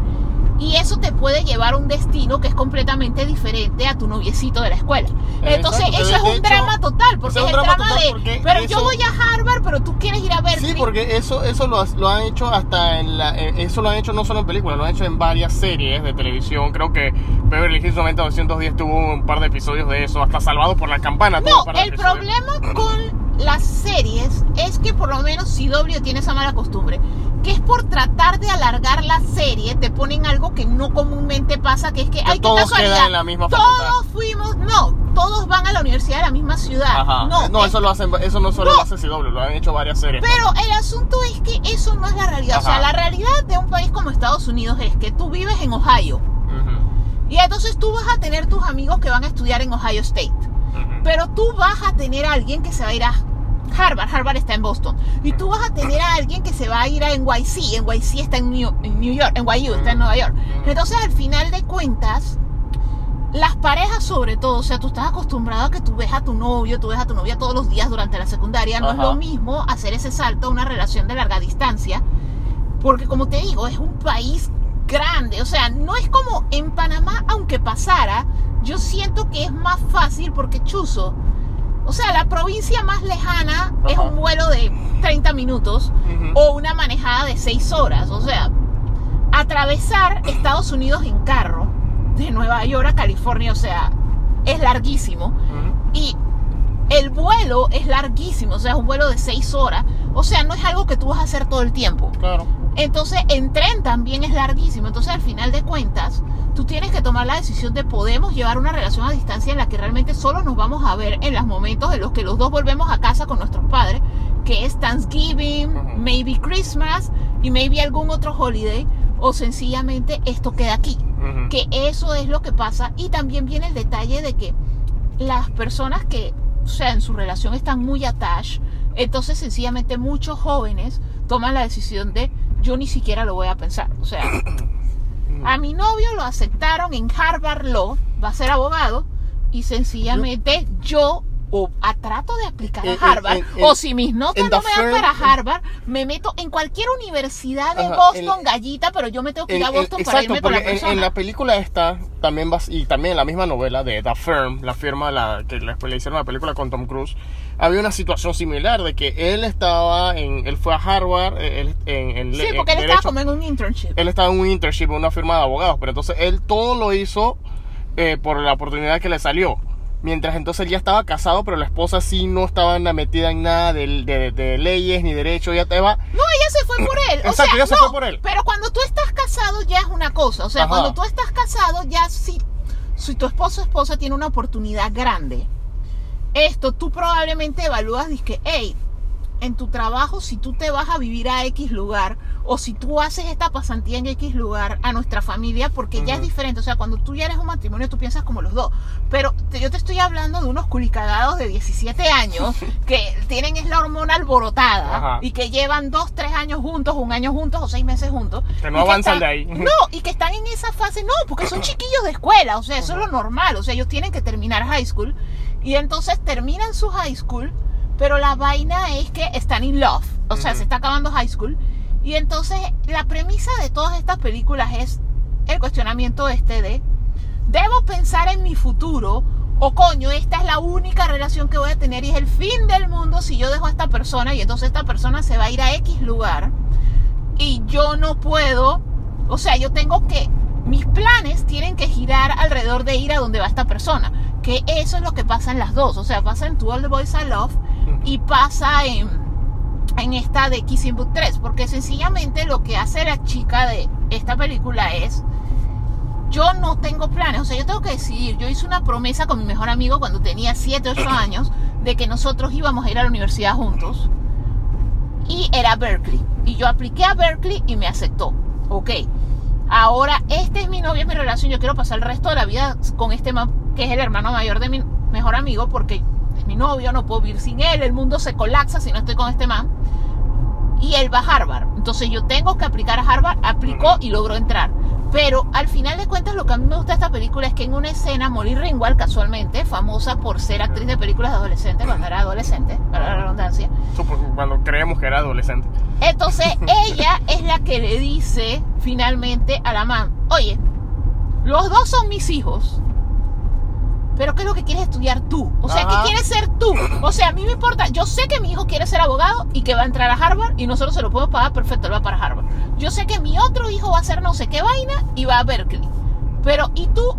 Y eso te puede llevar a un destino que es completamente diferente a tu noviecito de la escuela. Entonces, Exacto, eso es un hecho, drama total, porque es el drama de, pero yo voy a Harvard, pero tú quieres ir a Berkeley. Sí, porque eso, eso lo, lo han hecho hasta en la, eh, eso lo han hecho no solo en películas, lo han hecho en varias series de televisión. Creo que Beverly Hills 90210 tuvo un par de episodios de eso, hasta Salvado por la Campana. tuvo No, un par de el episodios. problema con las series es que por lo menos CW tiene esa mala costumbre, que es por tratar de alargar la serie, te ponen algo que no comúnmente pasa, que es que, Que hay todos casualidad, quedan en la misma facultad. todos fuimos, no, todos van a la universidad de la misma ciudad. Ajá. No, No, es- eso lo hacen, eso no solo No. lo hace CW, lo han hecho varias series. Pero el asunto es que eso no es la realidad. O sea, la realidad de un país como Estados Unidos es que tú vives en Ohio. Ujú, Y entonces tú vas a tener tus amigos que van a estudiar en Ohio State. Pero tú vas a tener a alguien que se va a ir a Harvard. Harvard está en Boston. Y tú vas a tener a alguien que se va a ir a NYC. NYC está en New, en New York. NYU está en Nueva York. Entonces, al final de cuentas, las parejas sobre todo, o sea, tú estás acostumbrado a que tú ves a tu novio, tú ves a tu novia todos los días durante la secundaria. No es lo mismo hacer ese salto a una relación de larga distancia. Porque como te digo, es un país grande. O sea, no es como en Panamá, aunque pasara, yo siento que es más fácil porque Chuzo. O sea, la provincia más lejana es un vuelo de 30 minutos o una manejada de 6 horas. O sea, atravesar Estados Unidos en carro de Nueva York a California, o sea, es larguísimo. Y el vuelo es larguísimo, o sea, es un vuelo de 6 horas. O sea, no es algo que tú vas a hacer todo el tiempo. Claro. Entonces, en tren también es larguísimo. Entonces, al final de cuentas, tú tienes que tomar la decisión de podemos llevar una relación a distancia en la que realmente solo nos vamos a ver en los momentos en los que los dos volvemos a casa con nuestros padres, que es Thanksgiving, maybe Christmas y maybe algún otro holiday, o sencillamente esto queda aquí. Que eso es lo que pasa. Y también viene el detalle de que las personas que, o sea, en su relación están muy attached, entonces sencillamente muchos jóvenes toman la decisión de yo ni siquiera lo voy a pensar. O sea, a mi novio lo aceptaron en Harvard Law, va a ser abogado, y sencillamente yo o a trato de aplicar a En- en- Harvard, en- o si mis notas no me dan para Harvard, me meto en cualquier universidad de Ajá, Boston, en- gallita, pero yo me tengo que ir a Boston para irme con la persona. en, la película esta también vas y también en la misma novela de The Firm, la firma la que después le hicieron la película con Tom Cruise, había una situación similar de que él estaba en él fue a Harvard, eh, él, en, en, Sí, porque él estaba derecho, como en un internship. él estaba en un internship en una firma de abogados, pero entonces él todo lo hizo eh, por la oportunidad que le salió. Mientras entonces él ya estaba casado, pero la esposa sí no estaba metida en nada de, de- de leyes ni derecho, ella estaba No, ella se fue por él. O Exacto, sea, ella se no, fue por él. Pero cuando tú estás casado ya es una cosa. O sea, Ajá. cuando tú estás casado ya si, si tu esposo o esposa tiene una oportunidad grande, esto tú probablemente evalúas, dices, hey, en tu trabajo, si tú te vas a vivir a X lugar o si tú haces esta pasantía en X lugar a nuestra familia, porque ya es diferente. O sea, cuando tú ya eres un matrimonio, tú piensas como los dos. Pero te- yo te estoy hablando de unos culicagados de 17 años que tienen es la hormona alborotada Ajá. y que llevan dos, tres años juntos, un año juntos o seis meses juntos. Que no avanzan están- de ahí. No, y que están en esa fase, no, porque son chiquillos de escuela, o sea, eso es lo normal, o sea, ellos tienen que terminar high school y entonces terminan su high school, pero la vaina es que están in love, o sea, se está acabando high school. Y entonces la premisa de todas estas películas es el cuestionamiento este de debo pensar en mi futuro o coño, esta es la única relación que voy a tener y es el fin del mundo si yo dejo a esta persona y entonces esta persona se va a ir a X lugar y yo no puedo, o sea, yo tengo que, mis planes tienen que girar alrededor de ir a donde va esta persona, que eso es lo que pasa en las dos, o sea, pasa en To All the Boys I Love y pasa en, en esta de Kissing Book 3, porque sencillamente lo que hace la chica de esta película es, yo no tengo planes, o sea, yo tengo que decidir, yo hice una promesa con mi mejor amigo cuando tenía 7, 8 años, de que nosotros íbamos a ir a la universidad juntos, y era Berkeley. Y yo apliqué a Berkeley y me aceptó. Ok. Ahora, este es mi novio, es mi relación. Yo quiero pasar el resto de la vida con este man que es el hermano mayor de mi mejor amigo, porque es mi novio, no puedo vivir sin él, el mundo se colapsa si no estoy con este man. Y él va a Harvard. Entonces yo tengo que aplicar a Harvard, aplicó y logró entrar. Pero al final de cuentas lo que a mí me gusta de esta película es que en una escena Molly Ringwald, casualmente, famosa por ser actriz de películas de adolescentes cuando era adolescente, para la redundancia, Cuando creemos que era adolescente. entonces ella es la que le dice finalmente a la man, oye, los dos son mis hijos, pero ¿qué es lo que quieres estudiar tú? O sea, Ajá. ¿qué quieres ser tú? O sea, a mí me importa, yo sé que mi hijo quiere ser abogado y que va a entrar a Harvard y nosotros se lo podemos pagar perfecto, él va para Harvard. Yo sé que mi otro hijo va a hacer no sé qué vaina y va a Berkeley. Pero, ¿y tú?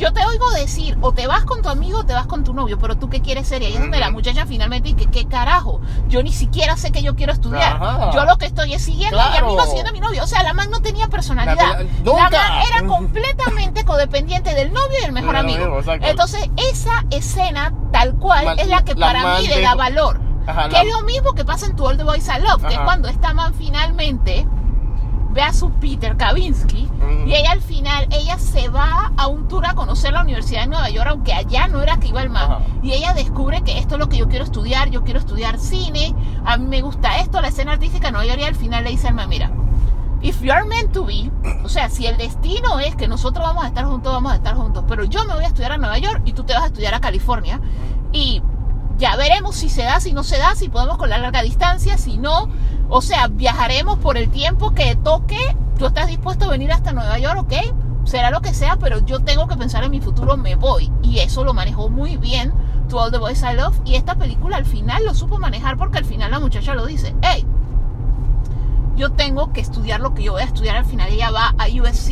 Yo te oigo decir, o te vas con tu amigo o te vas con tu novio, pero tú qué quieres ser. Y ahí es donde la muchacha finalmente dice, ¿qué carajo? Yo ni siquiera sé que yo quiero estudiar. Ajá. Yo lo que estoy es siguiendo y Claro. amigo siguiendo a mi novio. O sea, la man no tenía personalidad. La- man era completamente codependiente del novio y del mejor amigo. Entonces, esa escena tal cual Man- es la que la para mí le da valor. Ajá, que es lo mismo que pasa en All the Boys I Love, que es cuando esta man finalmente ve a su Peter Kavinsky y ella al final, ella se va a un tour a conocer la Universidad de Nueva York, aunque allá no era que iba el. Ajá. Y ella descubre que esto es lo que yo quiero estudiar, yo quiero estudiar cine, a mí me gusta esto, la escena artística de Nueva York y al final le dice al man, mira, if you are meant to be, o sea, si el destino es que nosotros vamos a estar juntos, vamos a estar juntos, pero yo me voy a estudiar a Nueva York y tú te vas a estudiar a California y ya veremos si se da, si no se da, si podemos con la larga distancia, si no, o sea, viajaremos por el tiempo que toque, tú estás dispuesto a venir hasta Nueva York, ok, será lo que sea, pero yo tengo que pensar en mi futuro, me voy, y eso lo manejó muy bien To All the Boys I Love, y esta película al final lo supo manejar porque al final la muchacha lo dice, hey, yo tengo que estudiar lo que yo voy a estudiar. Al final ella va a USC,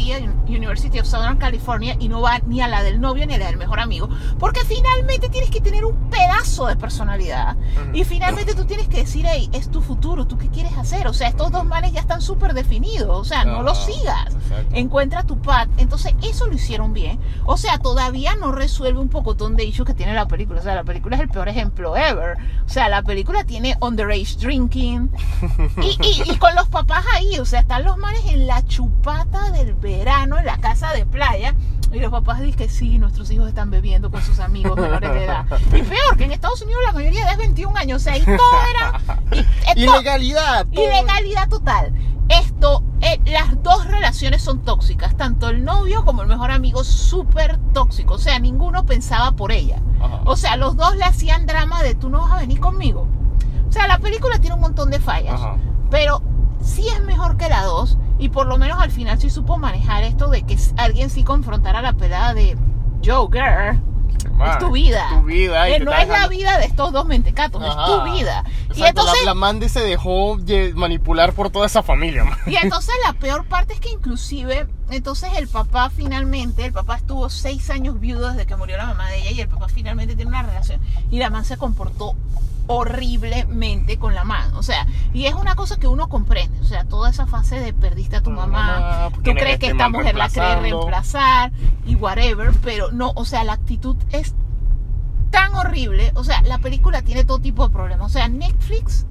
University of Southern California, y no va ni a la del novio ni a la del mejor amigo. Porque finalmente tienes que tener un pedazo de personalidad. Y finalmente tú tienes que decir, hey, es tu futuro, ¿tú qué quieres hacer? O sea, estos dos manes ya están súper definidos. O sea, no los Ajá, sigas. exacto. Encuentra tu path. Entonces, eso lo hicieron bien. O sea, todavía no resuelve un pocotón de issues que tiene la película. O sea, la película es el peor ejemplo ever. O sea, la película tiene underage drinking. Y, y- y con los papás ahí, o sea, están los manes en la chupata del verano, en la casa de playa. Y los papás dicen que sí, nuestros hijos están bebiendo con sus amigos menores de edad. Y peor, que en Estados Unidos la mayoría es 21 años. O sea, y todo era... y- Ilegalidad. todo. Ilegalidad total. Esto, eh, las dos relaciones son tóxicas, tanto el novio como el mejor amigo, súper tóxico. O sea, ninguno pensaba por ella. Ajá. O sea, los dos le hacían drama de tú no vas a venir conmigo. O sea, la película tiene un montón de fallas, Ajá. pero sí es mejor que la dos y por lo menos al final sí supo manejar esto de que alguien sí confrontara la pelada de Joe Girl. Man, es tu vida. Tu vida. Eh, no es la vida de estos dos mentecatos, Ajá. es tu vida. Y entonces la, la Mandy se dejó manipular por toda esa familia. man. Y entonces la peor parte es que inclusive, entonces el papá finalmente, el papá estuvo seis años viudo desde que murió la mamá de ella y el papá finalmente tiene una relación y la mamá se comportó horriblemente con la mano, o sea, y es una cosa que uno comprende, o sea, toda esa fase de perdiste a tu mamá, tú ¿quién crees es que este esta mujer la cree reemplazar y whatever, pero no, o sea, la actitud es tan horrible, o sea, la película tiene todo tipo de problemas, o sea, Netflix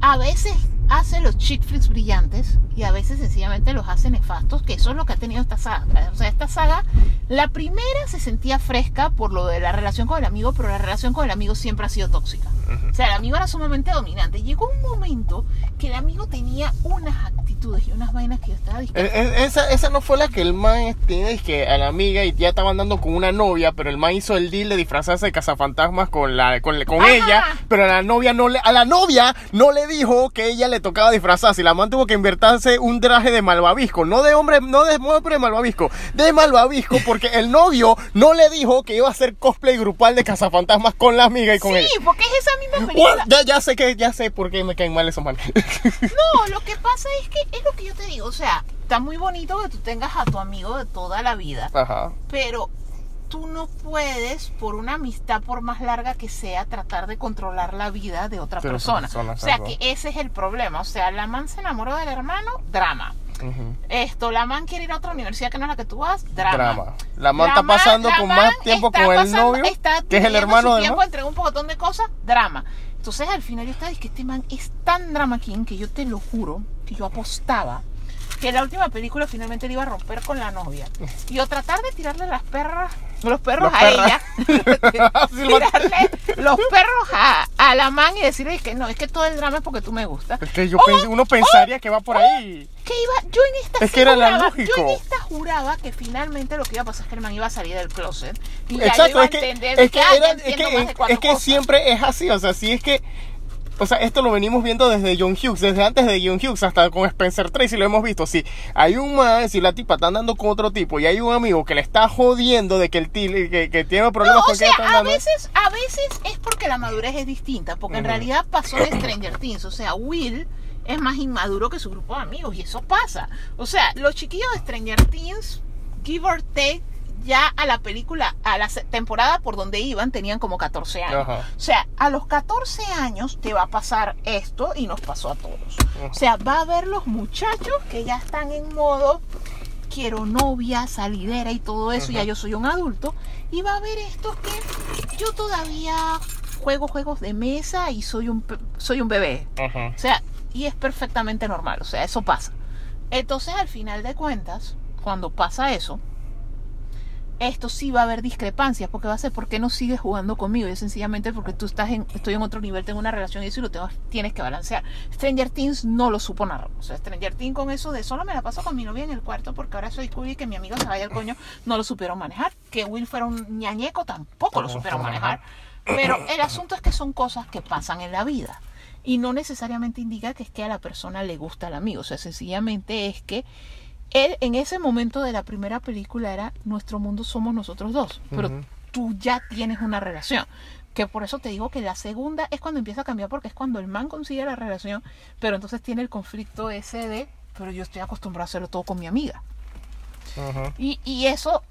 a veces hace los chick flicks brillantes y a veces sencillamente los hace nefastos, que eso es lo que ha tenido esta saga. O sea, esta saga, la primera se sentía fresca por lo de la relación con el amigo, pero la relación con el amigo siempre ha sido tóxica. O sea, el amigo era sumamente dominante. Llegó un momento que el amigo tenía unas actitudes y unas vainas que yo estaba Eh, diciendo. eh, Esa, esa no fue la que el man tiene que a la amiga y ya estaba andando con una novia, pero el man hizo el deal de disfrazarse de cazafantasmas con la con, con ella, pero a la novia no le a la novia no le dijo que ella le tocaba disfrazarse, y la man tuvo que invertirse un traje de malvavisco, no de hombre, no de hombre malvavisco, de malvavisco porque el novio no le dijo que iba a hacer cosplay grupal de cazafantasmas con la amiga y con Sí, ella. porque es esa misma película. Ya, ya sé que ya sé por qué me caen mal esos manes. No, lo que pasa es que es lo que yo te digo. O sea, está muy bonito que tú tengas a tu amigo de toda la vida. Ajá. pero tú no puedes, por una amistad, por más larga que sea, tratar de controlar la vida de otra persona. o sea, que ese es el problema. O sea, la man se enamoró del hermano, drama. Esto, la man quiere ir a otra universidad que no es la que tú vas, drama. Drama. La man La está pasando con más tiempo con el pasando- novio, está que es el hermano su del tiempo man. entre un montón de cosas, drama. Entonces al final yo estaba diciendo que este man es tan drama king que yo te lo juro que yo apostaba que la última película finalmente le iba a romper con la novia. Y o tratar de tirarle las perras, los perros a perras. ella. Tirarle los perros a, a la man y decirle que no, es que todo el drama es porque tú me gustas. Es que yo pens- uno pensaría que va por ahí. Que iba, yo en esta Es sí que era juraba, yo en esta juraba que finalmente lo que iba a pasar es que el man iba a salir del closet. Y ya yo Exacto, iba a entender es que, ah, ya era- es que, es que siempre es así, o sea, sí es que, o sea, esto lo venimos viendo desde John Hughes, desde antes de John Hughes hasta con Spencer Tracy lo hemos visto, si hay un man, si la tipa está andando con otro tipo y hay un amigo que le está jodiendo de que el til- que, que tiene problemas No, o con que sea, ella está a andando. veces, a veces es porque la madurez es distinta, porque en realidad pasó de Stranger Things, o sea, Will es más inmaduro que su grupo de amigos y eso pasa. O sea, los chiquillos de Stranger Things, give or take, ya a la película, a la temporada por donde iban, tenían como 14 años. Ajá. O sea, a los 14 años te va a pasar esto y nos pasó a todos. O sea, va a haber los muchachos que ya están en modo quiero novia, salidera y todo eso, ya yo soy un adulto. Y va a haber estos que yo todavía juego juegos de mesa y soy un, soy un bebé. O sea, y es perfectamente normal, o sea, eso pasa. Entonces, al final de cuentas, cuando pasa eso, esto sí va a haber discrepancias, porque va a ser, ¿por qué no sigues jugando conmigo? Y es sencillamente porque tú estás en, estoy en otro nivel, tengo una relación y eso y lo tengo- tienes que balancear. Stranger Things no lo supo narrar. O sea, Stranger Things con eso de solo me la paso con mi novia en el cuarto porque ahora soy cool y que mi amigo se vaya al coño, no lo supieron manejar. Que Will fuera un ñañeco tampoco lo supieron manejar. Pero el asunto es que son cosas que pasan en la vida. Y no necesariamente indica que es que a la persona le gusta el amigo. O sea, sencillamente es que él en ese momento de la primera película era nuestro mundo somos nosotros dos. Pero tú ya tienes una relación. Que por eso te digo que la segunda es cuando empieza a cambiar porque es cuando el man consigue la relación, pero entonces tiene el conflicto ese de, pero yo estoy acostumbrado a hacerlo todo con mi amiga. Y, y eso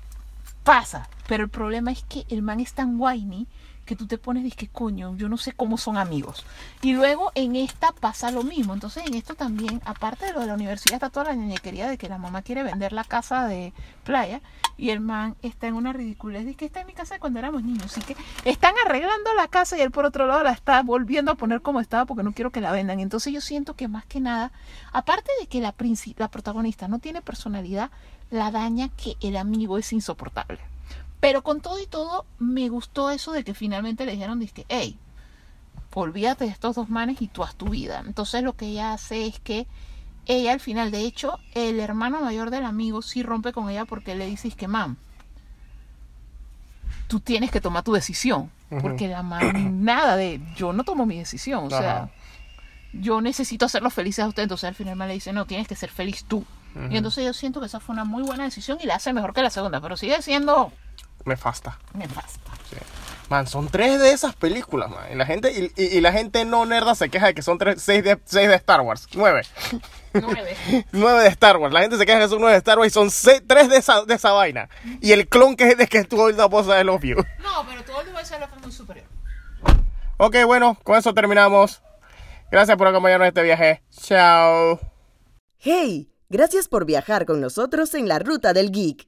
pasa, pero el problema es que el man es tan whiny que tú te pones que coño, yo no sé cómo son amigos. Y luego en esta pasa lo mismo. Entonces en esto también, aparte de lo de la universidad, está toda la ñeñequería de que la mamá quiere vender la casa de playa y el man está en una ridiculez. Dice que está en mi casa de cuando éramos niños. Así que están arreglando la casa y él por otro lado la está volviendo a poner como estaba porque no quiero que la vendan. Entonces yo siento que más que nada, aparte de que la, la protagonista no tiene personalidad, la daña que el amigo es insoportable. Pero con todo y todo, me gustó eso de que finalmente le dijeron, dizque, hey, olvídate de estos dos manes y tú haz tu vida. Entonces lo que ella hace es que ella al final, de hecho, el hermano mayor del amigo sí rompe con ella porque le dice, que mam, tú tienes que tomar tu decisión. Porque la man, nada de, yo no tomo mi decisión. O sea, yo necesito hacerlos felices a usted. Entonces al final me le dice, no, tienes que ser feliz tú. Y entonces yo siento que esa fue una muy buena decisión y la hace mejor que la segunda, pero sigue siendo Me fasta. nefasta. Man, son tres de esas películas, man. Y la gente, y, y- y la gente no nerda se queja de que son tres, seis de, seis de Star Wars. Nueve. Nueve. Nueve de Star Wars. La gente se queja de que son nueve de Star Wars y son seis- tres de esa, de esa vaina. Y el clon que es de que tuvo la voz de Love You. No, pero todo el device de es muy superior. Ok, bueno, con eso terminamos. Gracias por acompañarnos en este viaje. Chao. ¡Hey! Gracias por viajar con nosotros en la ruta del geek.